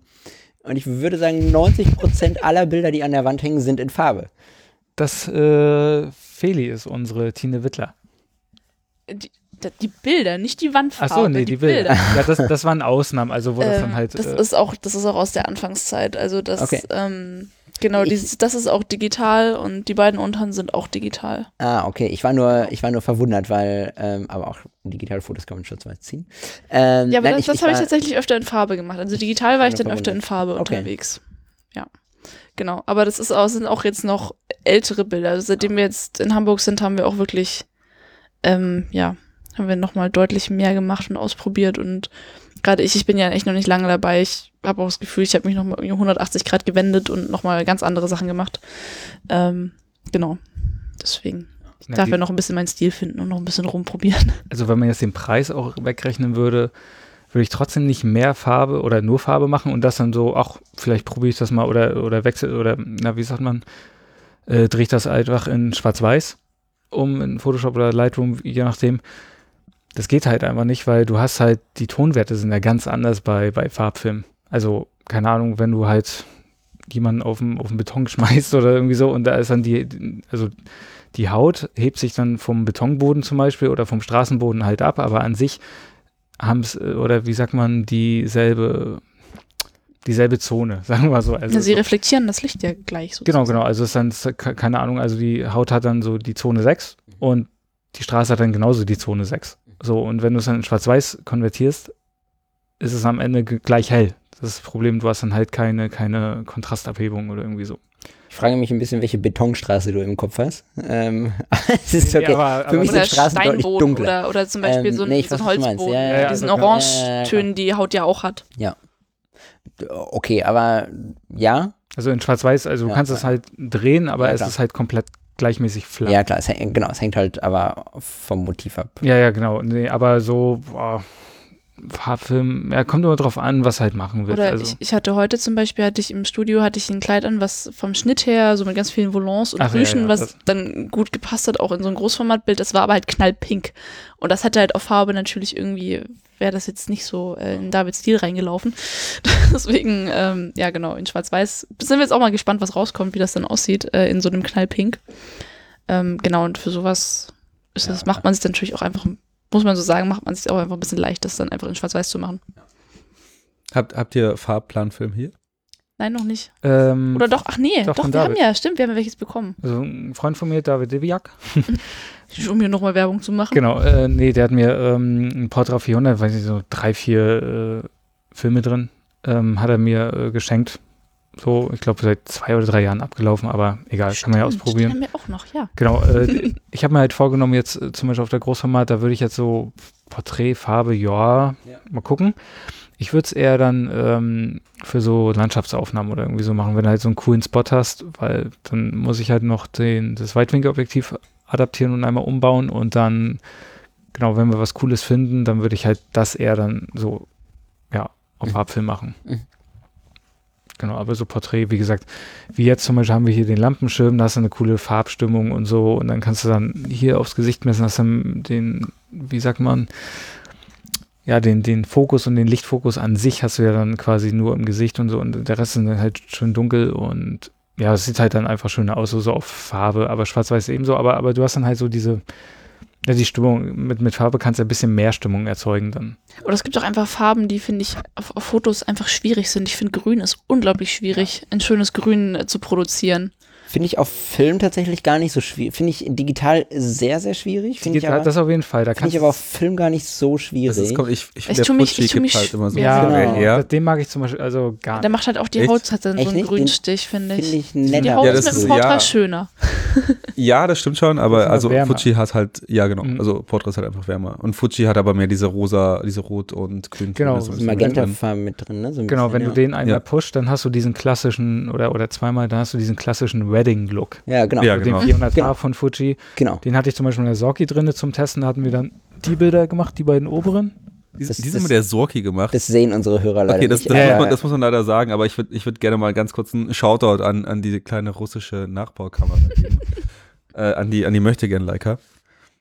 und ich würde sagen, 90% aller Bilder, die an der Wand hängen, sind in Farbe. Das äh, Feli ist unsere Tine Wittler. Die, die Bilder, nicht die Wandfarbe. Ach so, nee, die, Bilder. Ja, das, das waren Ausnahmen, also wo das Ähm, dann halt. das, äh, ist auch, das ist auch aus der Anfangszeit. Also das, Okay. ähm, genau, Ich- dieses, das ist auch digital und die beiden unteren sind auch digital. Ah, okay. Ich war nur, ich war nur verwundert, weil, ähm, aber auch digitale Fotos kann man schwarz-weiß ziehen. Ähm, Ja, aber nein, das, das habe ich tatsächlich öfter in Farbe gemacht. Also digital war ich dann öfter in Farbe Okay. unterwegs. Ja. Genau. Aber das ist auch, sind auch jetzt noch ältere Bilder. Also seitdem wir jetzt in Hamburg sind, haben wir auch wirklich, ähm, ja, haben wir nochmal deutlich mehr gemacht und ausprobiert. Und gerade ich, ich bin ja echt noch nicht lange dabei. Ich habe auch das Gefühl, ich habe mich nochmal 180 Grad gewendet und nochmal ganz andere Sachen gemacht. Ähm, genau. Deswegen. Ich Na, darf ja noch ein bisschen meinen Stil finden und noch ein bisschen rumprobieren. Also wenn man jetzt den Preis auch wegrechnen würde, würde ich trotzdem nicht mehr Farbe oder nur Farbe machen und das dann so, ach, vielleicht probiere ich das mal oder, oder wechsel oder, na, wie sagt man, äh, drehe ich das einfach in Schwarz-Weiß, um in Photoshop oder Lightroom, je nachdem. Das geht halt einfach nicht, weil du hast halt, die Tonwerte sind ja ganz anders bei, bei Farbfilmen. Also, keine Ahnung, wenn du halt jemanden auf den, auf den Beton schmeißt oder irgendwie so und da ist dann die, also die Haut hebt sich dann vom Betonboden zum Beispiel oder vom Straßenboden halt ab, aber an sich haben es, oder wie sagt man, dieselbe, dieselbe Zone, sagen wir mal so. Also Ja, sie so- reflektieren das Licht ja gleich so. Genau, genau. Also es ist dann, keine Ahnung, also die Haut hat dann so die Zone 6 und die Straße hat dann genauso die Zone 6. So, und wenn du es dann in Schwarz-Weiß konvertierst, ist es am Ende gleich hell. Das ist das Problem, du hast dann halt keine, keine Kontrastabhebung oder irgendwie so. Ich frage mich ein bisschen, welche Betonstraße du im Kopf hast. Ähm, es ist okay. aber, Für mich oder sind Straßen deutlich Steinboden dunkler. oder, oder zum Beispiel Ähm, so ein, nee, ich so ein. Holzboden, Ja, ja, mit diesen also- Orangetönen, Äh, die Haut ja auch hat. Okay, aber ja, Also in Schwarz-Weiß, also du Ja, kannst es halt drehen, aber Ja, es ist halt komplett gleichmäßig flach. ja klar, es hängt, genau, es hängt halt aber vom Motiv ab. Ja, ja, genau. Nee, aber so, boah, Farbfilm, ja, kommt immer drauf an, was halt machen wird. Oder also, ich, ich hatte heute zum Beispiel, hatte ich im Studio, hatte ich ein Kleid an, was vom Schnitt her so mit ganz vielen Volants und Ach, ja, Rüschen, ja, was das- dann gut gepasst hat, auch in so ein Großformatbild. Das war aber halt knallpink. Und das hatte halt auf Farbe natürlich irgendwie, wäre das jetzt nicht so äh, in Davids Stil reingelaufen. Deswegen, ähm, ja genau, in Schwarz-Weiß sind wir jetzt auch mal gespannt, was rauskommt, wie das dann aussieht äh, in so einem knallpink. Ähm, genau, und für sowas ist das, macht man sich dann natürlich auch einfach, muss man so sagen, macht man sich auch einfach ein bisschen leicht, das dann einfach in Schwarz-Weiß zu machen. Habt, habt ihr Farbplanfilm hier? Nein, noch nicht. ähm, Oder doch, ach nee, Doch, doch, wir haben David. ja, stimmt, wir haben ja welches bekommen. also ein Freund von mir, David Deviak, Um hier nochmal Werbung zu machen. genau, äh, nee, der hat mir ähm, ein Portra 400, weiß ich so, drei, vier äh, Filme drin, ähm, hat er mir äh, geschenkt. So, ich glaube, seit zwei oder drei Jahren abgelaufen, aber egal, kann man ja Stimmt, ausprobieren. Haben wir auch noch, ja. Genau, äh, ich habe mir halt vorgenommen, jetzt äh, zum Beispiel auf der Großformat, da würde ich jetzt so Porträt, Farbe, ja, mal gucken. Ich würde es eher dann ähm, für so Landschaftsaufnahmen oder irgendwie so machen, wenn du halt so einen coolen Spot hast, weil dann muss ich halt noch den, das Weitwinkelobjektiv adaptieren und einmal umbauen und dann, genau, wenn wir was Cooles finden, dann würde ich halt das eher dann so, ja, auf Mhm. Farbfilm machen. Mhm. Genau, aber so Porträt, wie gesagt, wie jetzt zum Beispiel haben wir hier den Lampenschirm, da hast du eine coole Farbstimmung und so und dann kannst du dann hier aufs Gesicht messen, hast dann den, wie sagt man, ja, den, den Fokus und den Lichtfokus an sich hast du ja dann quasi nur im Gesicht und so und der Rest ist dann halt schön dunkel und ja, es sieht halt dann einfach schöner aus, so, so auf Farbe, aber schwarz-weiß ebenso, aber, aber du hast dann halt so diese, ja, die Stimmung, mit, mit Farbe kannst du ein bisschen mehr Stimmung erzeugen dann. Oder es gibt auch einfach Farben, die, finde ich, auf, auf Fotos einfach schwierig sind. Ich finde, Grün ist unglaublich schwierig, ein schönes Grün äh, zu produzieren. Finde ich auf Film tatsächlich gar nicht so schwierig. Finde ich digital sehr, sehr schwierig. Finde ich, Digital, aber, das auf jeden Fall, da find kannst ich aber auf Film gar nicht so schwierig. Das ist, komm, ich, ich Ich finde, der mich- ich tu mich gibt halt immer so Ja, viel genau. her. den mag ich zum Beispiel, also gar Der nicht. macht halt auch die Echt? Haut, hat dann Echt so einen Grünstich, finde ich. Finde ich Die netter. Haut Ja, ist das mit ist- dem Portra ja. schöner. Ja, das stimmt schon, aber also wärmer. Fuji hat halt, ja genau, Mhm. also Portra ist halt einfach wärmer. Und Fuji hat aber mehr diese rosa, diese rot und grün. Genau, so drin. Magenta-Farben mit drin, ne? So ein Genau, bisschen, wenn ja. du den einmal Ja. pusht, dann hast du diesen klassischen, oder, oder zweimal, dann hast du diesen klassischen Wedding-Look. Ja, genau. Ja, Also genau. Den 400 Genau. von Fuji. genau. Den hatte ich zum Beispiel in der Sorki drinne zum Testen. Da hatten wir dann die Bilder gemacht, die beiden oberen. Die, Das- die sind mit der Sorki gemacht. Das sehen unsere Hörer leider okay, das, nicht. das, muss aber- man, das muss man leider sagen, aber ich würde ich würd gerne mal ganz kurz einen Shoutout an, an diese kleine russische Nachbaukamera geben. äh, an die, an die Möchtegern-Leica.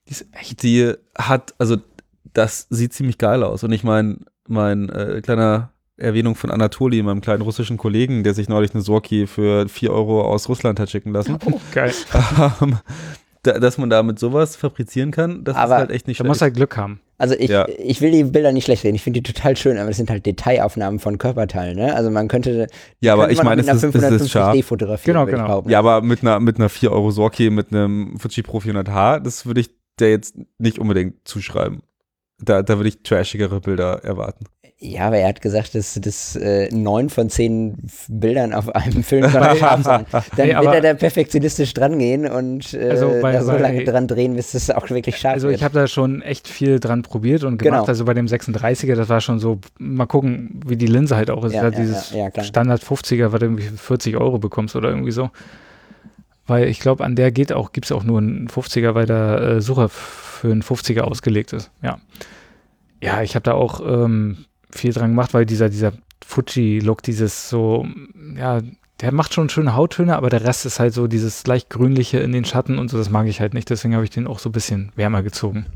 Die ist echt, die hat, also das sieht ziemlich geil aus. Und ich meine, mein äh, kleiner Erwähnung von Anatoli, meinem kleinen russischen Kollegen, der sich neulich eine Sorki für 4 Euro aus Russland hat schicken lassen. Oh, geil. Ähm, da, dass man damit sowas fabrizieren kann, das Aber ist halt echt nicht Da musst du schlecht. halt Glück haben. Also ich, Ja. ich will die Bilder nicht schlecht reden, ich finde die total schön, aber das sind halt Detailaufnahmen von Körperteilen, ne? Also man könnte Ja, aber könnte ich man meine, mit es einer ist, es ist scharf. 550D fotografieren, Genau, genau. Ja, aber mit einer, mit einer 4 Euro Sorki, mit einem Fuji Pro 400H, das würde ich der jetzt nicht unbedingt zuschreiben. Da, da würde ich trashigere Bilder erwarten. Ja, aber er hat gesagt, dass das äh, neun von zehn Bildern auf einem Film scharf sein. Dann Nee, wird er da perfektionistisch dran gehen und äh, Also bei- da so bei- lange dran drehen, bis es auch wirklich scharf Also wird. ich habe da schon echt viel dran probiert und gemacht. Genau. Also bei dem 36er, das war schon so, mal gucken, wie die Linse halt auch ist. Ja, Ja, dieses ja. Standard 50er, was du irgendwie für 40 Euro bekommst oder irgendwie so. Weil ich glaube, an der geht auch, gibt es auch nur einen 50er, weil der äh, Sucher für einen 50er ausgelegt ist. Ja. Ja, ich habe da auch ähm, viel dran gemacht, weil dieser, dieser Fuji-Look, dieses so, ja, der macht schon schöne Hauttöne, aber der Rest ist halt so dieses leicht grünliche in den Schatten und so, das mag ich halt nicht. Deswegen habe ich den auch so ein bisschen wärmer gezogen.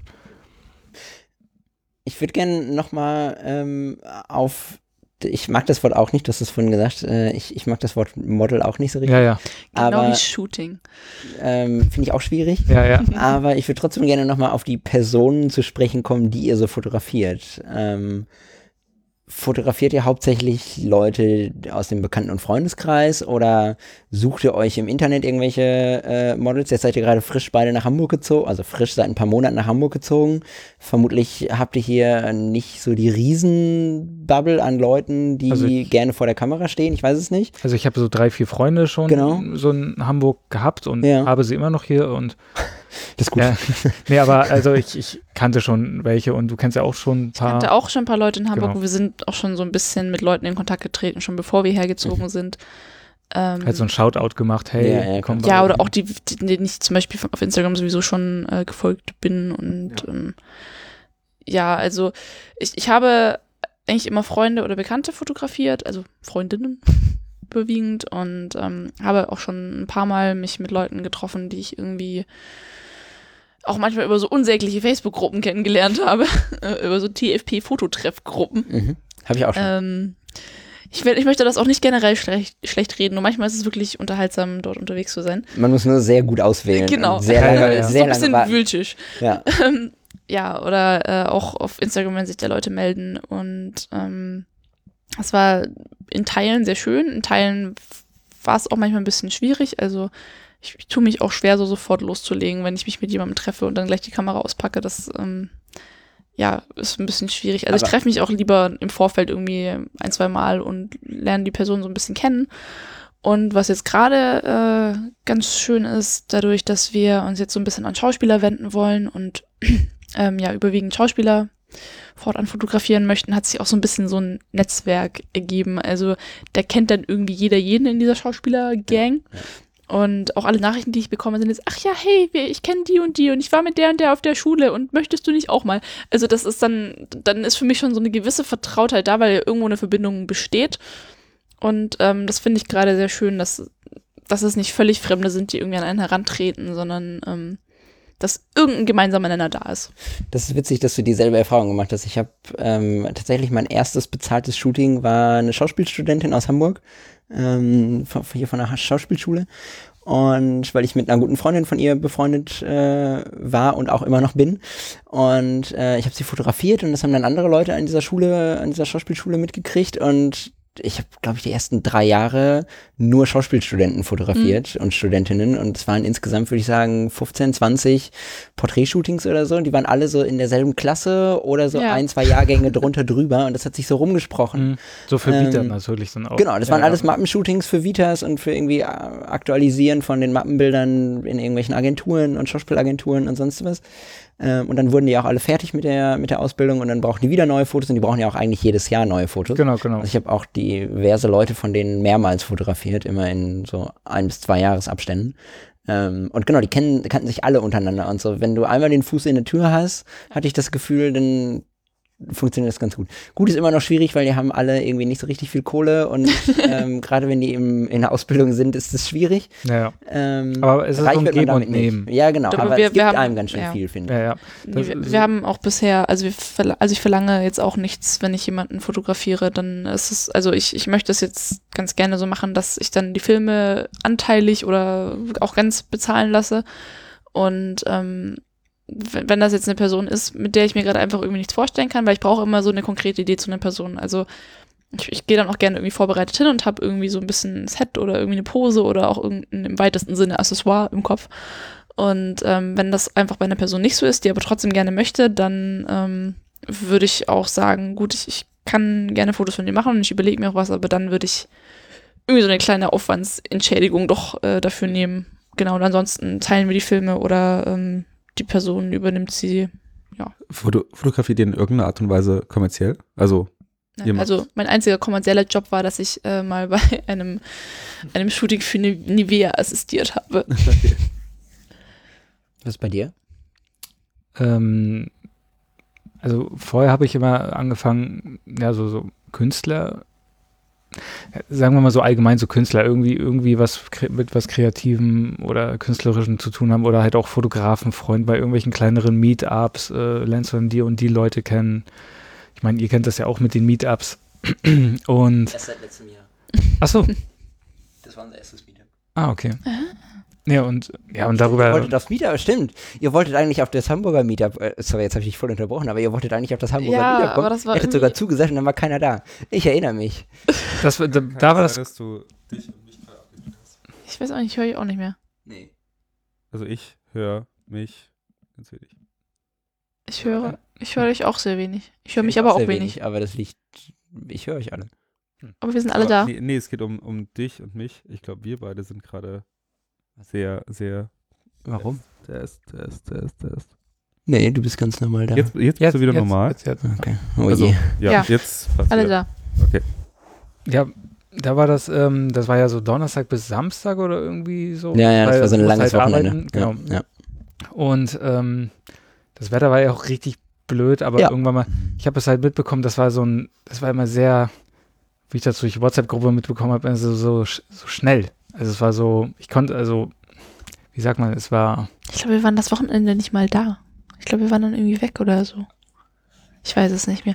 Ich würde gerne nochmal ähm, auf, ich mag das Wort auch nicht, du hast es vorhin gesagt, äh, ich, ich mag das Wort Model auch nicht so richtig, Ja, ja, Genau aber wie Shooting. ähm, finde ich auch schwierig. ja, ja. Aber ich würde trotzdem gerne nochmal auf die Personen zu sprechen kommen, die ihr so fotografiert. Ähm, fotografiert ihr hauptsächlich Leute aus dem Bekannten- und Freundeskreis oder sucht ihr euch im Internet irgendwelche äh, Models? Jetzt seid ihr gerade frisch beide nach Hamburg gezogen, also frisch seit ein paar Monaten nach Hamburg gezogen. Vermutlich habt ihr hier nicht so die Riesenbubble an Leuten, die Also ich- gerne vor der Kamera stehen. Ich weiß es nicht. Also ich habe so drei, vier Freunde schon Genau. so in Hamburg gehabt und Ja. habe sie immer noch hier und Das ist gut. Ja. Nee, aber also ich, ich kannte schon welche und du kennst ja auch schon ein Ich paar. kannte auch schon ein paar Leute in Hamburg Genau. und wir sind auch schon so ein bisschen mit Leuten in Kontakt getreten, schon bevor wir hergezogen sind. Ähm, halt so ein Shoutout gemacht, hey, Ja, ja, komm ja, oder auch die, die, denen ich zum Beispiel auf Instagram sowieso schon äh, gefolgt bin. Und ja, ähm, ja also ich, ich habe eigentlich immer Freunde oder Bekannte fotografiert, also Freundinnen überwiegend und ähm, habe auch schon ein paar Mal mich mit Leuten getroffen, die ich irgendwie auch manchmal über so unsägliche Facebook-Gruppen kennengelernt habe, äh, über so TFP-Fototreff-Gruppen. Mhm. Habe ich auch schon. Ähm, ich, will, ich möchte das auch nicht generell schlecht, schlecht reden, nur manchmal ist es wirklich unterhaltsam, dort unterwegs zu sein. Man muss nur sehr gut auswählen. Genau. Sehr lange, ja, ist so sehr ein bisschen warten. wühltisch. Ja. Ähm, ja, oder äh, auch auf Instagram, wenn sich da Leute melden. Und ähm, es war in Teilen sehr schön, in Teilen war es auch manchmal ein bisschen schwierig. Also ich, ich tue mich auch schwer, so sofort loszulegen, wenn ich mich mit jemandem treffe und dann gleich die Kamera auspacke. Das ähm, ja, ist ein bisschen schwierig. Also ich Aber- treffe mich auch lieber im Vorfeld irgendwie ein, zwei Mal und lerne die Person so ein bisschen kennen. Und was jetzt gerade äh, ganz schön ist, dadurch, dass wir uns jetzt so ein bisschen an Schauspieler wenden wollen und ähm, ja überwiegend Schauspieler fortan fotografieren möchten, hat sich auch so ein bisschen so ein Netzwerk ergeben. Also da kennt dann irgendwie jeder jeden in dieser Schauspieler-Gang. Und auch alle Nachrichten, die ich bekomme, sind jetzt, ach ja, hey, ich kenne die und die und ich war mit der und der auf der Schule und möchtest du nicht auch mal? Also das ist dann, dann ist für mich schon so eine gewisse Vertrautheit da, weil irgendwo eine Verbindung besteht. Und ähm, das finde ich gerade sehr schön, dass, dass es nicht völlig Fremde sind, die irgendwie an einen herantreten, sondern ähm, dass irgendein gemeinsamer Nenner da ist. Das ist witzig, dass du dieselbe Erfahrung gemacht hast. Ich habe ähm, tatsächlich mein erstes bezahltes Shooting war eine Schauspielstudentin aus Hamburg, ähm, von, hier von der Schauspielschule. Und weil ich mit einer guten Freundin von ihr befreundet äh, war und auch immer noch bin. Und äh, ich habe sie fotografiert und das haben dann andere Leute an dieser Schule, an dieser Schauspielschule mitgekriegt. Und ich habe, glaube ich, die ersten drei Jahre nur Schauspielstudenten fotografiert und Studentinnen. Und es waren insgesamt, würde ich sagen, 15, 20 Porträtshootings oder so. Und die waren alle so in derselben Klasse oder so Ja. ein, zwei Jahrgänge drunter drüber. Und das hat sich so rumgesprochen. Mhm. So für Vita Ähm, natürlich dann auch. Genau, das waren Ja, alles ja. Mappenshootings für Vitas und für irgendwie äh, Aktualisieren von den Mappenbildern in irgendwelchen Agenturen und Schauspielagenturen und sonst was. Ähm, und dann wurden die auch alle fertig mit der, mit der Ausbildung und dann brauchen die wieder neue Fotos und die brauchen ja auch eigentlich jedes Jahr neue Fotos. Genau, genau. Also ich habe auch diverse Leute von denen mehrmals fotografiert, immer in so ein bis zwei Jahresabständen. Ähm, und genau, die kennen, kannten sich alle untereinander und so. Wenn du einmal den Fuß in der Tür hast, hatte ich das Gefühl, dann funktioniert das ganz gut. Gut ist immer noch schwierig, weil die haben alle irgendwie nicht so richtig viel Kohle und ähm, gerade wenn die im, in der Ausbildung sind, ist es schwierig. Ja, ja. Ähm, Aber es ist reich wird man Geben damit und nicht. Nehmen. Ja, genau. Aber Aber, wir- es wir gibt haben- einem ganz schön ja. viel, finde Ja, ich. ja. Das wir, wir haben auch bisher, also, wir, also ich verlange jetzt auch nichts, wenn ich jemanden fotografiere, dann ist es, also ich, ich möchte es jetzt ganz gerne so machen, dass ich dann die Filme anteilig oder auch ganz bezahlen lasse. Und ähm, wenn das jetzt eine Person ist, mit der ich mir gerade einfach irgendwie nichts vorstellen kann, weil ich brauche immer so eine konkrete Idee zu einer Person. Also ich, ich gehe dann auch gerne irgendwie vorbereitet hin und habe irgendwie so ein bisschen ein Set oder irgendwie eine Pose oder auch irgendein im weitesten Sinne Accessoire im Kopf. Und ähm, wenn das einfach bei einer Person nicht so ist, die aber trotzdem gerne möchte, dann ähm, würde ich auch sagen, gut, ich, ich kann gerne Fotos von dir machen und ich überlege mir auch was, aber dann würde ich irgendwie so eine kleine Aufwandsentschädigung doch äh, dafür nehmen. Genau, und ansonsten teilen wir die Filme oder ähm, die Person übernimmt sie. Foto fotografiert ihr in irgendeiner Art und Weise kommerziell? Also, macht- Also mein einziger kommerzieller Job war, dass ich äh, mal bei einem, einem Shooting für Ni- Nivea assistiert habe. Was ist bei dir? Ähm, also vorher habe ich immer angefangen, ja, so, so Künstler, ja, sagen wir mal so allgemein so Künstler, irgendwie, irgendwie was kre- mit was Kreativem oder Künstlerischem zu tun haben oder halt auch Fotografen, Freund bei irgendwelchen kleineren Meetups, äh, lernst du dann die und die Leute kennen. Ich meine, ihr kennt das ja auch mit den Meetups. und, Erst seit letztem Jahr. ach so, Das war unser erstes Meetup. ah, okay. Ja, und, ja, und Ihr darüber, wolltet aufs Meetup, stimmt. Ihr wolltet eigentlich auf das Hamburger Meetup, äh, sorry, jetzt habe ich dich voll unterbrochen, aber ihr wolltet eigentlich auf das Hamburger Ja, Meetup kommen. aber das war ihr hättet sogar zugesagt und dann war keiner da. Ich erinnere mich. das, da, da war das, dass du dich und mich hast. Ich weiß auch nicht, höre ich auch nicht mehr. Nee. Also ich höre mich ganz wenig. Ich höre, ich höre dich auch sehr wenig. Ich höre mich aber auch sehr wenig. Aber das liegt, ich höre euch alle. Aber wir sind alle Aber da. Nee, nee, es geht um, um dich und mich. Ich glaube, wir beide sind gerade sehr, sehr Warum? Test, Test, Test, Test. Nee, du bist ganz normal da. Jetzt, jetzt bist du wieder normal. Jetzt, jetzt. Okay. Oh Also, je. ja, Ja. jetzt passt Alle da. Ja, da war das, ähm, das war ja so Donnerstag bis Samstag oder irgendwie so. Ja, ja, das war so ein langes halt Wochenende. arbeiten, Genau. Ja, ja. Und ähm, das Wetter war ja auch richtig blöd, aber Ja. irgendwann mal, ich habe es halt mitbekommen, das war so ein, das war immer sehr, wie ich das durch WhatsApp-Gruppe mitbekommen habe, also so, so schnell. Also es war so, ich konnte, also, wie sagt man, es war, Ich glaube, wir waren das Wochenende nicht mal da. Ich glaube, wir waren dann irgendwie weg oder so. Ich weiß es nicht mehr.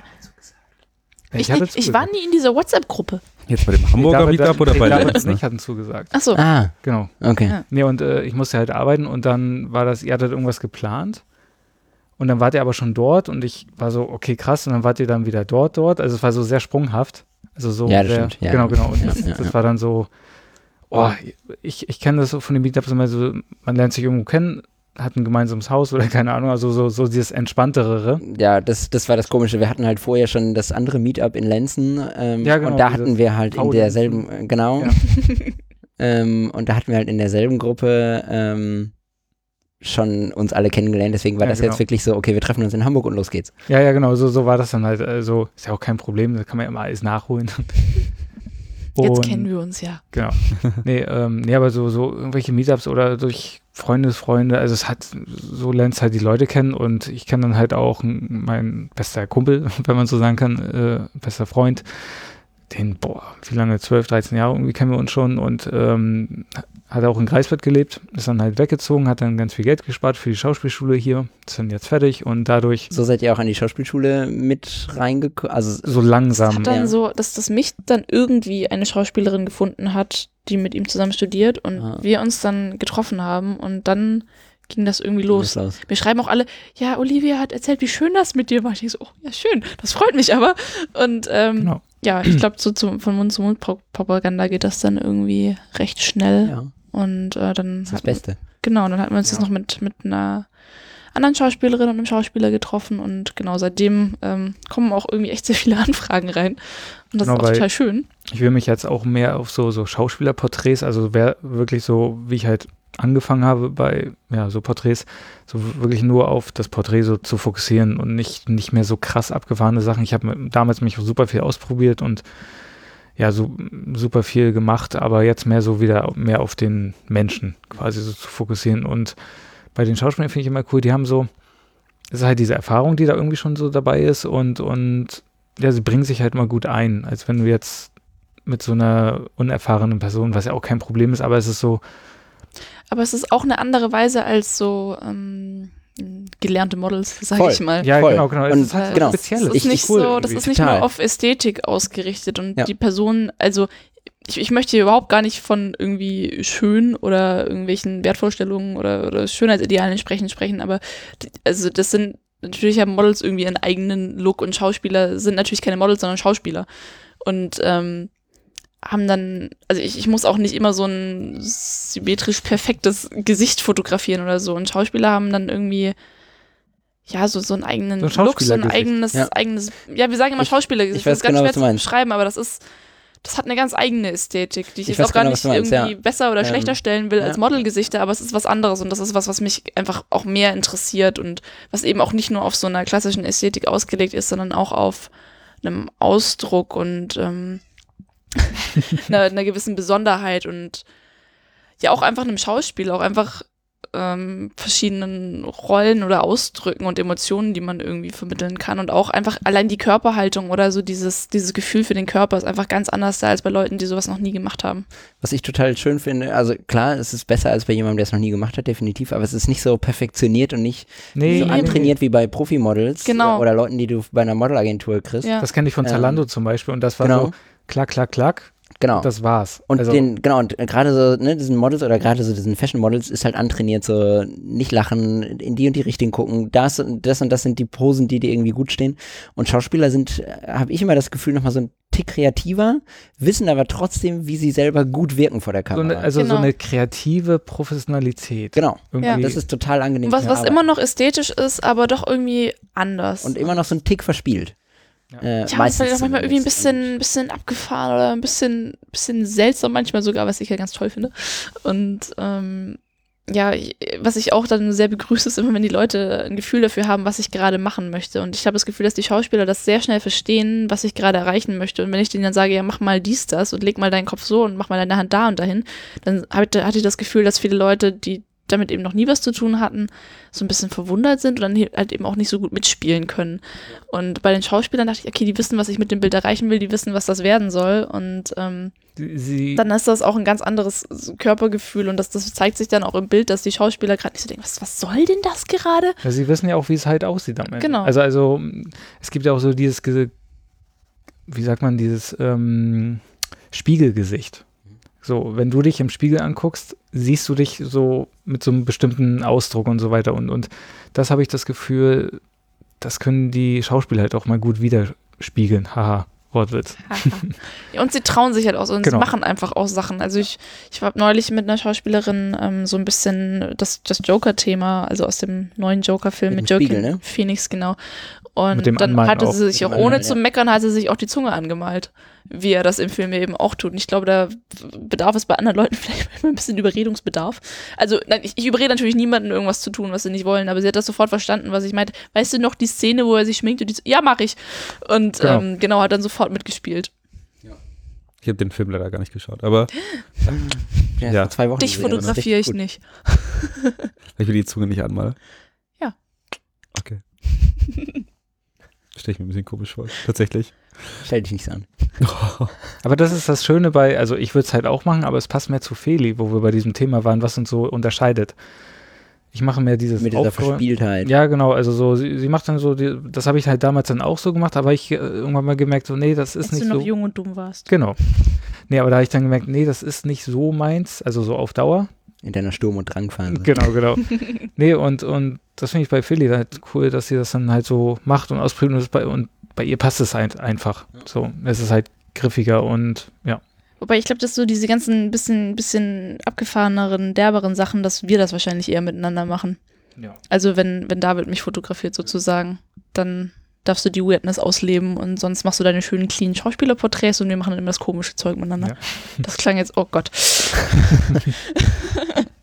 Ich, hatte ich, ich war nie in dieser WhatsApp-Gruppe. Jetzt bei dem Hamburger David- Meetup oder nee, bei David ich hatten zugesagt. Ach so. Ah, Genau. okay. Ja. Nee, und äh, ich musste halt arbeiten und dann war das, ihr hattet irgendwas geplant. Und dann wart ihr aber schon dort und ich war so, okay, krass. Und dann wart ihr dann wieder dort, dort. Also es war so sehr sprunghaft. Also so Ja, das sehr, stimmt, ja. Genau, genau. Und Ja, das, ja, das ja. war dann so, oh, ich, ich kenne das so von den Meetups immer so, man lernt sich irgendwo kennen, hat ein gemeinsames Haus oder keine Ahnung, also so, so dieses entspanntere. Ja, das, das war das Komische. Wir hatten halt vorher schon das andere Meetup in Lenzen. Ähm, Ja, genau, Und da hatten wir halt in derselben, äh, genau. Ja. ähm, und da hatten wir halt in derselben Gruppe ähm, schon uns alle kennengelernt. Deswegen war Ja, das genau. jetzt wirklich so, okay, wir treffen uns in Hamburg und los geht's. Ja, ja, genau, so, so war das dann halt. Also ist ja auch kein Problem, da kann man ja immer alles nachholen. Jetzt kennen wir uns ja. Genau. nee, ähm, nee, aber so, so irgendwelche Meetups oder durch Freundesfreunde, also es hat, so lernst halt die Leute kennen und ich kenne dann halt auch mein bester Kumpel, wenn man so sagen kann, äh, bester Freund, den, boah, wie lange, 12, 13 Jahre irgendwie kennen wir uns schon und ähm, hat auch in Greifswald gelebt, ist dann halt weggezogen, hat dann ganz viel Geld gespart für die Schauspielschule hier, ist dann jetzt fertig und dadurch So seid ihr auch an die Schauspielschule mit reingekommen. Also so langsam. hat dann ja. so, dass das mich dann irgendwie eine Schauspielerin gefunden hat, die mit ihm zusammen studiert und Ah. wir uns dann getroffen haben und dann ging das irgendwie los. los. Mir schreiben auch alle, ja, Olivia hat erzählt, wie schön das mit dir war. Ich denke so, oh, ja, schön, das freut mich aber. Und ähm, Genau. ja, ich glaube, so zum, von Mund zu Mund Pro- Propaganda geht das dann irgendwie recht schnell. Ja, Und äh, dann das das hatten- Beste. Genau, dann hatten wir uns Ja. das noch mit, mit einer anderen Schauspielerin und einem Schauspieler getroffen und genau seitdem ähm, kommen auch irgendwie echt sehr viele Anfragen rein. Und das Genau, ist auch total schön. Ich will mich jetzt auch mehr auf so, so Schauspielerporträts, also wer wirklich so, wie ich halt angefangen habe bei ja, so Porträts, so wirklich nur auf das Porträt so zu fokussieren und nicht, nicht mehr so krass abgefahrene Sachen. Ich habe damals mich super viel ausprobiert und ja, so super viel gemacht, aber jetzt mehr so wieder mehr auf den Menschen quasi so zu fokussieren. Und bei den Schauspielern finde ich immer cool, die haben so, es ist halt diese Erfahrung, die da irgendwie schon so dabei ist und, und ja, sie bringen sich halt mal gut ein, als wenn du jetzt mit so einer unerfahrenen Person, was ja auch kein Problem ist, aber es ist so, Aber es ist auch eine andere Weise als so ähm, gelernte Models, sage ich mal. ja, Voll. genau, genau, es Und ist halt genau. was Spezielles. Das ist Ich- nicht cool so, das irgendwie. ist nicht Total. nur auf Ästhetik ausgerichtet und Ja. die Person, also ich, ich möchte hier überhaupt gar nicht von irgendwie schön oder irgendwelchen Wertvorstellungen oder, oder Schönheitsidealen entsprechend sprechen, aber die, also das sind natürlich haben Models irgendwie einen eigenen Look und Schauspieler sind natürlich keine Models, sondern Schauspieler und ähm, haben dann, also ich, ich muss auch nicht immer so ein symmetrisch perfektes Gesicht fotografieren oder so. Und Schauspieler haben dann irgendwie, ja, so, so einen eigenen So ein Look, so ein eigenes, Ja. eigenes, ja, wir sagen immer Ich- Schauspielergesicht. ich weiß das ist ganz genau, schwer was du zu meinst. beschreiben, aber das ist, das hat eine ganz eigene Ästhetik, die ich, Ich jetzt auch gar genau, nicht meinst, irgendwie ja. besser oder Ähm, schlechter stellen will als ja. Modelgesichter, aber es ist was anderes und das ist was, was mich einfach auch mehr interessiert und was eben auch nicht nur auf so einer klassischen Ästhetik ausgelegt ist, sondern auch auf einem Ausdruck und ähm, einer, einer gewissen Besonderheit und ja auch einfach einem Schauspiel, auch einfach ähm, verschiedenen Rollen oder Ausdrücken und Emotionen, die man irgendwie vermitteln kann und auch einfach allein die Körperhaltung oder so dieses, dieses Gefühl für den Körper ist einfach ganz anders da als bei Leuten, die sowas noch nie gemacht haben. Was ich total schön finde, also klar, es ist besser als bei jemandem, der es noch nie gemacht hat, definitiv, aber es ist nicht so perfektioniert und nicht nee, so Nee, antrainiert wie bei Profimodels Genau. oder Leuten, die du bei einer Modelagentur kriegst. Ja. das kenne ich von Ähm, Zalando zum Beispiel und das war genau. so klack, klack, klack, Genau. das war's. Und also, den, genau, und gerade so, ne, diesen Models oder gerade so diesen Fashion Models ist halt antrainiert, so nicht lachen, in die und die Richtung gucken, das und das und das sind die Posen, die dir irgendwie gut stehen. Und Schauspieler sind, habe ich immer das Gefühl, nochmal so ein Tick kreativer, wissen aber trotzdem, wie sie selber gut wirken vor der so Kamera. eine, also so Genau. eine kreative Professionalität. genau. Irgendwie. Das ist total angenehm. Was, was immer noch ästhetisch ist, aber doch irgendwie anders. Und immer noch so ein Tick verspielt. Ja. Äh, ja, das ist manchmal irgendwie ein bisschen, bisschen abgefahren oder ein bisschen, bisschen seltsam manchmal sogar, was ich ja ganz toll finde. Und ähm, ja, ich- was ich auch dann sehr begrüße, ist immer, wenn die Leute ein Gefühl dafür haben, was ich gerade machen möchte. Und ich habe das Gefühl, dass die Schauspieler das sehr schnell verstehen, was ich gerade erreichen möchte. Und wenn ich denen dann sage, ja, mach mal dies, das und leg mal deinen Kopf so und mach mal deine Hand da und dahin, dann hatte ich das Gefühl, dass viele Leute, die damit eben noch nie was zu tun hatten, so ein bisschen verwundert sind und dann halt eben auch nicht so gut mitspielen können. Und bei den Schauspielern dachte ich, okay, die wissen, was ich mit dem Bild erreichen will, die wissen, was das werden soll. Und ähm, Sie, dann ist das auch ein ganz anderes Körpergefühl und das, das zeigt sich dann auch im Bild, dass die Schauspieler gerade nicht so denken, was, was soll denn das gerade? ja, sie wissen ja auch, wie es halt aussieht am Ende. Genau. Also, also es gibt ja auch so dieses, wie sagt man, dieses ähm, Spiegelgesicht. So, wenn du dich im Spiegel anguckst, siehst du dich so mit so einem bestimmten Ausdruck und so weiter. Und, und das habe ich das Gefühl, das können die Schauspieler halt auch mal gut widerspiegeln. Haha, Wortwitz. Ja, und sie trauen sich halt auch so und Genau. sie machen einfach auch Sachen. Also ich, ich habe neulich mit einer Schauspielerin ähm, so ein bisschen das, das Joker-Thema, also aus dem neuen Joker-Film Mit mit, Joaquin Spiegel, ne? Phoenix, genau. Und dann Anmalen hatte auch. sie sich auch, dem ohne Anmalen, zu ja. meckern, hat sie sich auch die Zunge angemalt, wie er das im Film eben auch tut. Und ich glaube, da bedarf es bei anderen Leuten vielleicht manchmal ein bisschen Überredungsbedarf. Also, nein, ich, ich überrede natürlich niemanden, irgendwas zu tun, was sie nicht wollen, aber sie hat das sofort verstanden, was ich meinte. Weißt du noch die Szene, wo er sich schminkt und die so, ja, mach ich. Und Genau. ähm, genau hat dann sofort mitgespielt. Ich habe den Film leider gar nicht geschaut, aber Ja, Ja. zwei Wochen. Dich fotografiere ich nicht. ich will die Zunge nicht anmalen. Ja. Okay. Stelle ich mir ein bisschen komisch vor, tatsächlich. Stell dich nicht so an. Aber das ist das Schöne bei, also ich würde es halt auch machen, aber es passt mehr zu Feli, wo wir bei diesem Thema waren, was uns so unterscheidet. Ich mache mehr dieses Mit dieser Aufräumen- Verspieltheit. Ja, genau, also so, sie, sie macht dann so, die, das habe ich halt damals dann auch so gemacht, aber ich äh, irgendwann mal gemerkt, so, nee, das ist Als nicht du noch so. jung und dumm warst. Genau. Nee, aber da habe ich dann gemerkt, nee, das ist nicht so meins, also so auf Dauer. In deiner Sturm- und Drangphase. Genau, genau. nee, und, und das finde ich bei Philly halt cool, dass sie das dann halt so macht und ausprobiert und, und bei ihr passt es halt einfach. So, es ist halt griffiger und ja. Wobei ich glaube, dass so diese ganzen bisschen, bisschen abgefahreneren, derberen Sachen, dass wir das wahrscheinlich eher miteinander machen. ja. Also wenn, wenn David mich fotografiert sozusagen, dann darfst du die Weirdness ausleben und sonst machst du deine schönen clean Schauspielerporträts und wir machen dann immer das komische Zeug miteinander. Ja. Das klang jetzt, oh Gott.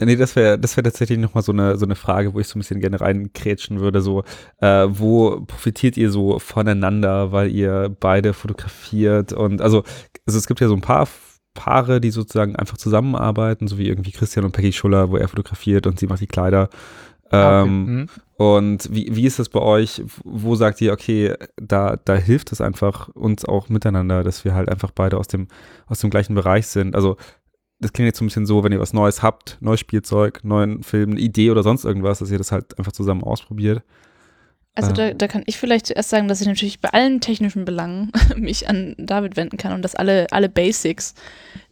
Nee, das wäre das wär tatsächlich nochmal so eine, so eine Frage, wo ich so ein bisschen gerne reinkrätschen würde. So, äh, wo profitiert ihr so voneinander, weil ihr beide fotografiert? Und also, also es gibt ja so ein paar Paare, die sozusagen einfach zusammenarbeiten, so wie irgendwie Christian und Peggy Schuller, wo er fotografiert und sie macht die Kleider. Ah, okay. Ähm, Mhm. Und wie, wie ist das bei euch? Wo sagt ihr, okay, da, da hilft es einfach uns auch miteinander, dass wir halt einfach beide aus dem, aus dem gleichen Bereich sind? Also, das klingt jetzt so ein bisschen so, wenn ihr was Neues habt, neues Spielzeug, neuen Film, eine Idee oder sonst irgendwas, dass ihr das halt einfach zusammen ausprobiert. Also Ähm. da, da kann ich vielleicht zuerst sagen, dass ich natürlich bei allen technischen Belangen mich an David wenden kann und dass alle, alle Basics,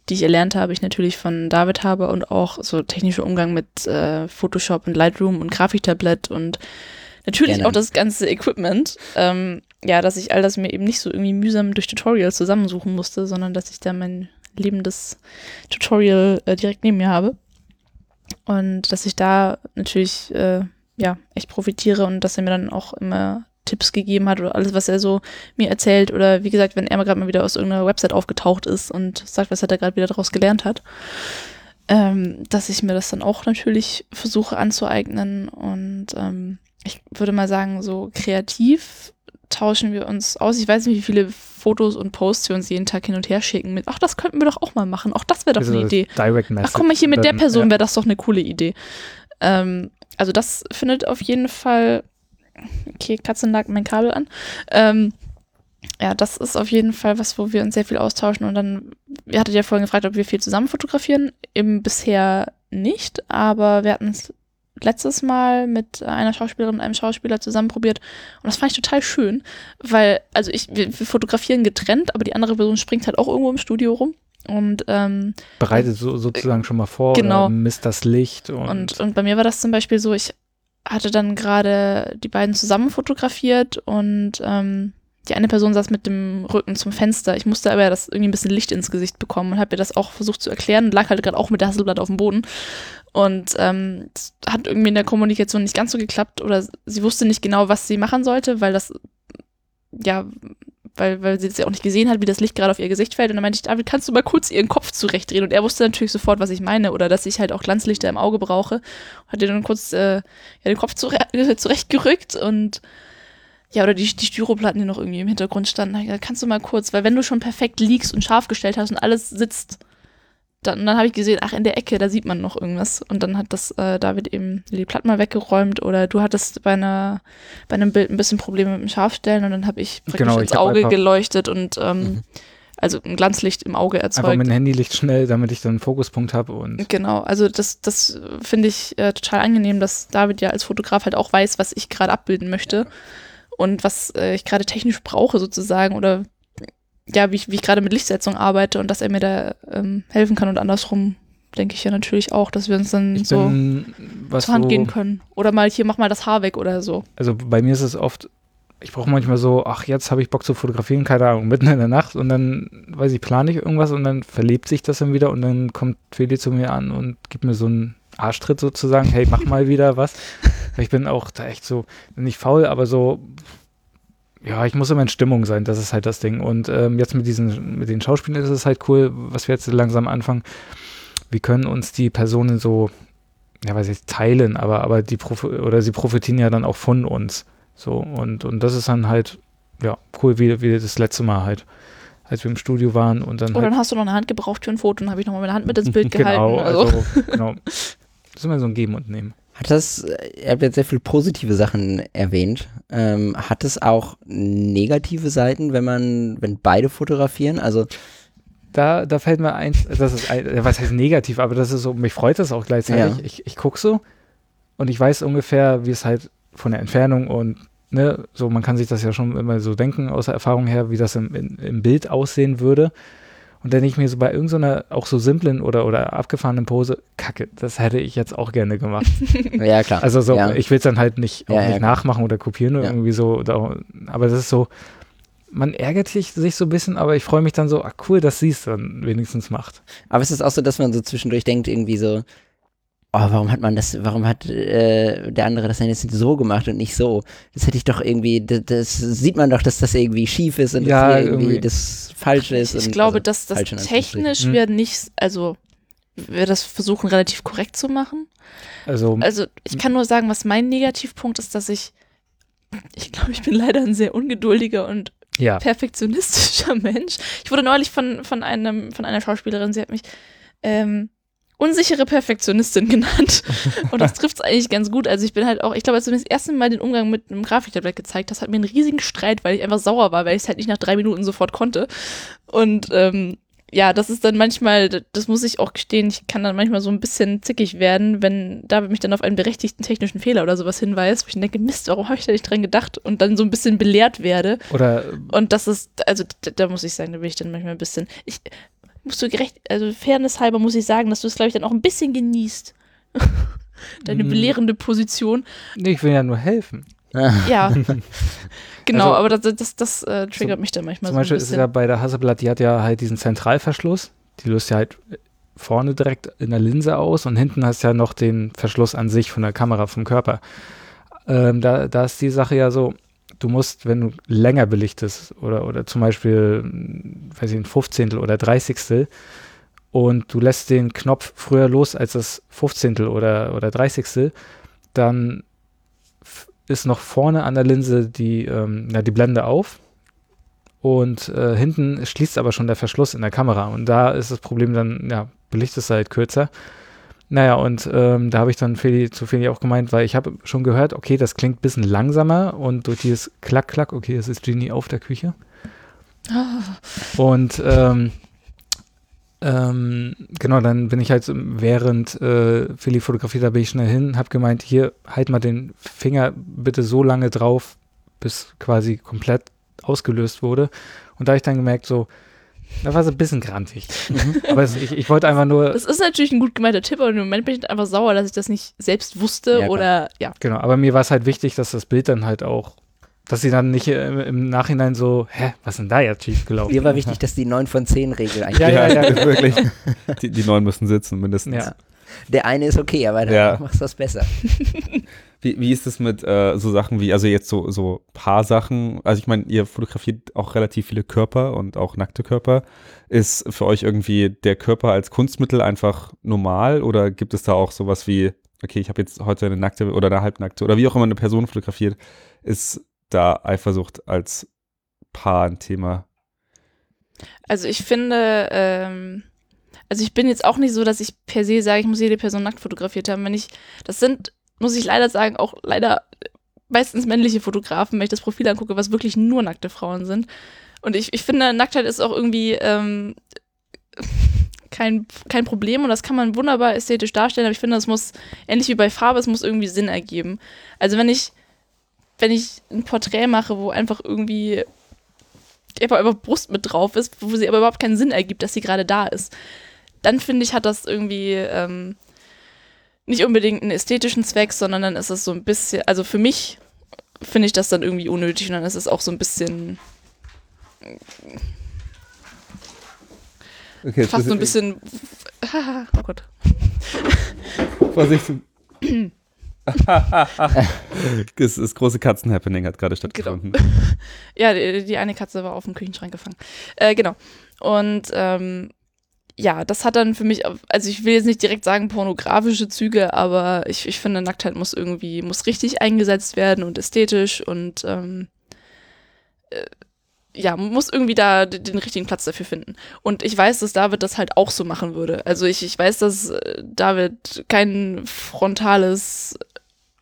die ich erlernt habe, ich natürlich von David habe und auch so technischer Umgang mit äh, Photoshop und Lightroom und Grafiktablett und natürlich Gerne. auch das ganze Equipment. Ähm, ja, dass ich all das mir eben nicht so irgendwie mühsam durch Tutorials zusammensuchen musste, sondern dass ich da mein lebendes Tutorial äh, direkt neben mir habe. Und dass ich da natürlich äh, ja, echt profitiere und dass er mir dann auch immer Tipps gegeben hat oder alles, was er so mir erzählt oder wie gesagt, wenn er mal gerade mal wieder aus irgendeiner Website aufgetaucht ist und sagt, was er da gerade wieder daraus gelernt hat, ähm, dass ich mir das dann auch natürlich versuche anzueignen und ähm, ich würde mal sagen, so kreativ tauschen wir uns aus. Ich weiß nicht, wie viele Fotos und Posts wir uns jeden Tag hin und her schicken mit, ach, das könnten wir doch auch mal machen, auch das wäre doch Also eine Idee. Direct Message. Ach, guck mal, hier mit der Person wäre das doch eine coole Idee. Ähm, also das findet auf jeden Fall, okay, Katze nagt mein Kabel an. Ähm, ja, das ist auf jeden Fall was, wo wir uns sehr viel austauschen und dann, ihr hattet ja vorhin gefragt, ob wir viel zusammen fotografieren. Eben bisher nicht, aber wir hatten es letztes Mal mit einer Schauspielerin und einem Schauspieler zusammen probiert und das fand ich total schön, weil, also ich, wir, wir fotografieren getrennt, aber die andere Person springt halt auch irgendwo im Studio rum und ähm, Bereitet so, sozusagen schon mal vor Genau. misst das Licht und, Und, und bei mir war das zum Beispiel so, ich hatte dann gerade die beiden zusammen fotografiert und ähm, die eine Person saß mit dem Rücken zum Fenster. Ich musste aber das irgendwie ein bisschen Licht ins Gesicht bekommen und habe ihr das auch versucht zu erklären und lag halt gerade auch mit der Hasselblatt auf dem Boden. Und ähm, hat irgendwie in der Kommunikation nicht ganz so geklappt oder sie wusste nicht genau, was sie machen sollte, weil das ja weil, weil sie das ja auch nicht gesehen hat, wie das Licht gerade auf ihr Gesicht fällt. Und dann meinte ich, David, kannst du mal kurz ihren Kopf zurechtdrehen? Und er wusste natürlich sofort, was ich meine oder dass ich halt auch Glanzlichter im Auge brauche. Hat ihr dann kurz äh, ja, den Kopf zure zurechtgerückt und ja, oder die, die Styroplatten, die noch irgendwie im Hintergrund standen. Da kannst du mal kurz, weil wenn du schon perfekt liegst und scharf gestellt hast und alles sitzt, dann, dann habe ich gesehen, ach, in der Ecke, da sieht man noch irgendwas. Und dann hat das äh, David eben die Platten mal weggeräumt oder du hattest bei, einer, bei einem Bild ein bisschen Probleme mit dem Scharfstellen und dann habe ich praktisch Genau, ins ich Auge geleuchtet und ähm, Mhm. also ein Glanzlicht im Auge Einfach erzeugt. mein Handylicht schnell, damit ich dann einen Fokuspunkt habe und Genau, also das, das finde ich äh, total angenehm, dass David ja als Fotograf halt auch weiß, was ich gerade abbilden möchte und was äh, ich gerade technisch brauche sozusagen oder ja, wie ich, wie ich gerade mit Lichtsetzung arbeite und dass er mir da ähm, helfen kann und andersrum denke ich ja natürlich auch, dass wir uns dann ich so bin, zur Hand so, gehen können. Oder mal hier, mach mal das Haar weg oder so. also bei mir ist es oft, ich brauche manchmal so, ach, jetzt habe ich Bock zu fotografieren, keine Ahnung, mitten in der Nacht und dann, weiß ich, plane ich irgendwas und dann verlebt sich das dann wieder und dann kommt Feli zu mir an und gibt mir so einen Arschtritt sozusagen, hey, mach mal wieder was. Ich bin auch da echt so, nicht faul, aber so, ja, ich muss immer in Stimmung sein, das ist halt das Ding. Und ähm, jetzt mit diesen, mit den Schauspielern ist es halt cool, was wir jetzt langsam anfangen. Wir können uns die Personen so, ja, weiß ich, teilen, aber, aber die oder sie profitieren ja dann auch von uns. So, und, und das ist dann halt, ja, cool, wie, wie das letzte Mal halt, als wir im Studio waren und dann Oder halt, dann hast du noch eine Hand gebraucht für ein Foto und habe ich nochmal meine Hand mit ins Bild gehalten. genau, also. also, genau. Das ist immer so ein Geben und Nehmen. Hat das, äh, ihr habt jetzt sehr viele positive Sachen erwähnt. Ähm, hat es auch negative Seiten, wenn man, wenn beide fotografieren? Also, Da, da fällt mir eins, das ist, ein- was heißt negativ, aber das ist so, mich freut das auch gleichzeitig. Ja. Ich, ich gucke so und ich weiß ungefähr, wie es halt von der Entfernung und ne, so, man kann sich das ja schon immer so denken aus der Erfahrung her, wie das im, in, im Bild aussehen würde. Und dann denke ich mir so bei irgendeiner auch so simplen oder, oder abgefahrenen Pose, kacke, das hätte ich jetzt auch gerne gemacht. ja klar. Also so, ja. ich will es dann halt nicht, auch Ja, ja, nicht klar. nachmachen oder kopieren oder Ja. irgendwie so. Da, aber das ist so, man ärgert sich, sich so ein bisschen, aber ich freue mich dann so, ah cool, dass sie es dann wenigstens macht. Aber es ist auch so, dass man so zwischendurch denkt, irgendwie so, oh, warum hat man das, warum hat äh, der andere das denn jetzt so gemacht und nicht so? Das hätte ich doch irgendwie, das, das sieht man doch, dass das irgendwie schief ist und Ja, dass hier irgendwie irgendwie. das falsch ist. Ich und, glaube, also, dass das technisch Hm. wir nicht, also wir das versuchen relativ korrekt zu machen. Also, Also ich kann nur sagen, was mein Negativpunkt ist, dass ich, ich glaube, ich bin leider ein sehr ungeduldiger und ja. perfektionistischer Mensch. Ich wurde neulich von, von, einem, von einer Schauspielerin, sie hat mich ähm, unsichere Perfektionistin genannt. Und das trifft es eigentlich ganz gut. Also ich bin halt auch, ich glaube, als du mir das erste Mal den Umgang mit einem Grafiktablett gezeigt hast, hat mir einen riesigen Streit, weil ich einfach sauer war, weil ich es halt nicht nach drei Minuten sofort konnte. Und ähm, ja, das ist dann manchmal, das muss ich auch gestehen, ich kann dann manchmal so ein bisschen zickig werden, wenn David mich dann auf einen berechtigten technischen Fehler oder sowas hinweist, wo ich denke, Mist, warum habe ich da nicht dran gedacht? Und dann so ein bisschen belehrt werde. Oder Und das ist, also da, da muss ich sagen, da bin ich dann manchmal ein bisschen. Ich musst du gerecht, also Fairness halber muss ich sagen, dass du es, glaube ich, dann auch ein bisschen genießt. Deine Mm. belehrende Position. nee, ich will ja nur helfen. Ja. genau, Also- aber das, das, das äh, triggert mich dann manchmal Zum so ein Beispiel ist ja bei der Hasselblatt, die hat ja halt diesen Zentralverschluss. Die löst ja halt vorne direkt in der Linse aus und hinten hast du ja noch den Verschluss an sich von der Kamera, vom Körper. Ähm, da, da ist die Sache ja so, du musst, wenn du länger belichtest oder, oder zum Beispiel, weiß ich, ein Fünfzehntel oder Dreißigstel und du lässt den Knopf früher los als das Fünfzehntel oder, oder Dreißigstel, dann f- ist noch vorne an der Linse die, ähm, ja, die Blende auf und äh, hinten schließt aber schon der Verschluss in der Kamera. Und da ist das Problem dann, ja, belichtest du halt kürzer. Naja, und ähm, da habe ich dann Feli, zu Feli auch gemeint, weil ich habe schon gehört, okay, das klingt ein bisschen langsamer und durch dieses Klack, Klack, okay, es ist Genie auf der Küche. Ah, Und ähm, ähm, genau, dann bin ich halt während äh, Philly fotografiert, da bin ich schnell hin, habe gemeint, hier, halt mal den Finger bitte so lange drauf, bis quasi komplett ausgelöst wurde. Und da habe ich dann gemerkt, so, da war so ein bisschen grantig. Aber es, ich, ich wollte einfach nur, das ist natürlich ein gut gemeinter Tipp, aber im Moment bin ich einfach sauer, dass ich das nicht selbst wusste Ja, oder ja. genau, aber mir war es halt wichtig, dass das Bild dann halt auch, dass sie dann nicht äh, im, im Nachhinein so, hä, was ist denn da jetzt schief gelaufen? Mir war wichtig, dass die 9 von 10 Regel eigentlich. Ja, ja, ja. wirklich. Die, die neun müssen sitzen, mindestens. Ja. Der eine ist okay, aber dann Ja. machst du das besser. Wie, wie ist es mit äh, so Sachen wie, also jetzt so, so Paar-Sachen, also ich meine, ihr fotografiert auch relativ viele Körper und auch nackte Körper. Ist für euch irgendwie der Körper als Kunstmittel einfach normal oder gibt es da auch sowas wie, okay, ich habe jetzt heute eine nackte oder eine halbnackte oder wie auch immer eine Person fotografiert, ist da Eifersucht als Paar ein Thema? Also ich finde, ähm, also ich bin jetzt auch nicht so, dass ich per se sage, ich muss jede Person nackt fotografiert haben. Wenn ich, das sind, muss ich leider sagen, auch leider meistens männliche Fotografen, wenn ich das Profil angucke, was wirklich nur nackte Frauen sind. Und ich, ich finde, Nacktheit ist auch irgendwie ähm, kein, kein Problem und das kann man wunderbar ästhetisch darstellen, aber ich finde, das muss, ähnlich wie bei Farbe, es muss irgendwie Sinn ergeben. Also wenn ich, wenn ich ein Porträt mache, wo einfach irgendwie einfach, einfach Brust mit drauf ist, wo sie aber überhaupt keinen Sinn ergibt, dass sie gerade da ist, dann finde ich, hat das irgendwie ähm, nicht unbedingt einen ästhetischen Zweck, sondern dann ist es so ein bisschen, also für mich finde ich das dann irgendwie unnötig und dann ist es auch so ein bisschen, Okay, fast so ein bisschen, oh Gott. Vorsicht. das, das große Katzen-Happening hat gerade stattgefunden. Ja, die, die eine Katze war auf dem Küchenschrank gefangen. Äh, genau. Und ähm, ja, das hat dann für mich, also ich will jetzt nicht direkt sagen pornografische Züge, aber ich, ich finde, Nacktheit muss irgendwie, muss richtig eingesetzt werden und ästhetisch und ähm, äh, ja, muss irgendwie da den richtigen Platz dafür finden. Und ich weiß, dass David das halt auch so machen würde. Also ich, ich weiß, dass äh, David kein frontales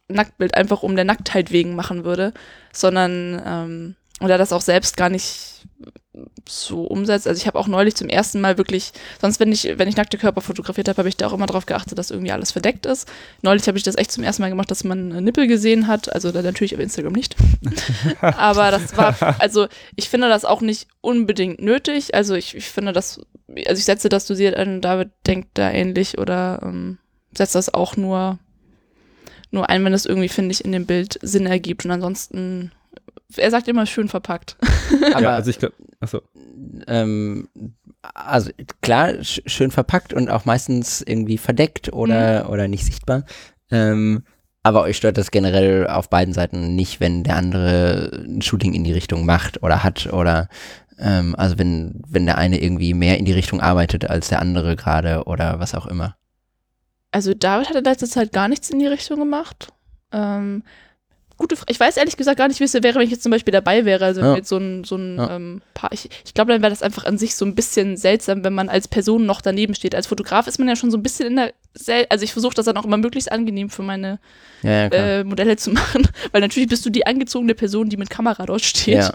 Nacktbild einfach um der Nacktheit wegen machen würde, sondern ähm, und er das auch selbst gar nicht so umsetzt. Also ich habe auch neulich zum ersten Mal wirklich, sonst wenn ich, wenn ich nackte Körper fotografiert habe, habe ich da auch immer darauf geachtet, dass irgendwie alles verdeckt ist. Neulich habe ich das echt zum ersten Mal gemacht, dass man äh, Nippel gesehen hat, also da natürlich auf Instagram nicht. Aber das war, also ich finde das auch nicht unbedingt nötig. Also ich, ich finde das, also ich setze das dosiert an, David denkt da ähnlich oder ähm, setzt das auch nur, nur ein, wenn es irgendwie, finde ich, in dem Bild Sinn ergibt. Und ansonsten, er sagt immer schön verpackt. Aber ja, also ich glaube, achso. ähm, also klar, sch schön verpackt und auch meistens irgendwie verdeckt oder, oder nicht sichtbar. Ähm, aber euch stört das generell auf beiden Seiten nicht, wenn der andere ein Shooting in die Richtung macht oder hat oder ähm, also wenn, wenn der eine irgendwie mehr in die Richtung arbeitet als der andere gerade oder was auch immer. Also David hat in letzter Zeit gar nichts in die Richtung gemacht. Ähm, gute Fra- ich weiß ehrlich gesagt gar nicht, wie es wäre, wenn ich jetzt zum Beispiel dabei wäre. Also Ja. jetzt so ein, so ein Ja. ähm, Paar. Ich, ich glaube, dann wäre das einfach an sich so ein bisschen seltsam, wenn man als Person noch daneben steht. Als Fotograf ist man ja schon so ein bisschen in der Sel also ich versuche das dann auch immer möglichst angenehm für meine Ja, äh, Modelle zu machen, weil natürlich bist du die angezogene Person, die mit Kamera dort steht.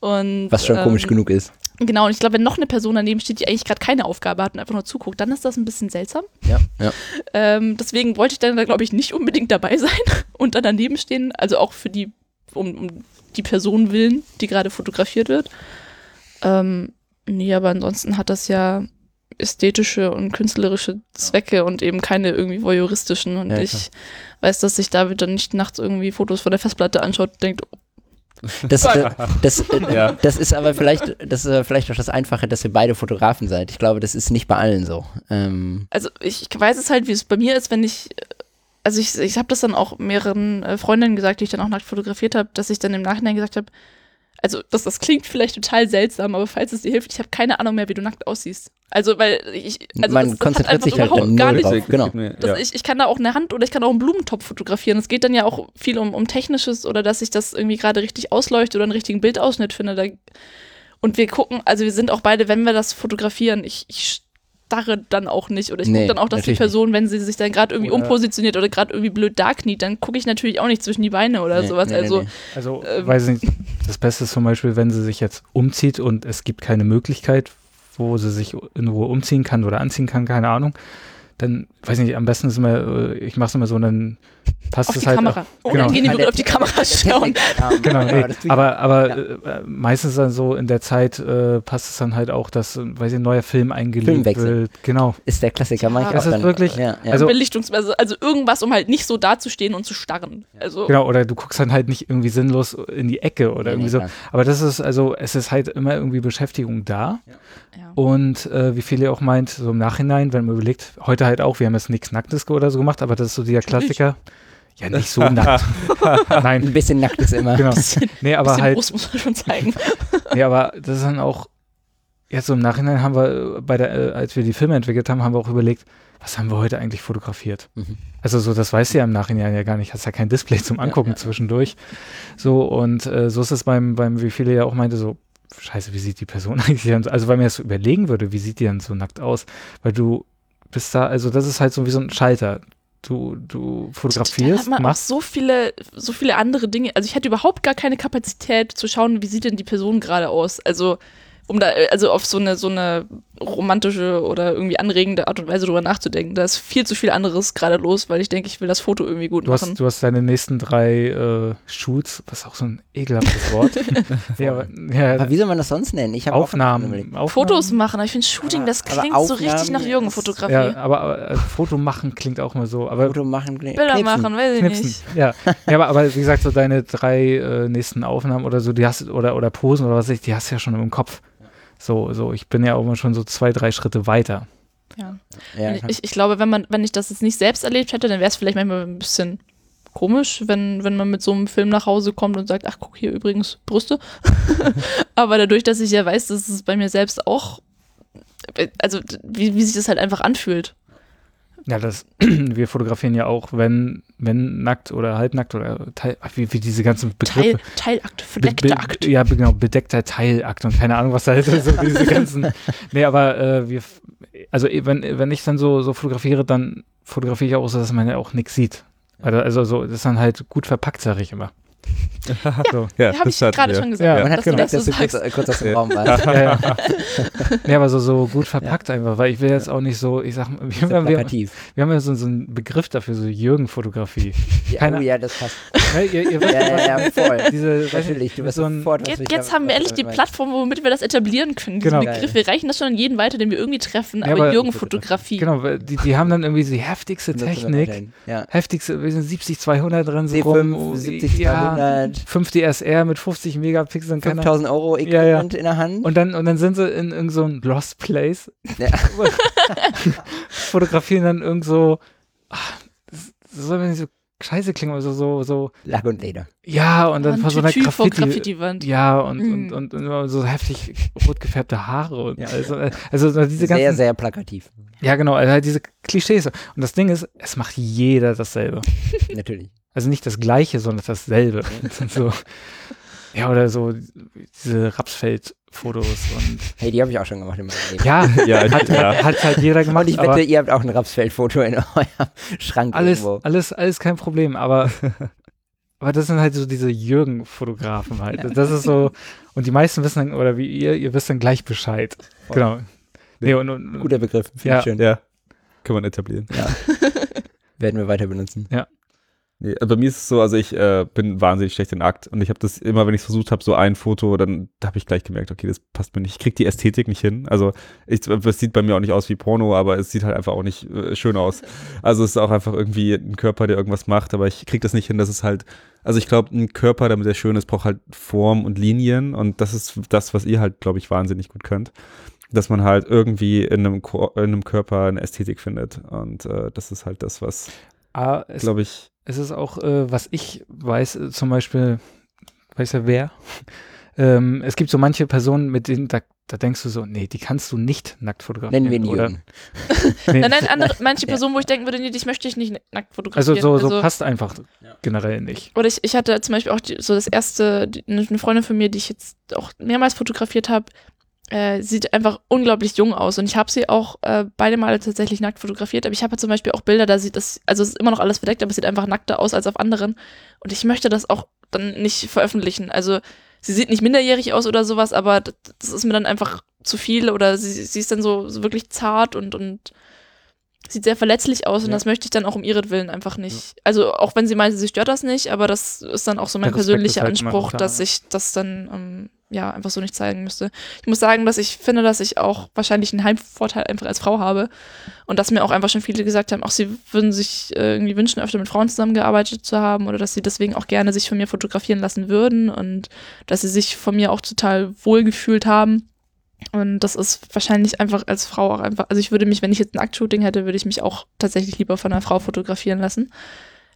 Und, was schon komisch ähm, genug ist. Genau, und ich glaube, wenn noch eine Person daneben steht, die eigentlich gerade keine Aufgabe hat und einfach nur zuguckt, dann ist das ein bisschen seltsam. Ja, ja. Ähm, deswegen wollte ich dann da, glaube ich, nicht unbedingt dabei sein und dann daneben stehen. Also auch für die, um, um die Person willen, die gerade fotografiert wird. Ähm, nee, aber ansonsten hat das ja ästhetische und künstlerische Zwecke und eben keine irgendwie voyeuristischen. Und Ja, ich weiß, dass sich David dann nicht nachts irgendwie Fotos von der Festplatte anschaut und denkt, Das, äh, das, äh, Ja. das ist aber vielleicht, das ist aber vielleicht auch das Einfache, dass ihr beide Fotografen seid. Ich glaube, das ist nicht bei allen so. Ähm, also ich, ich weiß es halt, wie es bei mir ist, wenn ich, also ich, ich habe das dann auch mehreren äh, Freundinnen gesagt, die ich dann auch nackt fotografiert habe, dass ich dann im Nachhinein gesagt habe, also das, das klingt vielleicht total seltsam, aber falls es dir hilft, ich habe keine Ahnung mehr, wie du nackt aussiehst. Also weil ich, also Man konzentriert hat einfach sich halt überhaupt gar nicht drauf. Genau. das, ich, ich kann da auch eine Hand oder ich kann auch einen Blumentopf fotografieren. Es geht dann ja auch viel um, um Technisches oder dass ich das irgendwie gerade richtig ausleuchte oder einen richtigen Bildausschnitt finde. Da, und wir gucken, also wir sind auch beide, wenn wir das fotografieren, ich, ich starre dann auch nicht oder ich Nee, gucke dann auch, dass die Person, wenn sie sich dann gerade irgendwie Oder- umpositioniert oder gerade irgendwie blöd da kniet, dann gucke ich natürlich auch nicht zwischen die Beine oder Nee, sowas. nee, nee, also nee. Also, Ähm. weiß nicht, das Beste ist zum Beispiel, wenn sie sich jetzt umzieht und es gibt keine Möglichkeit, wo sie sich in Ruhe umziehen kann oder anziehen kann, keine Ahnung, dann, weiß nicht, am besten ist immer, äh, ich mache es immer so, dann passt auf es die halt. Kamera. Oh, Genau. dann gehen die Kann wirklich der auf die Kamera schauen. Genau, Ja, nee, ich- aber, aber Ja. äh, meistens dann so in der Zeit äh, passt es dann halt auch, dass, äh, weiß ich, ein neuer Film eingelegt wird. Genau. ist der Klassiker. mach ich Ja, auch das ist dann, wirklich- Ja, ja. also- Belichtungsweise, also irgendwas, um halt nicht so dazustehen und zu starren. Also Genau, oder du guckst dann halt nicht irgendwie sinnlos in die Ecke oder Nee, irgendwie nee, so. klar. Aber das ist also, es ist halt immer irgendwie Beschäftigung da. Ja. Und äh, wie viele auch meint, so im Nachhinein, wenn man überlegt, heute halt auch, wir haben jetzt nichts Nacktes oder so gemacht, aber das ist so dieser Klassiker. Ja, nicht so nackt. Nein, Ein bisschen nackt ist immer. genau. Nee, aber bisschen halt, Brust muss man schon zeigen. nee, aber das ist dann auch, jetzt so im Nachhinein haben wir äh, bei der, äh, als wir die Filme entwickelt haben, haben wir auch überlegt, was haben wir heute eigentlich fotografiert? Mhm. Also so, das weißt du ja im Nachhinein ja gar nicht, hast ja kein Display zum Angucken ja. zwischendurch. So, und äh, so ist es beim, beim, wie viele ja auch meinte, so, scheiße, wie sieht die Person eigentlich dann, also weil mir das so überlegen würde, wie sieht die dann so nackt aus? Weil du bist da, also das ist halt so wie so ein Schalter. Du, du fotografierst, hat man machst so viele, so viele andere Dinge. Also ich hätte überhaupt gar keine Kapazität zu schauen, wie sieht denn die Person gerade aus. Also um da, also auf so eine, so eine romantische oder irgendwie anregende Art und Weise drüber nachzudenken. Da ist viel zu viel anderes gerade los, weil ich denke, ich will das Foto irgendwie gut Du machen. hast, du hast deine nächsten drei äh, Shoots, was auch so ein ekelhaftes Wort. ja, aber, ja, Aber wie soll man das sonst nennen? Ich Aufnahmen. Aufnahmen. Fotos machen, aber ich finde Shooting, das klingt so richtig nach Jürgen-Fotografie. Ja, aber, aber äh, Foto machen klingt auch immer so. Aber Foto machen, kn- Bilder knipsen. machen, weiß ich Knipsen. nicht. Ja. ja, aber, aber wie gesagt, so deine drei äh, nächsten Aufnahmen oder so, die hast oder oder Posen oder was weiß ich, die hast du ja schon im Kopf. So, so, ich bin ja auch immer schon so zwei, drei Schritte weiter. Ja. Ja, ich, ich, ich glaube, wenn man, wenn ich das jetzt nicht selbst erlebt hätte, dann wäre es vielleicht manchmal ein bisschen komisch, wenn, wenn man mit so einem Film nach Hause kommt und sagt, ach guck hier übrigens Brüste. Aber dadurch, dass ich ja weiß, dass es bei mir selbst auch, also wie, wie sich das halt einfach anfühlt. Ja, das, wir fotografieren ja auch, wenn, wenn nackt oder halbnackt oder Teil, wie, wie diese ganzen Begriffe. Teil, Teilakt, Be- verdeckter be- Akt. Ja, be- genau, bedeckter Teilakt und keine Ahnung, was da halt so diese ganzen. Nee, aber äh, wir, also wenn, wenn ich dann so, so fotografiere, dann fotografiere ich auch so, dass man ja auch nichts sieht. Also, also so, das ist dann halt gut verpackt, sag ich immer. so. Ja, Habe ich das gerade schon Ja, gesagt. Man hat dass du gemerkt, das dass so du kurz, sagst. äh, kurz aus dem Raum warst. Ja, ja. nee, aber so, so gut verpackt einfach, weil ich will jetzt auch nicht so, ich sag, wir, Sehr wir, wir, haben ja so, so einen Begriff dafür, so Jürgen-Fotografie. Ja, oh ja, das passt. Ne, ihr, ihr wisst, Ja, ja, ja, voll. Diese, Natürlich, du wirst so ein, sofort was Jetzt, jetzt haben wir endlich die Plattform, womit wir das etablieren können. Diesen Genau. Begriff. Wir reichen das schon an jeden weiter, den wir irgendwie treffen. Ja, aber aber- Jürgen-Fotografie. Genau, die, die haben dann irgendwie die heftigste. Technik. Ja. Heftigste, wir sind 70, 200 drin, so C5, rum. 70, ja, 200, 5 DSR mit 50 Megapixeln, keine Ahnung. 5000 Euro Ja, ja. Equipment in der Hand. Und dann, und dann sind sie in irgendeinem so einem Lost Place, Ja. fotografieren dann irgend so, ach, das soll mir nicht so scheiße klingen, aber so, so, so, Lack und Leder. ja, und dann Ein vor so einer vor Graffiti. Graffiti-Wand. ja, und, Mhm. und, und, und immer so heftig rot gefärbte Haare und Ja. also, also so diese ganzen, Sehr, sehr plakativ. ja genau, also halt diese Klischees. Und das Ding ist, es macht jeder dasselbe. Natürlich. Also nicht das Gleiche, sondern dasselbe. so, ja, oder so diese Rapsfeld-Fotos und Hey, die habe ich auch schon gemacht in meinem Leben. ja, Ja, hat, ja. hat halt jeder gemacht. Und ich aber wette, ihr habt auch ein Rapsfeld-Foto in eurem Schrank alles, irgendwo. alles, alles kein Problem, aber, aber das sind halt so diese Jürgen-Fotografen halt. Das ist so, und die meisten wissen dann, oder wie ihr, ihr wisst dann gleich Bescheid. Voll. Genau. Nee, und, und, Guter Begriff. Finde Ja. ich schön. Ja, kann man etablieren. Werden wir weiter benutzen. Nee, also bei mir ist es so, also ich äh, bin wahnsinnig schlecht in Akt und ich habe das immer, wenn ich es versucht habe, so ein Foto, dann habe ich gleich gemerkt, okay, das passt mir nicht. Ich krieg die Ästhetik nicht hin. Also ich, das sieht bei mir auch nicht aus wie Porno, aber es sieht halt einfach auch nicht äh, schön aus. Also es ist auch einfach irgendwie ein Körper, der irgendwas macht, aber ich krieg das nicht hin, dass es halt, also ich glaube, ein Körper, damit er schön ist, braucht halt Form und Linien und das ist das, was ihr halt, glaube ich, wahnsinnig gut könnt. Dass man halt irgendwie in einem, Ko in einem Körper eine Ästhetik findet und äh, das ist halt das, was, ah, glaube ich, es ist auch, äh, was ich weiß, äh, zum Beispiel, weiß ja wer, ähm, es gibt so manche Personen, mit denen, da, da denkst du so, nee, die kannst du nicht nackt fotografieren. Nennen wir ihn oder, Jürgen. nee, Nein, nein, andere, manche Ja. Personen, wo ich denken würde, nee, dich möchte ich nicht nackt also fotografieren. so, so passt einfach Ja. generell nicht. Oder ich, ich hatte zum Beispiel auch die, so das erste, die, eine Freundin von mir, die ich jetzt auch mehrmals fotografiert habe, äh, sieht einfach unglaublich jung aus. Und ich habe sie auch äh, beide Male tatsächlich nackt fotografiert. Aber ich habe zum Beispiel auch Bilder, da sieht das, also es ist immer noch alles verdeckt, aber es sieht einfach nackter aus als auf anderen. Und ich möchte das auch dann nicht veröffentlichen. Also sie sieht nicht minderjährig aus oder sowas, aber das, das ist mir dann einfach zu viel. Oder sie, sie ist dann so, so wirklich zart und, und sieht sehr verletzlich aus und Ja. das möchte ich dann auch um ihretwillen einfach nicht. Also auch wenn sie meint, sie stört das nicht, aber das ist dann auch so mein Der persönlicher halt Anspruch, da. dass ich das dann ähm, ja einfach so nicht zeigen müsste. Ich muss sagen, dass ich finde, dass ich auch wahrscheinlich einen Heimvorteil einfach als Frau habe und dass mir auch einfach schon viele gesagt haben, auch sie würden sich äh, irgendwie wünschen, öfter mit Frauen zusammengearbeitet zu haben oder dass sie deswegen auch gerne sich von mir fotografieren lassen würden und dass sie sich von mir auch total wohlgefühlt haben. Und das ist wahrscheinlich einfach als Frau auch einfach, also ich würde mich, wenn ich jetzt ein Aktshooting hätte, würde ich mich auch tatsächlich lieber von einer Frau fotografieren lassen.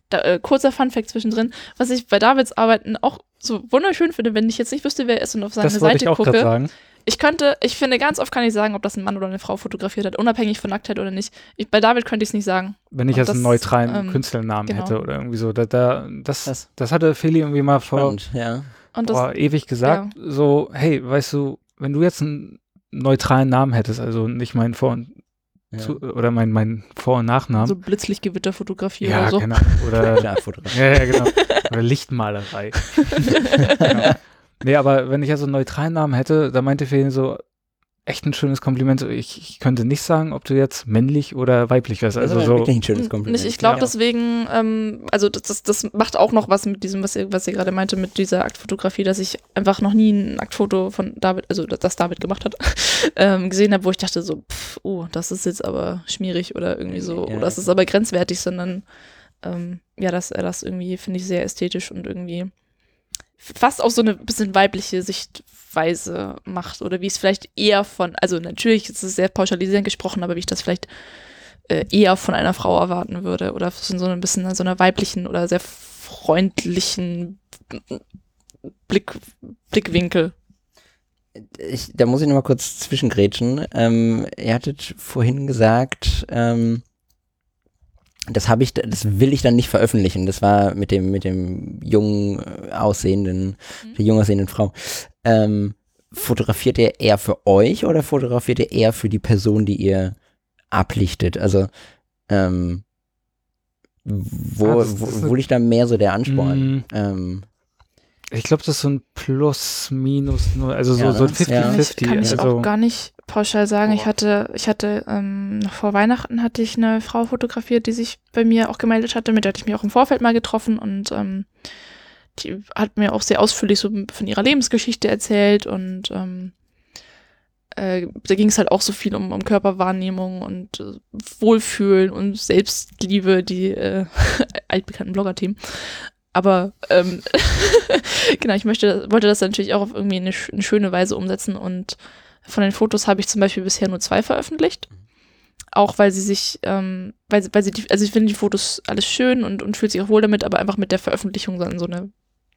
Da, äh, kurzer Funfact zwischendrin, was ich bei Davids Arbeiten auch so wunderschön finde, wenn ich jetzt nicht wüsste, wer er ist und auf seine Das wollte ich Seite auch gerade gucke. sagen. Ich könnte, ich finde, ganz oft kann ich sagen, ob das ein Mann oder eine Frau fotografiert hat, unabhängig von Nacktheit oder nicht. Ich, bei David könnte ich es nicht sagen. Wenn ich Und jetzt einen das, neutralen ähm, Künstlernamen genau. hätte oder irgendwie so. Da, da, das, Das- das hatte Feli irgendwie mal vor Spannend, ja. Und das, boah, ewig gesagt. So, hey, weißt du, wenn du jetzt einen neutralen Namen hättest, also nicht meinen Vor- und ja. zu, oder mein, mein Vor- und Nachnamen. so Blitzlichtgewitterfotografie ja, oder so. genau. Oder, ja, ja, genau. Oder Lichtmalerei. genau. Nee, aber wenn ich ja so einen neutralen Namen hätte, da meinte Feli so, echt ein schönes Kompliment. Ich, ich könnte nicht sagen, ob du jetzt männlich oder weiblich wärst. Das Also ist so, wirklich ein schönes Kompliment. Nicht, ich glaube ja. deswegen, ähm, also das, das, das macht auch noch was mit diesem, was ihr, was ihr gerade meinte, mit dieser Aktfotografie, dass ich einfach noch nie ein Aktfoto von David, also das, David gemacht hat, ähm, gesehen habe, wo ich dachte so, pff, oh, das ist jetzt aber schmierig oder irgendwie so, Ja. oder das ist aber grenzwertig, sondern ähm, ja, dass er das irgendwie, finde ich, sehr ästhetisch und irgendwie fast auch so eine bisschen weibliche Sichtweise macht oder wie es vielleicht eher von, also natürlich ist es sehr pauschalisierend gesprochen, aber wie ich das vielleicht äh, eher von einer Frau erwarten würde oder von so ein bisschen so einer weiblichen oder sehr freundlichen Blick, Blickwinkel. ich, da muss ich noch mal kurz zwischengrätschen. Ähm, ihr hattet vorhin gesagt, ähm, das habe ich, das will ich dann nicht veröffentlichen. Das war mit dem, mit dem jungen äh, aussehenden, Mhm. der jung aussehenden Frau. Ähm, fotografiert ihr eher für euch oder fotografiert ihr eher für die Person, die ihr ablichtet? Also, ähm, wo, Ah, das- das wo, wo liegt da mehr so der Ansporn? Mm, Ähm, Ich glaube, das ist so ein Plus, Minus, null, also so, Ja, so ein ne? Ja. Kann ich, 50-50. kann ich also, auch gar nicht pauschal sagen. Ich Boah. hatte, ich hatte ähm, noch vor Weihnachten hatte ich eine Frau fotografiert, die sich bei mir auch gemeldet hatte, mit der hatte ich mich auch im Vorfeld mal getroffen und ähm, die hat mir auch sehr ausführlich so von ihrer Lebensgeschichte erzählt und ähm, äh, da ging es halt auch so viel um, um Körperwahrnehmung und äh, Wohlfühlen und Selbstliebe, die äh, altbekannten Blogger-Themen. Aber ähm, genau, ich möchte, wollte das natürlich auch auf irgendwie eine, eine schöne Weise umsetzen und von den Fotos habe ich zum Beispiel bisher nur zwei veröffentlicht. Auch weil sie sich, ähm, weil, weil sie, die, also ich finde die Fotos alles schön und, und fühlt sich auch wohl damit, aber einfach mit der Veröffentlichung dann so eine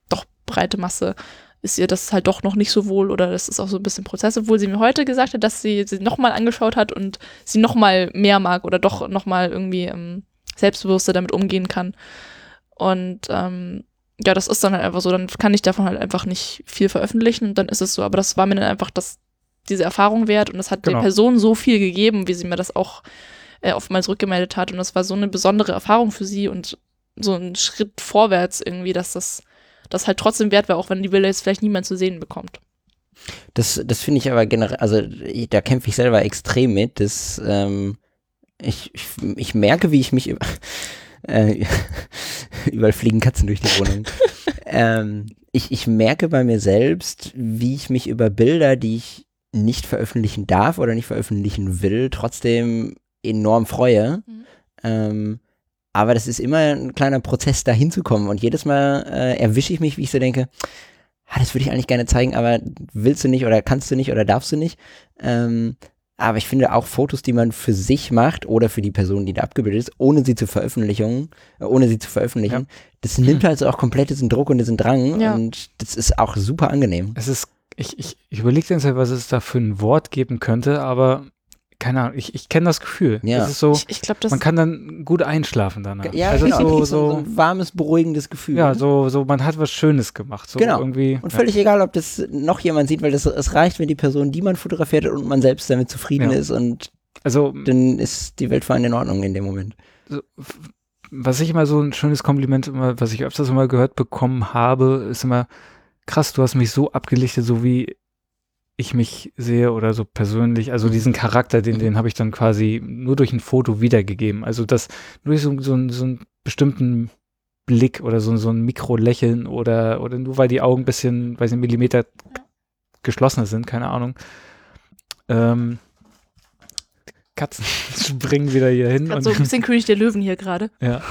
doch breite Masse ist ihr das halt doch noch nicht so wohl oder das ist auch so ein bisschen Prozess, obwohl sie mir heute gesagt hat, dass sie sie nochmal angeschaut hat und sie nochmal mehr mag oder doch nochmal irgendwie ähm, selbstbewusster damit umgehen kann. Und ähm, ja, das ist dann halt einfach so, dann kann ich davon halt einfach nicht viel veröffentlichen und dann ist es so. Aber das war mir dann einfach das, diese Erfahrung wert und das hat Genau. der Person so viel gegeben, wie sie mir das auch äh, oftmals rückgemeldet hat. Und das war so eine besondere Erfahrung für sie und so ein Schritt vorwärts irgendwie, dass das, das halt trotzdem wert war, auch wenn die Bilder jetzt vielleicht niemand zu sehen bekommt. Das, das finde ich aber generell, also ich, da kämpfe ich selber extrem mit. Das, ähm, ich, ich, ich merke, wie ich mich äh, überall fliegen Katzen durch die Wohnung. ähm, ich, ich merke bei mir selbst, wie ich mich über Bilder, die ich nicht veröffentlichen darf oder nicht veröffentlichen will, trotzdem enorm freue. Mhm. Ähm, aber das ist immer ein kleiner Prozess, da hinzukommen. Und jedes Mal äh, erwische ich mich, wie ich so denke, ah, das würde ich eigentlich gerne zeigen, aber willst du nicht oder kannst du nicht oder darfst du nicht. Ähm, aber ich finde auch Fotos, die man für sich macht oder für die Person, die da abgebildet ist, ohne sie zu Veröffentlichung, äh, ohne sie zu veröffentlichen, das nimmt also auch komplett diesen Druck und diesen Drang Ja. und das ist auch super angenehm. es ist, ich, ich, ich überlege Zeit, was es da für ein Wort geben könnte, aber keine Ahnung, ich, ich kenne das Gefühl. Ja. Es ist so, Ich, ich glaube, das man kann dann gut einschlafen danach. Ja, also genau. so, so, so, ein warmes, beruhigendes Gefühl. ja, so, so, man hat was Schönes gemacht. So Genau. irgendwie. Und ja. völlig egal, ob das noch jemand sieht, weil das, es reicht, wenn die Person, die man fotografiert hat und man selbst damit zufrieden Ja. ist und Also, dann ist die Welt für einen in Ordnung in dem Moment. so, was ich immer so ein schönes Kompliment, immer, was ich öfters immer gehört bekommen habe, ist immer, krass, du hast mich so abgelichtet, so wie ich mich sehe oder so persönlich. Also diesen Charakter, den, den habe ich dann quasi nur durch ein Foto wiedergegeben. Also das, nur durch so, so, einen- so einen bestimmten Blick oder so, so ein Mikrolächeln oder, oder nur weil die Augen ein bisschen, weiß nicht, Millimeter geschlossener sind, keine Ahnung. Ähm, Katzen springen wieder hier hin. So ein bisschen König der Löwen hier gerade. ja.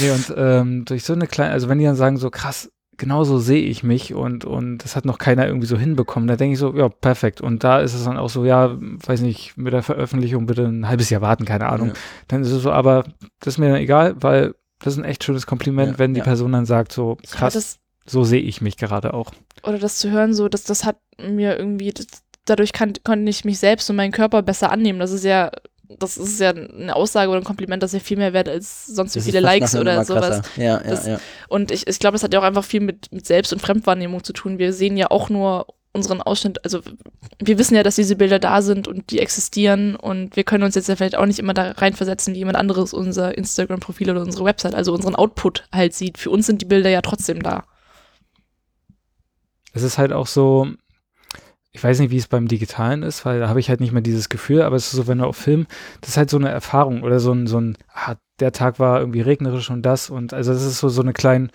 Nee, und ähm, durch so eine kleine, also wenn die dann sagen, so krass, genauso sehe ich mich und, und das hat noch keiner irgendwie so hinbekommen. Da denke ich so, ja, perfekt. Und da ist es dann auch so, ja, weiß nicht, mit der Veröffentlichung bitte ein halbes Jahr warten, keine Ahnung. Ja. Dann ist es so, aber das ist mir dann egal, weil das ist ein echt schönes Kompliment, Ja, wenn die ja. Person dann sagt, so krass, das, so sehe ich mich gerade auch. oder das zu hören, so, dass das hat mir irgendwie, das, dadurch kann, konnte ich mich selbst und meinen Körper besser annehmen. Das ist ja, das ist ja eine Aussage oder ein Kompliment, das ja viel mehr wert als sonst wie viele Likes oder sowas. Ja, ja, Das- ja. Und ich, ich glaube, das hat ja auch einfach viel mit, mit Selbst- und Fremdwahrnehmung zu tun. Wir sehen ja auch nur unseren Ausschnitt, also wir wissen ja, dass diese Bilder da sind und die existieren und wir können uns jetzt ja vielleicht auch nicht immer da reinversetzen, wie jemand anderes unser Instagram-Profil oder unsere Website, also unseren Output halt sieht. Für uns sind die Bilder ja trotzdem da. Es ist halt auch so, ich weiß nicht, wie es beim Digitalen ist, weil da habe ich halt nicht mehr dieses Gefühl, aber es ist so, wenn du auf Film, das ist halt so eine Erfahrung oder so ein, so ein, ah, der Tag war irgendwie regnerisch und das und also das ist so, so eine kleine,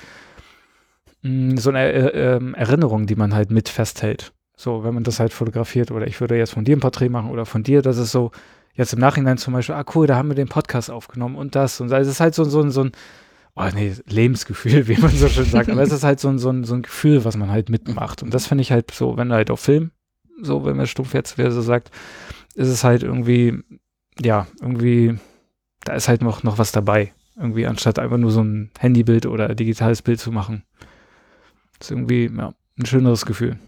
mh, so eine äh, ähm, Erinnerung, die man halt mit festhält. So, wenn man das halt fotografiert oder ich würde jetzt von dir ein Porträt machen oder von dir, das ist so, jetzt im Nachhinein zum Beispiel, ah cool, da haben wir den Podcast aufgenommen und das und also es ist halt so, so, ein- so ein, oh nee, Lebensgefühl, wie man so schön sagt, aber es ist halt so ein, so ein, so ein Gefühl, was man halt mitmacht und das finde ich halt so, wenn du halt auf Film, so, wenn man stumpf jetzt wieder so sagt, ist es halt irgendwie, ja, irgendwie, da ist halt noch, noch was dabei. Irgendwie, anstatt einfach nur so ein Handybild oder digitales Bild zu machen. ist irgendwie, ja, ein schöneres Gefühl.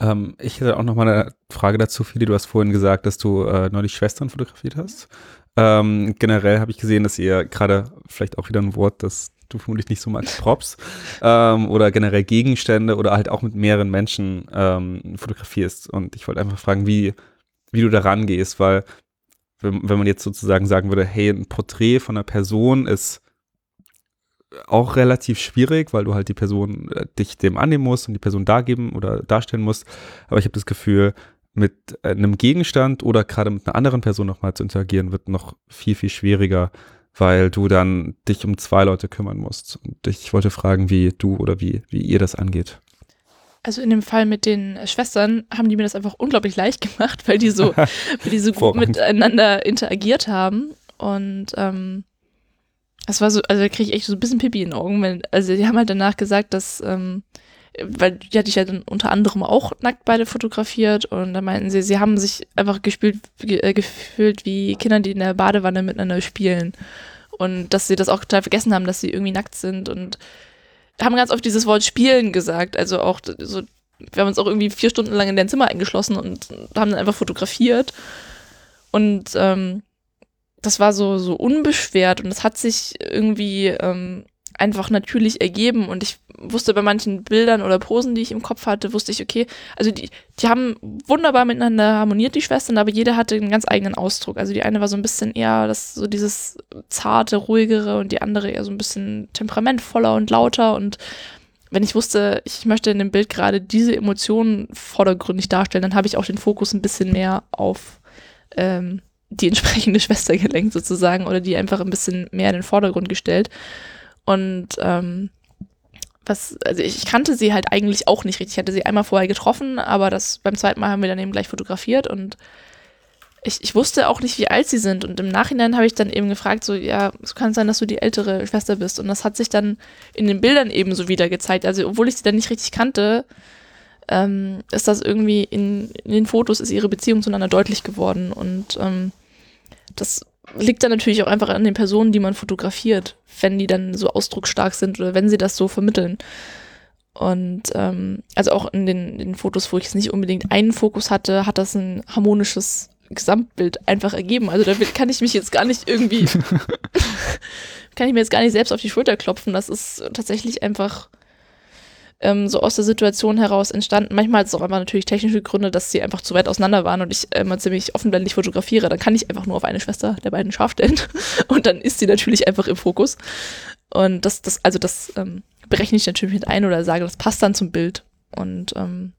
Ähm, ich hätte auch noch mal eine Frage dazu, Fili. Du hast vorhin gesagt, dass du äh, neulich Schwestern fotografiert hast. Ähm, generell habe ich gesehen, dass ihr gerade, vielleicht auch wieder ein Wort, das du vermutlich nicht so magst, Props ähm, oder generell Gegenstände oder halt auch mit mehreren Menschen ähm, fotografierst. Und ich wollte einfach fragen, wie, wie du da rangehst, weil wenn, wenn man jetzt sozusagen sagen würde, hey, ein Porträt von einer Person ist auch relativ schwierig, weil du halt die Person äh, dich dem annehmen musst und die Person dargeben oder darstellen musst. Aber ich habe das Gefühl, mit äh, einem Gegenstand oder gerade mit einer anderen Person nochmal zu interagieren, wird noch viel, viel schwieriger, weil du dann dich um zwei Leute kümmern musst. Und ich wollte fragen, wie du oder wie, wie ihr das angeht. Also in dem Fall mit den Schwestern haben die mir das einfach unglaublich leicht gemacht, weil die so, weil die so gut miteinander interagiert haben. Und ähm, es war so, also da kriege ich echt so ein bisschen Pipi in den Augen, weil, also die haben halt danach gesagt, dass, ähm, weil die hatte ich ja dann unter anderem auch nackt beide fotografiert und da meinten sie, sie haben sich einfach gespielt, ge, äh, gefühlt wie Kinder, die in der Badewanne miteinander spielen. Und dass sie das auch total vergessen haben, dass sie irgendwie nackt sind und haben ganz oft dieses Wort spielen gesagt. Also auch so, wir haben uns auch irgendwie vier Stunden lang in dein Zimmer eingeschlossen und haben dann einfach fotografiert. Und ähm, das war so, so unbeschwert und es hat sich irgendwie ähm, einfach natürlich ergeben. Und ich wusste bei manchen Bildern oder Posen, die ich im Kopf hatte, wusste ich, okay, also die, die haben wunderbar miteinander harmoniert, die Schwestern, aber jede hatte einen ganz eigenen Ausdruck. Also die eine war so ein bisschen eher das, so dieses zarte, ruhigere und die andere eher so ein bisschen temperamentvoller und lauter. Und wenn ich wusste, ich möchte in dem Bild gerade diese Emotionen vordergründig darstellen, dann habe ich auch den Fokus ein bisschen mehr auf ähm, die entsprechende Schwester gelenkt sozusagen oder die einfach ein bisschen mehr in den Vordergrund gestellt. Und ähm, was, also ich, kannte sie halt eigentlich auch nicht richtig. Ich hatte sie einmal vorher getroffen, aber das beim zweiten Mal haben wir dann eben gleich fotografiert und ich, ich wusste auch nicht, wie alt sie sind. Und im Nachhinein habe ich dann eben gefragt, so, ja, es kann sein, dass du die ältere Schwester bist. Und das hat sich dann in den Bildern eben so wieder gezeigt. Also, obwohl ich sie dann nicht richtig kannte, ähm, ist das irgendwie in, in den Fotos ist ihre Beziehung zueinander deutlich geworden. Und ähm, das liegt dann natürlich auch einfach an den Personen, die man fotografiert, wenn die dann so ausdrucksstark sind oder wenn sie das so vermitteln. Und ähm, also auch in den, in den Fotos, wo ich jetzt nicht unbedingt einen Fokus hatte, hat das ein harmonisches Gesamtbild einfach ergeben. Also da kann ich mich jetzt gar nicht irgendwie, kann ich mir jetzt gar nicht selbst auf die Schulter klopfen. Das ist tatsächlich einfach ähm, so aus der Situation heraus entstanden. Manchmal hat es auch einfach natürlich technische Gründe, dass sie einfach zu weit auseinander waren und ich äh, immer ziemlich offenblendig fotografiere. Dann kann ich einfach nur auf eine Schwester der beiden scharf stellen und dann ist sie natürlich einfach im Fokus. Und das, das, also das ähm, berechne ich natürlich mit ein oder sage, das passt dann zum Bild. Und ähm,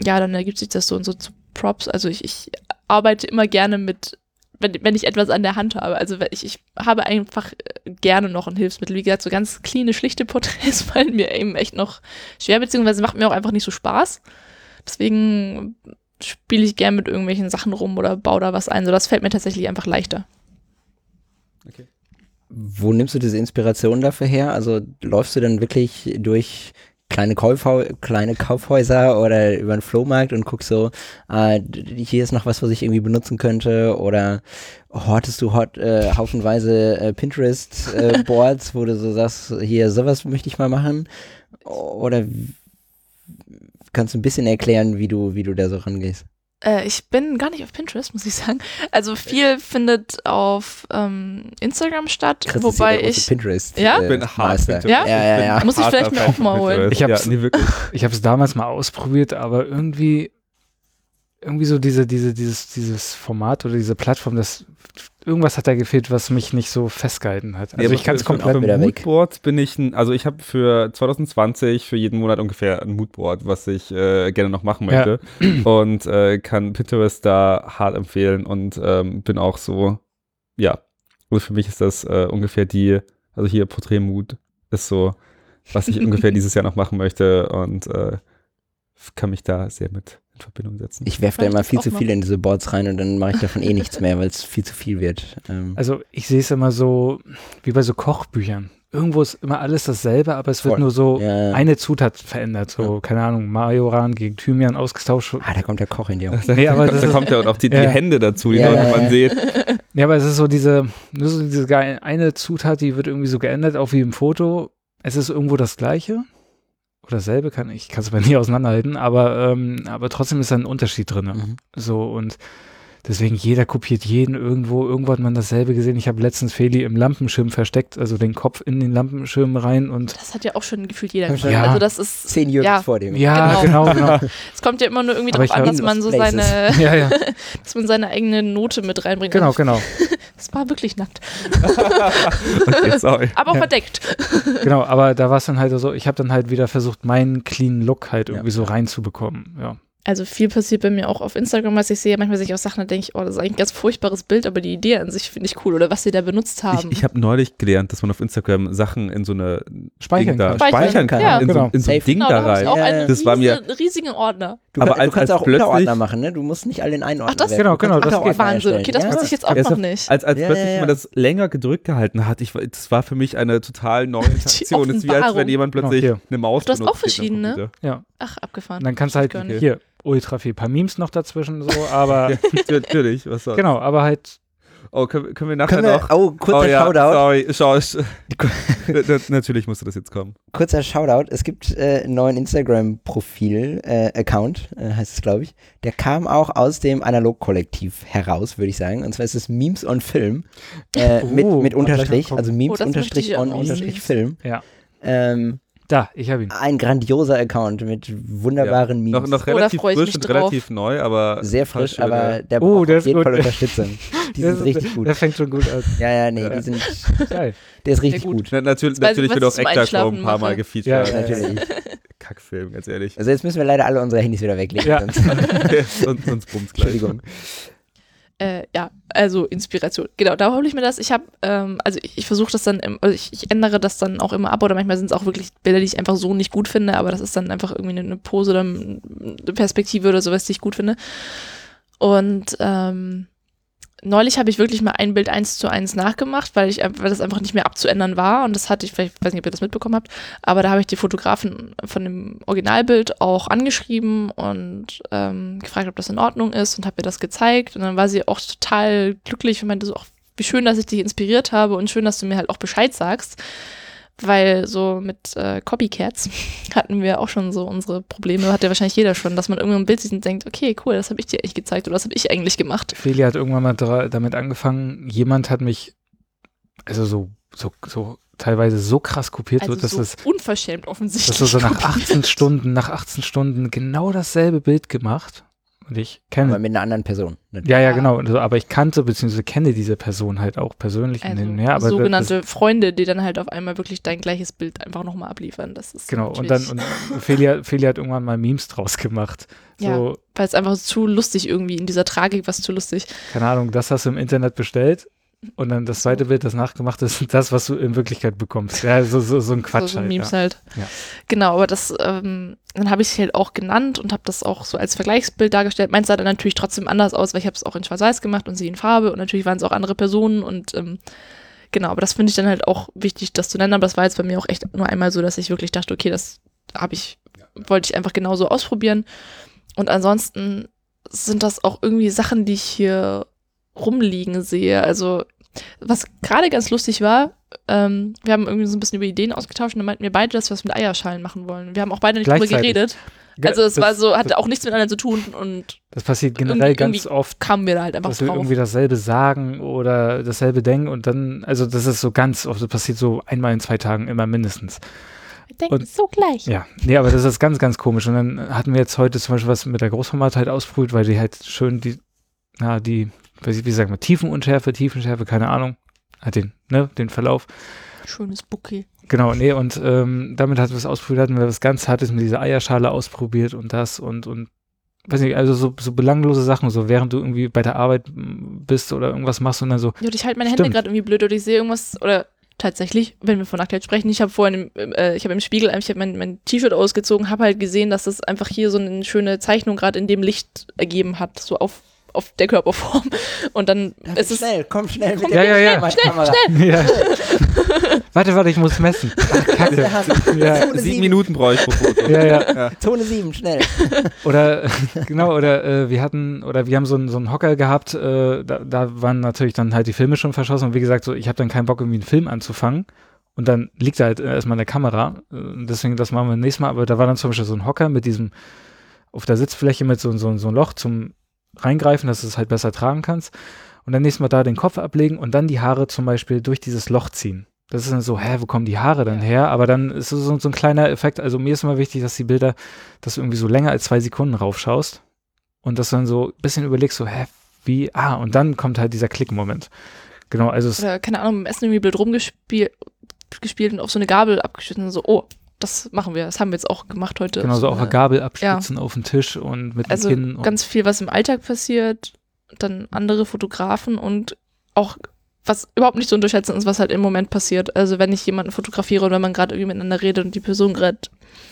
ja, dann ergibt sich das so und so zu Props. Also ich, ich arbeite immer gerne mit, wenn, wenn ich etwas an der Hand habe. Also ich, ich habe einfach äh, gerne noch ein Hilfsmittel. Wie gesagt, so ganz cleane, schlichte Porträts fallen mir eben echt noch schwer, beziehungsweise macht mir auch einfach nicht so Spaß. Deswegen spiele ich gern mit irgendwelchen Sachen rum oder baue da was ein. So, das fällt mir tatsächlich einfach leichter. Wo nimmst du diese Inspiration dafür her? Also läufst du dann wirklich durch kleine, Kaufhau kleine Kaufhäuser oder über den Flohmarkt und guckst so, äh, hier ist noch was, was ich irgendwie benutzen könnte oder hortest du hot, äh, haufenweise äh, Pinterest-Boards, wo du so sagst, hier, sowas möchte ich mal machen oder kannst du ein bisschen erklären, wie du, wie du da so rangehst? Äh, ich bin gar nicht auf Pinterest, muss ich sagen. Also viel findet auf ähm, Instagram statt, Chris ist wobei große ich. Pinterest. Ja? äh, Ich bin hart. Ja? Ja, ja, Ich bin ja. Muss ich vielleicht mir auch mal holen. Ich hab's- ja, nee, wirklich. Ich habe es damals mal ausprobiert, aber irgendwie, irgendwie so diese, diese, dieses, dieses Format oder diese Plattform, das irgendwas hat da gefehlt, was mich nicht so festgehalten hat. Also Nee, ich aber kann es komplett. wieder weg. Moodboards bin ich, ein, also ich habe für 2020 für jeden Monat ungefähr ein Moodboard, was ich äh, gerne noch machen Ja. möchte. Und äh, kann Pinterest da hart empfehlen und ähm, bin auch so, ja, also für mich ist das äh, ungefähr die, also hier Porträtmood ist so, was ich ungefähr dieses Jahr noch machen möchte und äh, kann mich da sehr mit Verbindung setzen. Ich werfe da immer viel zu viel in diese Boards rein und dann mache ich davon eh nichts mehr, weil es viel zu viel wird. Ähm, Also ich sehe es immer so, wie bei so Kochbüchern. Irgendwo ist immer alles dasselbe, aber es wird Voll. nur so ja, ja. eine Zutat verändert. So, keine Ahnung, Majoran gegen Thymian ausgetauscht. Ah, da kommt der Koch in dir. Nee, aber da kommt ja auch die, die Ja. Hände dazu, die Ja, Leute ja, man ja. sieht. ja, aber es ist so diese, nur so diese geil- eine Zutat, die wird irgendwie so geändert, auch wie im Foto. Es ist irgendwo das Gleiche. Oder dasselbe kann ich, kann es aber nie auseinanderhalten, aber, ähm, aber trotzdem ist da ein Unterschied drin. Mhm. So und deswegen jeder kopiert jeden irgendwo. Irgendwo hat man dasselbe gesehen. Ich habe letztens Feli im Lampenschirm versteckt, also den Kopf in den Lampenschirm rein und Das hat ja auch schon gefühlt jeder Ja. gemacht. Ja. Also das ist, Zehn Jahre Ja. vor dem. ja, genau, genau. es kommt ja immer nur irgendwie Aber darauf an, dass man so Places. seine, ja, ja, dass man seine eigene Note mit reinbringt. genau, genau, Es war wirklich nackt. Okay, sorry. Aber Ja. verdeckt. genau. Aber da war es dann halt so, ich habe dann halt wieder versucht, meinen clean Look halt irgendwie so reinzubekommen. Ja. Also viel passiert bei mir auch auf Instagram, was ich sehe. Manchmal sehe ich auch Sachen, da denke ich, oh, das ist eigentlich ein ganz furchtbares Bild, aber die Idee an sich finde ich cool. Oder was sie da benutzt haben. Ich, ich habe neulich gelernt, dass man auf Instagram Sachen in so eine Speichern Ding da kann. speichern Speichern, kann. ja. In, Genau. so, in so ein. Ding genau, da da rein. auch Ja, einen das war mir- riesen- riesigen Ordner. Du, Aber kann, als- du kannst als auch plötzlich- Unterordner machen, ne? Du musst nicht alle in einen Ordner Ach, das- genau, genau, das geht. Wahnsinn. Okay, das erstellen. wusste ich jetzt auch Ja, noch ja- nicht. Als, als Ja, plötzlich ja, ja. man das länger gedrückt gehalten hat, ich, das war für mich eine total neue Interaktion. Es ist wie als wenn jemand plötzlich hier. eine Maus Du hast auch benutzt, verschiedene? Computer. Ach, abgefahren. Und dann kannst du halt nicht. hier ultra viel paar Memes noch dazwischen, so, aber Ja, natürlich, was soll's. genau, aber halt Oh, können, können wir nachher Können wir, noch. oh, kurzer oh ja, Shoutout. sorry, Na- Natürlich musste das jetzt kommen. Kurzer Shoutout. Es gibt äh, einen neuen Instagram-Profil, äh, Account, äh, heißt es, glaube ich. Der kam auch aus dem Analog-Kollektiv heraus, würde ich sagen. Und zwar ist es Memes on Film. Äh, Oh, mit, mit gleich Unterstrich, also. Memes Oh, Unterstrich on Unterstrich. Film. Ja. Ähm, da, ich habe ihn. ein grandioser Account mit wunderbaren Noch, Memes. noch Oh, da relativ ich frisch und drauf. relativ neu, aber. Sehr frisch, aber der Oh, braucht der auf ist jeden gut. Fall Unterstützung. Die sind ist- richtig gut. Der fängt schon gut an. Ja, ja, nee, Ja. die sind, Geil. der ist richtig gut. gut. Na, natürlich weiß- natürlich wird auch Einschlafen ein paar Mal gefeatured. Ja, Ja, natürlich. Kackfilm, ganz ehrlich. Also jetzt müssen wir leider alle unsere Handys wieder weglegen. Ja. Sonst, sonst, sonst gleich. Entschuldigung. Äh, ja, also Inspiration. Genau, da hole ich mir das. Ich habe, ähm, also ich, ich versuche das dann, im, also ich, ich ändere das dann auch immer ab oder manchmal sind es auch wirklich Bilder, die ich einfach so nicht gut finde, aber das ist dann einfach irgendwie eine, eine Pose oder eine Perspektive oder sowas, die ich gut finde. Und ähm, neulich habe ich wirklich mal ein Bild eins zu eins nachgemacht, weil ich weil das einfach nicht mehr abzuändern war. Und das hatte ich, vielleicht weiß nicht, ob ihr das mitbekommen habt, aber da habe ich die Fotografen von dem Originalbild auch angeschrieben und ähm, gefragt, ob das in Ordnung ist und habe ihr das gezeigt. Und dann war sie auch total glücklich und meinte so, ach, wie schön, dass ich dich inspiriert habe und schön, dass du mir halt auch Bescheid sagst, weil so mit äh, Copycats hatten wir auch schon so unsere Probleme, hat ja wahrscheinlich jeder schon, dass man irgendwann ein Bild sieht und denkt, okay, cool, das habe ich dir eigentlich gezeigt oder das habe ich eigentlich gemacht. Feli hat irgendwann mal damit angefangen, jemand hat mich, also so, so, so teilweise so krass kopiert, Also so, dass so es unverschämt offensichtlich. dass du so nach kopiert. 18 Stunden, nach 18 Stunden genau dasselbe Bild gemacht. Und ich kenne Aber mit einer anderen Person. Ja, ja, Ja. genau. Also, aber ich kannte bzw. kenne diese Person halt auch persönlich. Also hin her, aber sogenannte Freunde, die dann halt auf einmal wirklich dein gleiches Bild einfach nochmal abliefern. Das ist Das, genau. Und dann, und Feli, Feli hat irgendwann mal Memes draus gemacht. So, weil es einfach zu lustig irgendwie in dieser Tragik was zu lustig. keine Ahnung, das hast du im Internet bestellt. Und dann das zweite Bild, das nachgemacht ist, das, was du in Wirklichkeit bekommst. Ja, so, so, so ein Quatsch so, so halt. Memes ja. halt. Ja. Genau, aber das, ähm, dann habe ich es halt auch genannt und habe das auch so als Vergleichsbild dargestellt. Meins sah dann natürlich trotzdem anders aus, weil ich habe es auch in Schwarz-Weiß gemacht und sie in Farbe und natürlich waren es auch andere Personen und ähm, genau, aber das finde ich dann halt auch wichtig, das zu nennen. Aber das war jetzt bei mir auch echt nur einmal so, dass ich wirklich dachte, okay, das habe ich, wollte ich einfach genauso ausprobieren. Und ansonsten sind das auch irgendwie Sachen, die ich hier rumliegen sehe. Also, was gerade ganz lustig war, ähm, wir haben irgendwie so ein bisschen über Ideen ausgetauscht und dann meinten wir beide, dass wir was mit Eierschalen machen wollen. Wir haben auch beide nicht drüber geredet. Ge- Also es das, war so, hatte auch nichts miteinander zu tun und Das passiert generell ganz oft, kamen wir da halt einfach dass wir drauf. irgendwie dasselbe sagen oder dasselbe denken und dann, also das ist so ganz oft, das passiert so einmal in zwei Tagen immer mindestens. Wir denken und- so gleich. Ja, nee, aber das ist ganz, ganz komisch. Und dann hatten wir jetzt heute zum Beispiel was mit der Großmama halt ausprobiert, weil die halt schön die, na, die, wie sagt man, Tiefenunschärfe, Tiefenschärfe, keine Ahnung, hat den, ne, den Verlauf. Schönes Bouquet. Genau, nee, und ähm, damit hatten wir es ausprobiert, hatten wir was ganz Hartes mit dieser Eierschale ausprobiert und das und, und weiß nicht, also so, so belanglose Sachen, so während du irgendwie bei der Arbeit bist oder irgendwas machst und dann so, Ja, ich halte meine Hände Stimmt. gerade irgendwie blöd oder ich sehe irgendwas oder tatsächlich, wenn wir von Nacktheit sprechen, ich habe vorhin, im, äh, ich habe im Spiegel, ich habe mein, mein T-Shirt ausgezogen, habe halt gesehen, dass das einfach hier so eine schöne Zeichnung gerade in dem Licht ergeben hat, so auf, auf der Körperform. Und dann ist es schnell, komm schnell mit Komm, Ja, ja, ja. Meine Kamera. ja. warte, warte, ich muss messen. Ach, Kacke. Ja, Sieben sieben. Minuten brauche ich pro Foto. ja, ja. Zone 7, schnell. Oder genau, oder äh, wir hatten, oder wir haben so einen so einen Hocker gehabt, äh, da, da waren natürlich dann halt die Filme schon verschossen und wie gesagt, so ich habe dann keinen Bock, irgendwie einen Film anzufangen. Und dann liegt da halt erstmal eine Kamera. Äh, Deswegen, das machen wir nächstes Mal. Aber da war dann zum Beispiel so ein Hocker mit diesem, auf der Sitzfläche mit so, so, so ein Loch zum Reingreifen, dass du es halt besser tragen kannst. Und dann nächstes Mal da den Kopf ablegen und dann die Haare zum Beispiel durch dieses Loch ziehen. Das ist dann so, hä, wo kommen die Haare dann her? Aber dann ist es so, so ein kleiner Effekt. Also mir ist immer wichtig, dass die Bilder, dass du irgendwie so länger als zwei Sekunden raufschaust und dass du dann so ein bisschen überlegst, so, hä, wie, ah, und dann kommt halt dieser Klick-Moment. Genau, also es, oder keine Ahnung, im Essen irgendwie blöd rumgespielt gespielt und auf so eine Gabel abgeschnitten und so, oh, das machen wir, das haben wir jetzt auch gemacht heute. genau so auf eine- der Gabel abstützen auf den Tisch und mit Also dem Kinn. Ganz viel, was im Alltag passiert, dann andere Fotografen und auch was überhaupt nicht zu unterschätzen ist, was halt im Moment passiert. Also wenn ich jemanden fotografiere oder wenn man gerade irgendwie miteinander redet und die Person gerade,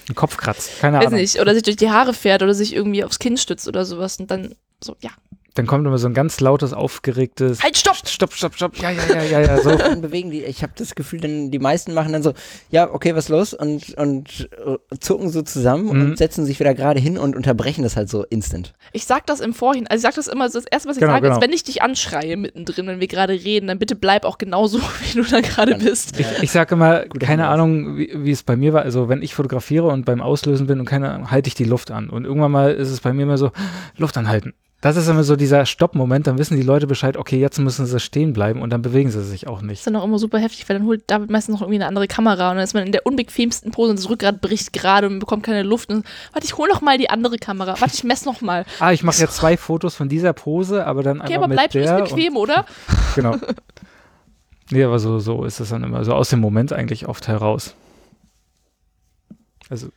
den Kopf kratzt, keine weiß Ahnung. nicht, oder sich durch die Haare fährt oder sich irgendwie aufs Kinn stützt oder sowas und dann so, ja, Dann kommt immer so ein ganz lautes, aufgeregtes halt, stopp! Stopp, stopp, stopp, ja, ja, ja, ja, ja, so. Dann bewegen die, ich habe das Gefühl, dann die meisten machen dann so, ja, okay, was los? Und, und äh, zucken so zusammen Mhm. und setzen sich wieder gerade hin und unterbrechen das halt so instant. Ich sag das im Vorhinein, also ich sag das immer, so das erste, was ich Genau, sage, genau. ist, wenn ich dich anschreie mittendrin, wenn wir gerade reden, dann bitte bleib auch genauso, wie du da gerade bist. Ich, ich sage immer, Guter keine Hinweis. Ahnung, wie, wie es bei mir war. Also, wenn ich fotografiere und beim Auslösen bin und keine Ahnung, halte ich die Luft an. Und irgendwann mal ist es bei mir immer so, Luft anhalten. Das ist immer so dieser Stopp-Moment, dann wissen die Leute Bescheid, okay, jetzt müssen sie stehen bleiben und dann bewegen sie sich auch Das nicht. ist dann auch immer super heftig, weil dann holt David meistens noch irgendwie eine andere Kamera und dann ist man in der unbequemsten Pose und das Rückgrat bricht gerade und man bekommt keine Luft. Und, warte, ich hol noch mal die andere Kamera. Warte, ich mess noch mal. Ah, ich mache jetzt zwei Fotos von dieser Pose, aber dann Okay, einfach aber mit der. nicht bequem, oder? Genau. Nee, aber so, so ist es dann immer, so aus dem Moment eigentlich oft heraus. Also,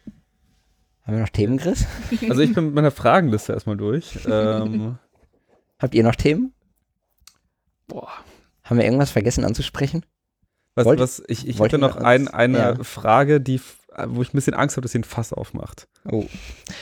Haben wir noch Themen, Chris? Also ich bin mit meiner Fragenliste erstmal durch. Ähm, Habt ihr noch Themen? boah. Haben wir irgendwas vergessen anzusprechen? was, Wollt- was, ich ich hätte noch ein, eine ja. Frage, die, wo ich ein bisschen Angst habe, dass sie ein Fass aufmacht. Oh,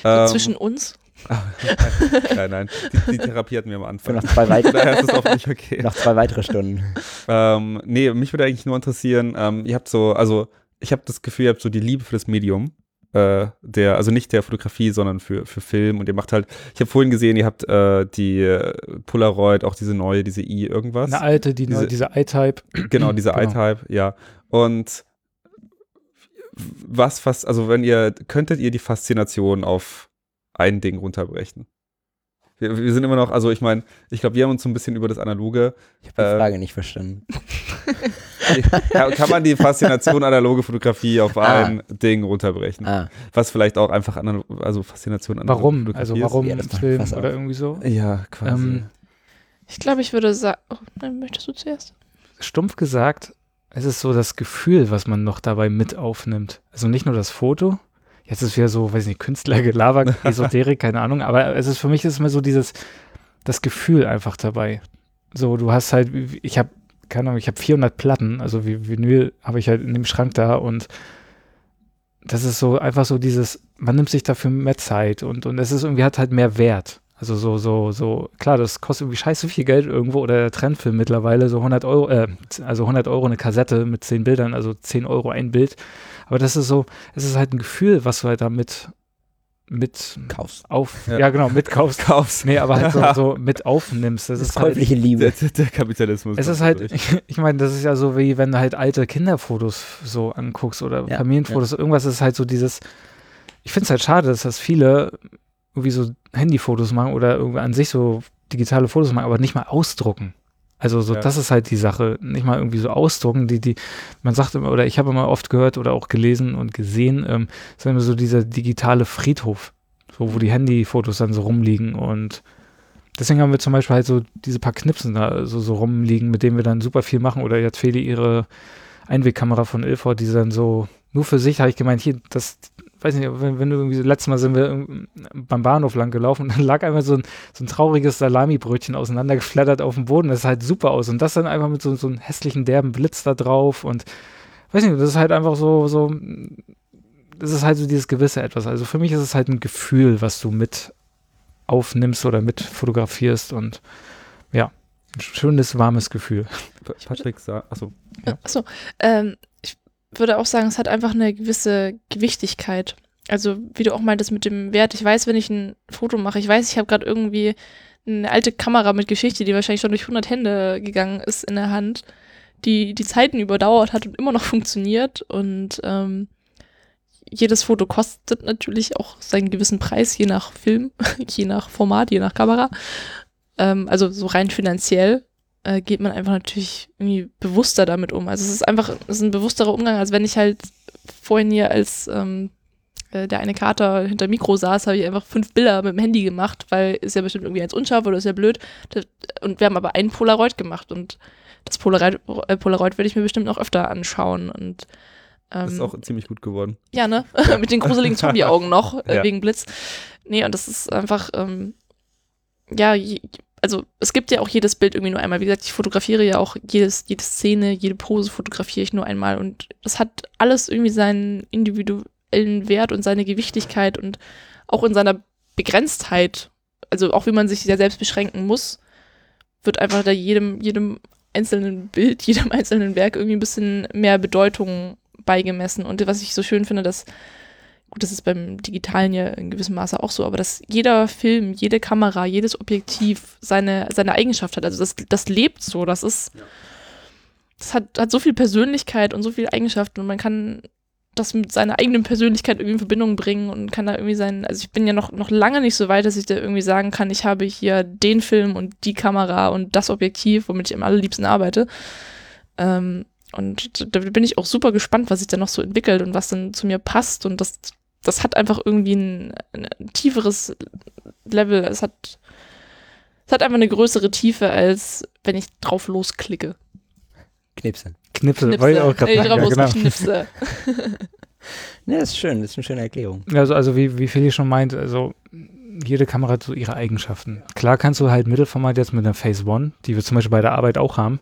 Ähm, Zwischen uns. nein, nein, die, die Therapie hatten wir am für Anfang. noch zwei, weit Daher ist es auch nicht okay. noch zwei weitere Stunden. Ähm, nee, mich würde eigentlich nur interessieren, ähm, ihr habt so, also ich habe das Gefühl, ihr habt so die Liebe für das Medium. Äh, der, also nicht der Fotografie, sondern für, für Film. Und ihr macht halt, ich habe vorhin gesehen, ihr habt äh, die äh, Polaroid, auch diese neue, diese i irgendwas. Eine alte, die, Diese- diese I-Type. Genau, diese Genau. I-Type, ja. Und was fast, also wenn ihr, könntet ihr die Faszination auf ein Ding runterbrechen? Wir, wir sind immer noch, also ich meine, ich glaube, wir haben uns so ein bisschen über das Analoge. Ich habe die Äh, Frage nicht verstanden. Kann, man die Faszination analoge Fotografie auf Ah. ein Ding runterbrechen? Ah, Was vielleicht auch einfach, analo also Faszination analoge Warum? Fotografie Also ist? warum Ja, das macht Film auf. oder irgendwie so? Ja, quasi. Ähm, Ich glaube, ich würde sagen. Oh, nein, möchtest du zuerst? stumpf gesagt, es ist so das Gefühl, was man noch dabei mit aufnimmt. Also nicht nur das Foto. Jetzt ist wieder so, weiß nicht, Künstlergelaber, Esoterik, keine Ahnung, aber es ist für mich ist immer so dieses, das Gefühl einfach dabei. So, du hast halt, ich habe, keine Ahnung, ich habe 400 Platten, also wie Vinyl habe ich halt in dem Schrank da und das ist so einfach so dieses, man nimmt sich dafür mehr Zeit und, und es ist irgendwie hat halt mehr Wert. Also so, so, so, klar, das kostet irgendwie scheiße viel Geld irgendwo oder der Trendfilm mittlerweile, so 100 Euro, äh, also 100 Euro eine Kassette mit 10 Bildern, also 10 Euro ein Bild. Aber das ist so, es ist halt ein Gefühl, was du halt damit mit Kaufst. auf, ja, Ja. genau, mitkaufst. Kauf's. Nee, aber halt so, so mit aufnimmst. Das, Das ist halt, käufliche Liebe. Der, der Kapitalismus. es ist halt, durch. ich, ich meine, das ist ja so wie wenn du halt alte Kinderfotos so anguckst oder Ja, Familienfotos. Irgendwas ist halt so dieses, ich finde es halt schade, dass das viele irgendwie so Handyfotos machen oder irgendwie an sich so digitale Fotos machen, aber nicht mal ausdrucken. Also so, Ja. das ist halt die Sache, nicht mal irgendwie so ausdrucken, die, die, man sagt immer, oder ich habe immer oft gehört oder auch gelesen und gesehen, ähm, ist immer so dieser digitale Friedhof, so wo die Handyfotos dann so rumliegen und deswegen haben wir zum Beispiel halt so diese paar Knipsen da so, so rumliegen, mit denen wir dann super viel machen oder jetzt Feli ihre Einwegkamera von Ilford, die dann so nur für sich, habe ich gemeint, hier, das, weiß nicht, wenn, wenn du irgendwie, so- letztes Mal sind wir beim Bahnhof lang gelaufen und dann lag einfach so ein, so ein trauriges Salamibrötchen auseinandergeflattert auf dem Boden. Das sah halt super aus. Und das dann einfach mit so, so einem hässlichen, derben Blitz da drauf und weiß nicht, das ist halt einfach so, so, das ist halt so dieses gewisse Etwas. Also für mich ist es halt ein Gefühl, was du mit aufnimmst oder mit fotografierst und ja, ein schönes, warmes Gefühl. Pa- Patrick sagt, achso, Ja. Achso, ähm, ich würde auch sagen, es hat einfach eine gewisse Gewichtigkeit. Also, wie du auch meintest mit dem Wert. Ich weiß, wenn ich ein Foto mache, ich weiß, ich habe gerade irgendwie eine alte Kamera mit Geschichte, die wahrscheinlich schon durch 100 Hände gegangen ist in der Hand, die die Zeiten überdauert hat und immer noch funktioniert. Und ähm, jedes Foto kostet natürlich auch seinen gewissen Preis, je nach Film, je nach Format, je nach Kamera. Ähm, also so rein finanziell äh, geht man einfach natürlich irgendwie bewusster damit um. Also es ist einfach, es ist ein bewussterer Umgang, als wenn ich halt vorhin hier als ähm, äh, der eine Kater hinter Mikro saß, habe ich einfach fünf Bilder mit dem Handy gemacht, weil ist ja bestimmt irgendwie eins unscharf oder ist ja blöd. Und wir haben aber einen Polaroid gemacht und das Polaroid, äh, Polaroid werde ich mir bestimmt noch öfter anschauen und ähm, ist auch ziemlich gut geworden. ja, ne? Mit den gruseligen Zombie-Augen noch, äh, Ja. wegen Blitz. Nee, und das ist einfach, ähm, ja, je, also es gibt ja auch jedes Bild irgendwie nur einmal. Wie gesagt, ich fotografiere ja auch jedes, jede Szene, jede Pose fotografiere ich nur einmal. Und das hat alles irgendwie seinen individuellen Wert und seine Gewichtigkeit und auch in seiner Begrenztheit. Also auch wie man sich ja selbst beschränken muss, wird einfach da jedem, jedem einzelnen Bild, jedem einzelnen Werk irgendwie ein bisschen mehr Bedeutung beigemessen. Und was ich so schön finde, dass, gut, das ist beim Digitalen ja in gewissem Maße auch so, aber dass jeder Film, jede Kamera, jedes Objektiv seine, seine Eigenschaft hat. Also das, das lebt so, das ist, das hat, hat so viel Persönlichkeit und so viele Eigenschaften und man kann das mit seiner eigenen Persönlichkeit irgendwie in Verbindung bringen und kann da irgendwie sein, also ich bin ja noch, noch lange nicht so weit, dass ich da irgendwie sagen kann, ich habe hier den Film und die Kamera und das Objektiv, womit ich am allerliebsten arbeite. Ähm, und da bin ich auch super gespannt, was sich da noch so entwickelt und was dann zu mir passt. Und das, das hat einfach irgendwie ein, ein tieferes Level. Es hat, es hat einfach eine größere Tiefe, als wenn ich drauf losklicke. Knipsen. Knipse, wollte ich auch gerade sagen. drauf Ja, genau. losknipse. Ne, das ist schön, das ist eine schöne Erklärung. Also, also wie, wie Feli schon meint, also jede Kamera hat so ihre Eigenschaften. Klar kannst du halt Mittelformat jetzt mit einer Phase One, die wir zum Beispiel bei der Arbeit auch haben,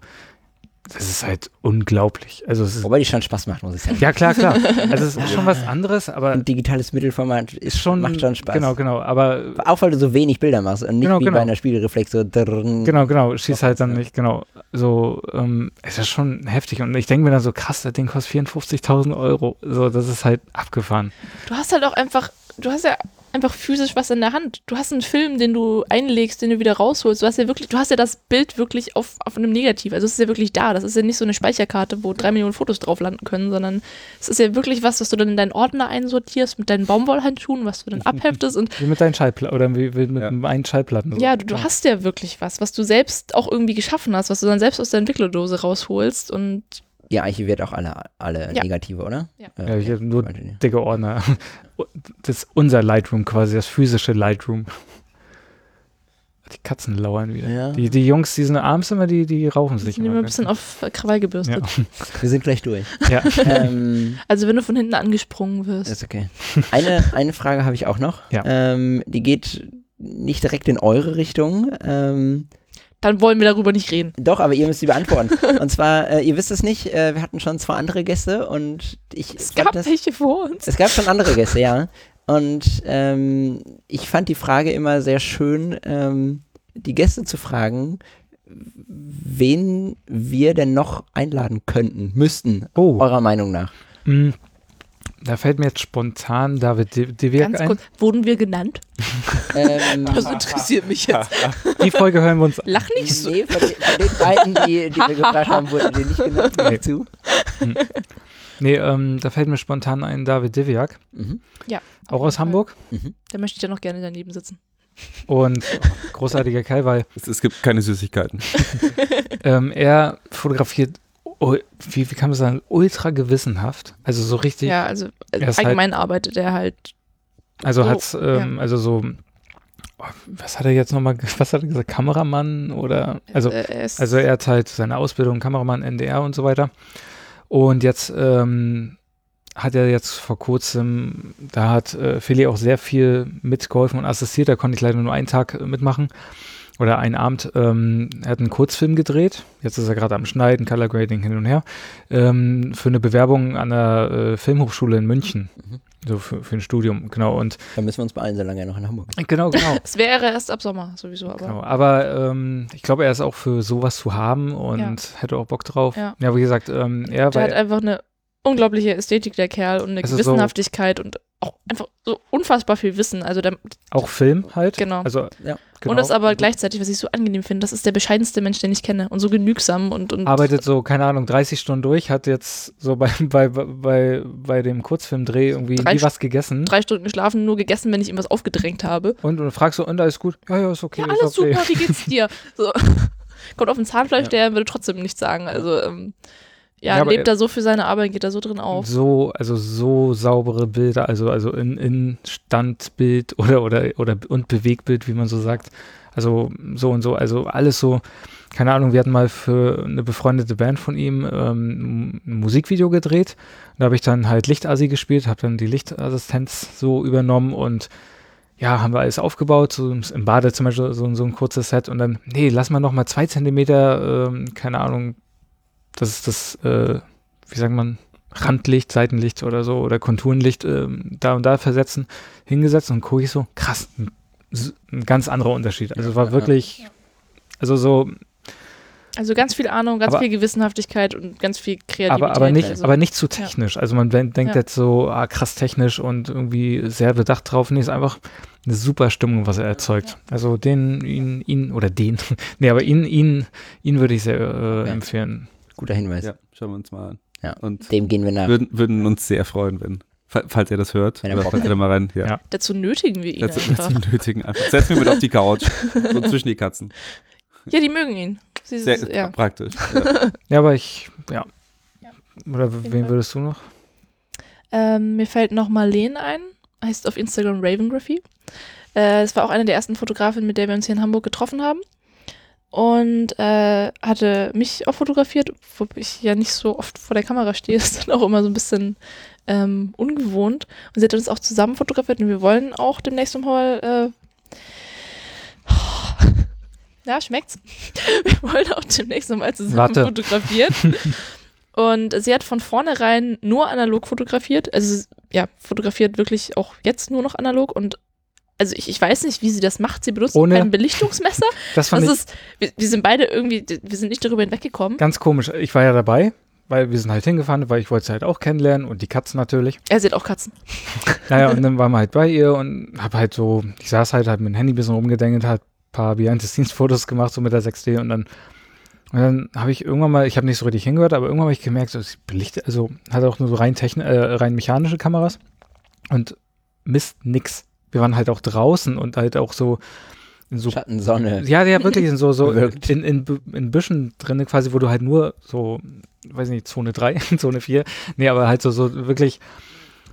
das ist halt unglaublich. Also es ist, Wobei die schon Spaß macht, muss ich sagen. ja klar, klar. Also es ist schon was anderes, aber Ein digitales Mittelformat ist schon, macht schon Spaß. Genau, genau. Aber Auch weil du so wenig Bilder machst und nicht Genau, wie genau. bei einer Spiegelreflex so drrrn. Genau, genau, schießt halt dann nicht, genau. So, ähm, es ist schon heftig und ich denke mir dann so, krass, das Ding kostet 54.000 Euro. So, das ist halt abgefahren. Du hast halt auch einfach, du hast ja einfach physisch was in der Hand. Du hast einen Film, den du einlegst, den du wieder rausholst. Du hast ja wirklich, du hast ja das Bild wirklich auf, auf einem Negativ. Also es ist ja wirklich da. Das ist ja nicht so eine Speicherkarte, wo drei Millionen Fotos drauf landen können, sondern es ist ja wirklich was, was du dann in deinen Ordner einsortierst mit deinen Baumwollhandschuhen, was du dann abheftest und Wie mit deinen Schallplatten oder wie, wie mit Ja. meinen Schallplatten. So. ja, du, du hast ja wirklich was, was du selbst auch irgendwie geschaffen hast, was du dann selbst aus der Entwicklerdose rausholst und Ihr archiviert auch alle, alle Ja. Negative, oder? Ja. Äh, Ja, ich hab nur dicke Ordner. Das ist unser Lightroom quasi, das physische Lightroom. Die Katzen lauern wieder. Ja. Die, die Jungs, die sind abends immer, die, die rauchen die sich sind immer ein bisschen auf Krawall gebürstet. ja. Wir sind gleich durch. ja. ähm, Also wenn du von hinten angesprungen wirst. ist okay. Eine, eine Frage habe ich auch noch. Ja. Ähm, die geht nicht direkt in eure Richtung. Ähm, Dann wollen wir darüber nicht reden. doch, aber ihr müsst sie beantworten. und zwar, äh, ihr wisst es nicht, äh, wir hatten schon zwei andere Gäste und ich Es gab das, welche vor uns. Es gab schon andere Gäste, ja. Und ähm, ich fand die Frage immer sehr schön, ähm, die Gäste zu fragen, wen wir denn noch einladen könnten, müssten, Oh, eurer Meinung nach. Da fällt mir jetzt spontan David De De Weerk Ganz ein. kurz, wurden wir genannt? Ähm, Das interessiert mich jetzt. Die Folge hören wir uns Lach nicht so. nee, von den, von den beiden, die, die wir gefragt haben, wurden die nicht genannt. Ich zu. Nee, ähm, da fällt mir spontan ein David Diviak, Mhm. auch aus Hamburg. Da möchte ich ja noch gerne daneben sitzen. Und großartiger Kerl, weil Es, es gibt keine Süßigkeiten. ähm, er fotografiert, oh, wie, wie kann man sagen, ultra gewissenhaft. Also so richtig, Ja, also äh, halt- allgemein arbeitet er halt. also so, hat's, ähm, also so, oh, was hat er jetzt nochmal, was hat er gesagt, Kameramann oder, also äh, er ist, Also er hat halt seine Ausbildung, Kameramann, NDR und so weiter. Und jetzt ähm, hat er jetzt vor kurzem, da hat äh, Philly auch sehr viel mitgeholfen und assistiert. Da konnte ich leider nur einen Tag äh, mitmachen oder einen Abend. Ähm, er hat einen Kurzfilm gedreht. Jetzt ist er gerade am Schneiden, Color Grading hin und her. Ähm, für eine Bewerbung an der äh, Filmhochschule in München. Mhm. So für, für ein Studium, genau. Und Da müssen wir uns beeilen, solange er noch in Hamburg ist. genau, genau. es wäre erst ab Sommer sowieso, aber Genau, aber ähm, ich glaube, er ist auch für sowas zu haben und Ja. hätte auch Bock drauf. Ja. wie gesagt, ähm, er der war hat einfach eine unglaubliche Ästhetik, der Kerl, und eine Es ist so- Gewissenhaftigkeit und auch einfach so unfassbar viel Wissen. Also der, auch Film halt. Genau. Also, Ja. genau. Und das aber gleichzeitig, was ich so angenehm finde, das ist der bescheidenste Mensch, den ich kenne und so genügsam und, und arbeitet so, keine Ahnung, 30 Stunden durch, hat jetzt so bei, bei, bei, bei dem Kurzfilmdreh irgendwie Drei nie was gegessen. drei Stunden geschlafen, nur gegessen, wenn ich ihm was aufgedrängt habe. Und, und du fragst so, und alles gut? Ja, ja, ist okay. ja, ist alles okay. super, wie geht's dir? So. Kommt auf den Zahnfleisch, Ja. der würde trotzdem nichts sagen. Also, ähm, ja, Ja, lebt er- da so für seine Arbeit, geht da so drin auf. So, also so saubere Bilder, also, also in, in Standbild oder, oder, oder und Bewegbild, wie man so sagt. Also so und so, also alles so, keine Ahnung, wir hatten mal für eine befreundete Band von ihm ähm, ein Musikvideo gedreht. Da habe ich dann halt Lichtassi gespielt, habe dann die Lichtassistenz so übernommen und ja, haben wir alles aufgebaut, so im im Badezimmer so, so so ein kurzes Set und dann, nee, lass mal noch mal zwei Zentimeter, ähm, keine Ahnung, das ist das, äh, wie sagt man, Randlicht, Seitenlicht oder so oder Konturenlicht ähm, da und da versetzen, hingesetzt und gucke ich so, krass, ein, ein ganz anderer Unterschied. Also war Ja. wirklich, also so, Also ganz viel Ahnung, ganz Aber- viel Gewissenhaftigkeit und ganz viel Kreativität. aber, aber nicht, also. aber nicht zu technisch. Also man denkt Ja. jetzt so, ah, krass technisch und irgendwie sehr bedacht drauf. Nee, ist einfach eine super Stimmung, was er erzeugt. Also den, ihn, ihn oder den, nee, aber ihn, ihn, ihn würde ich sehr äh, Ja. empfehlen. Guter Hinweis. Ja, schauen wir uns mal an. Ja. Und Dem gehen wir nach. würden, würden uns sehr freuen, wenn, fa- falls ihr das hört, Wenn er falls ihr da mal rein, ja. Ja. Dazu nötigen wir ihn Dazu, einfach. dazu nötigen einfach. Setz mich mit auf die Couch, so zwischen die Katzen. Ja, die mögen ihn. Sie, Sehr ja. praktisch. Ja. Ja, aber ich, ja. Oder wen Fall. würdest du noch? Ähm, mir fällt noch Marleen ein, heißt auf Instagram Ravengraphy. Äh, Es war auch eine der ersten Fotografinnen, mit der wir uns hier in Hamburg getroffen haben. Und äh, hatte mich auch fotografiert, wo ich ja nicht so oft vor der Kamera stehe, ist dann auch immer so ein bisschen ähm, ungewohnt. Und sie hat uns auch zusammen fotografiert und wir wollen auch demnächst nochmal. Äh, ja, schmeckt's? Wir wollen auch demnächst nochmal zusammen Warte. fotografieren. Und sie hat von vornherein nur analog fotografiert. Also ja, fotografiert wirklich auch jetzt nur noch analog. Und also ich, ich weiß nicht, wie sie das macht. Sie benutzt Ohne- ein Belichtungsmesser. Das fand Das ich ist, wir, wir sind beide irgendwie, wir sind nicht darüber hinweggekommen. ganz komisch. Ich war ja dabei, weil wir sind halt hingefahren, weil ich wollte sie halt auch kennenlernen und die Katzen natürlich. Er sieht auch Katzen. Naja, und dann waren wir halt bei ihr und hab halt so, ich saß halt, halt mit dem Handy ein bisschen rumgedengelt, halt ein paar Behind-the-Scenes-Fotos gemacht, so mit der 6D und dann, und dann habe ich irgendwann mal, ich habe nicht so richtig hingehört, aber irgendwann habe ich gemerkt, so, sie belichtet, also hat auch nur so rein, techn äh, rein mechanische Kameras und misst nix. Wir waren halt auch draußen und halt auch so in so Schatten, Sonne. ja, ja, wirklich in so, so in, in, in Büschen drin, quasi, wo du halt nur so, weiß nicht, Zone 3, Zone 4, nee, aber halt so, so wirklich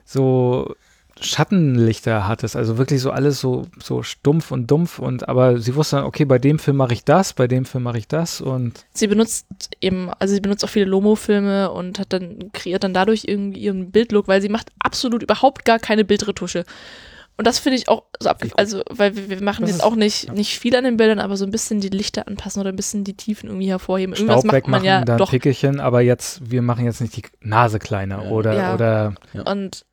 so Schattenlichter hattest, also wirklich so alles so, so stumpf und dumpf und aber sie wusste dann, okay, bei dem Film mache ich das, bei dem Film mache ich das und Sie benutzt eben, also sie benutzt auch viele Lomo-Filme und hat dann, kreiert dann dadurch irgendwie ihren Bildlook, weil sie macht absolut überhaupt gar keine Bildretusche. Und das finde ich auch so abge also, weil wir, wir machen Das jetzt auch nicht, ja. nicht viel an den Bildern, aber so ein bisschen die Lichter anpassen oder ein bisschen die Tiefen irgendwie hervorheben. Irgendwas Staub macht man ja dann doch. Pickelchen, aber jetzt, wir machen jetzt nicht die Nase kleiner Ja. oder, Ja. oder Und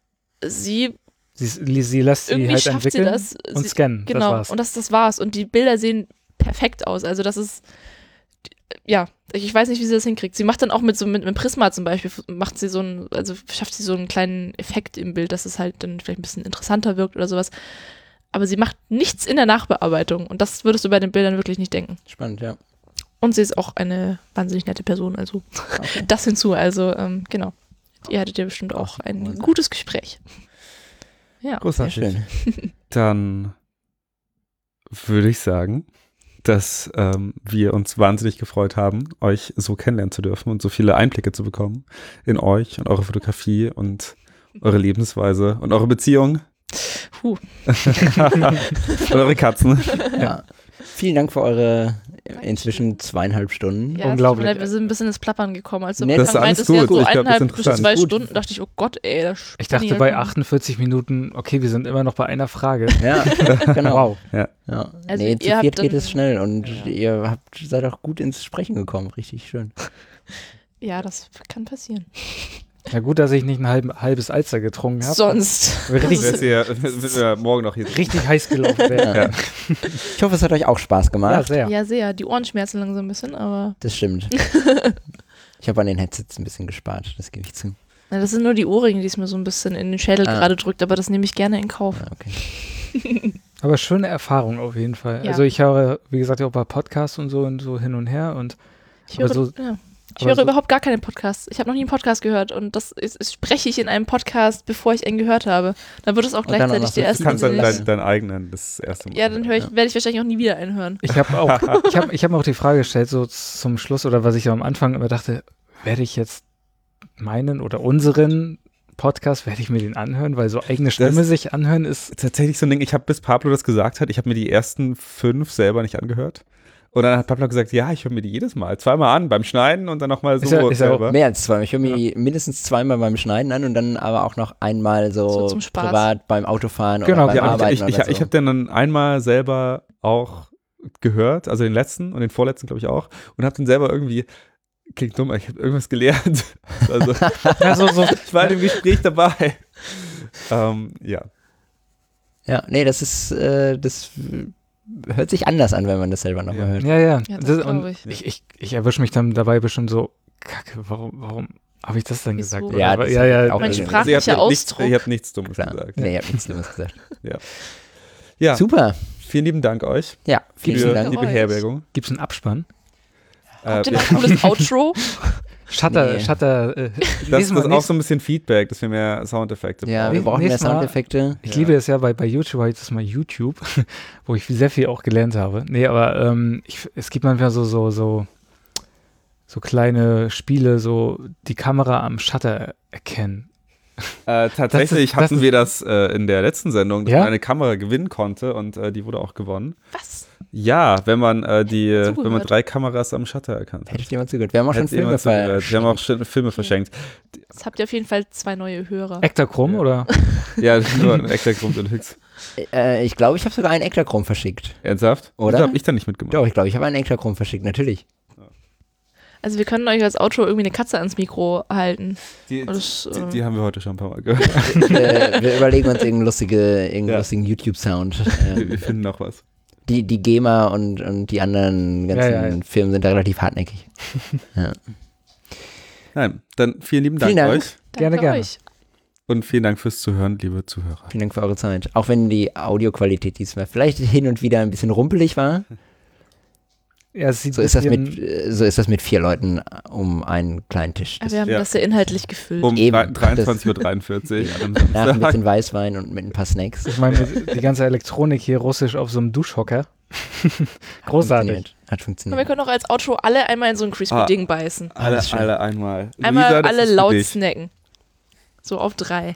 sie Sie, sie lässt sie halt schafft sie entwickeln das. und Sie- scannen. Genau, Das war's. und das, das war's. Und die Bilder sehen perfekt aus. Also das ist, ja, ich weiß nicht, wie sie das hinkriegt. Sie macht dann auch mit so mit einem Prisma zum Beispiel, macht sie so einen, also schafft sie so einen kleinen Effekt im Bild, dass es halt dann vielleicht ein bisschen interessanter wirkt oder sowas. Aber sie macht nichts in der Nachbearbeitung und das würdest du bei den Bildern wirklich nicht denken. Spannend, ja. Und sie ist auch eine wahnsinnig nette Person, also das hinzu. Also ähm, genau, ihr hattet ja bestimmt auch ein gutes Gespräch. Ja. Sehr Großartig. schön. Dann würde ich sagen, dass ähm, wir uns wahnsinnig gefreut haben, euch so kennenlernen zu dürfen und so viele Einblicke zu bekommen in euch und eure Fotografie und eure Lebensweise und eure Beziehung Puh. und eure Katzen. Ja. Vielen Dank für eure inzwischen zweieinhalb Stunden. Ja, Unglaublich. leid, Wir sind ein bisschen ins Plappern gekommen. Als du Nee, am das ist Anfang alles meintest, ja, gut. so Ich glaub, das ist eineinhalb bis interessant. zwei Gut. Stunden, dachte ich, oh Gott, ey. Das Ich dachte bei ich halt 48 Minuten, okay, wir sind immer noch bei einer Frage. Ja, genau. Wow. Ja. Also nee, zu viert geht es schnell und ihr habt, seid auch gut ins Sprechen gekommen. Richtig schön. Ja, das kann passieren. Ja, gut, dass ich nicht ein halb, halbes Alster getrunken habe. Sonst. Richtig, hier, wird wir morgen noch hier richtig heiß gelaufen wäre. Ja. Ich hoffe, es hat euch auch Spaß Ja, gemacht. sehr. Ja, sehr. Die Ohren schmerzen langsam ein bisschen, aber Das stimmt. ich habe an den Headsets ein bisschen gespart, das gebe ich zu. na, das sind nur die Ohrringe, die es mir so ein bisschen in den Schädel Ah. gerade drückt, aber das nehme ich gerne in Kauf. Ah, okay. Aber schöne Erfahrung auf jeden Fall. Ja. Also ich höre, wie gesagt, auch bei Podcasts und so und so hin und her und Ich Aber höre, so- ja. Ich höre so- überhaupt gar keine Podcasts. Ich habe noch nie einen Podcast gehört und das ist, ist, spreche ich in einem Podcast, bevor ich einen gehört habe. Dann wird es auch Und dann auch gleichzeitig der erste. Du kannst dann deinen deinen eigenen das erste Mal. ja, dann höre ich, werde ich wahrscheinlich auch nie wieder einen hören. ich habe auch, ich habe ich hab mir auch die Frage gestellt, so zum Schluss oder was ich am Anfang immer dachte, werde ich jetzt meinen oder unseren Podcast, werde ich mir den anhören, weil so eigene Stimme sich anhören ist, tatsächlich so ein Ding, ich habe bis Pablo das gesagt hat, ich habe mir die ersten fünf selber nicht angehört. Und dann hat Pablo gesagt, ja, ich höre mir die jedes Mal, zweimal an, beim Schneiden und dann nochmal so Ist ja- ist ja. Mehr als zweimal. Ich höre mir mindestens zweimal beim Schneiden an und dann aber auch noch einmal so, So zum Spaß. privat beim Autofahren Genau, oder beim ja, und Arbeiten ich, ich, ich so. habe den dann einmal selber auch gehört, also den letzten und den vorletzten, glaube ich, auch, und habe den selber irgendwie, klingt dumm, aber ich habe irgendwas gelernt. Also, ja, so, so, ich war in dem Gespräch dabei. ähm, ja. ja, nee, das ist, äh, das hört sich anders an, wenn man das selber nochmal Ja. hört. ja, ja. Ja, das das, ich. ich, ich, ich erwische mich dann dabei bestimmt so, kacke, warum, warum habe ich das denn Wieso? gesagt? Ja, das ja, ja, auch Mein Also, Also, sprachlicher ihr, habt nichts, Ausdruck. ihr habt nichts Dummes Klar. gesagt. Nee, ihr habt nichts Dummes gesagt. Ja, Super. vielen lieben Dank euch Ja, vielen, vielen für Dank. die Euch. Beherbergung. Gibt es einen Abspann? Habt ihr Äh, noch ein cooles Outro? Shutter, Nee. Shutter, äh, das, ist auch so ein bisschen Feedback, dass wir mehr Soundeffekte Ja, brauchen. wir brauchen mehr Soundeffekte. Ich Ja. liebe es ja bei, bei YouTube, habe ich das mal YouTube, wo ich sehr viel auch gelernt habe. Nee, aber ähm, ich, es gibt manchmal so, so, so, so kleine Spiele, so die Kamera am Shutter erkennen. Äh, tatsächlich das hatten ist- wir das äh, in der letzten Sendung, dass Ja? man eine Kamera gewinnen konnte und äh, die wurde auch gewonnen. Was? Ja, wenn man äh, die, wenn man drei Kameras am Shutter erkannt hat. Hätte jemand zugehört. Wir haben auch schon Hätte Filme jemand zugehört. ver Wir haben auch schon Filme verschenkt. Jetzt habt ihr auf jeden Fall zwei neue Hörer. Ektachrom Ja. oder? Ja, nur ein und Hüx. äh, Ich glaube, ich habe sogar einen Ektachrom verschickt. Ernsthaft? Oder? Das habe ich dann nicht mitgemacht. Doch, ich glaube, ich habe einen Ektachrom verschickt, natürlich. Also wir können euch als Outro irgendwie eine Katze ans Mikro halten. Die, Das, die, äh, die haben wir heute schon ein paar Mal gehört. wir, wir überlegen uns irgendeinen, lustige, irgendeinen Ja. lustigen YouTube-Sound. Wir, Ähm, wir finden noch was. Die, die GEMA und, und die anderen ganzen Ja, ja, ja. Firmen sind da relativ hartnäckig. Nein, dann vielen lieben Dank, Vielen Dank. euch Gerne, gerne. euch. und vielen Dank fürs Zuhören, liebe Zuhörer. Vielen Dank für eure Zeit. Auch wenn die Audioqualität diesmal vielleicht hin und wieder ein bisschen rumpelig war. Ja, es sieht So ist das mit, äh, so ist das mit vier Leuten um einen kleinen Tisch. Aber Das wir haben Ja. das ja inhaltlich gefüllt. Um Eben, 23.43 Uhr nach ein bisschen Weißwein und mit ein paar Snacks. Ich meine, die ganze Elektronik hier russisch auf so einem Duschhocker. Großartig. Funktioniert. Hat Und wir funktioniert. können auch als Outro alle einmal in so ein Ah. Crispy-Ding beißen. Alle, alle einmal. Einmal Luisa, das alle laut snacken. So auf drei.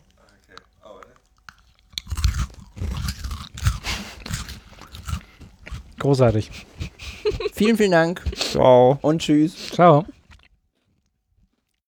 Großartig. Vielen, vielen Dank Ciao. und tschüss. Ciao.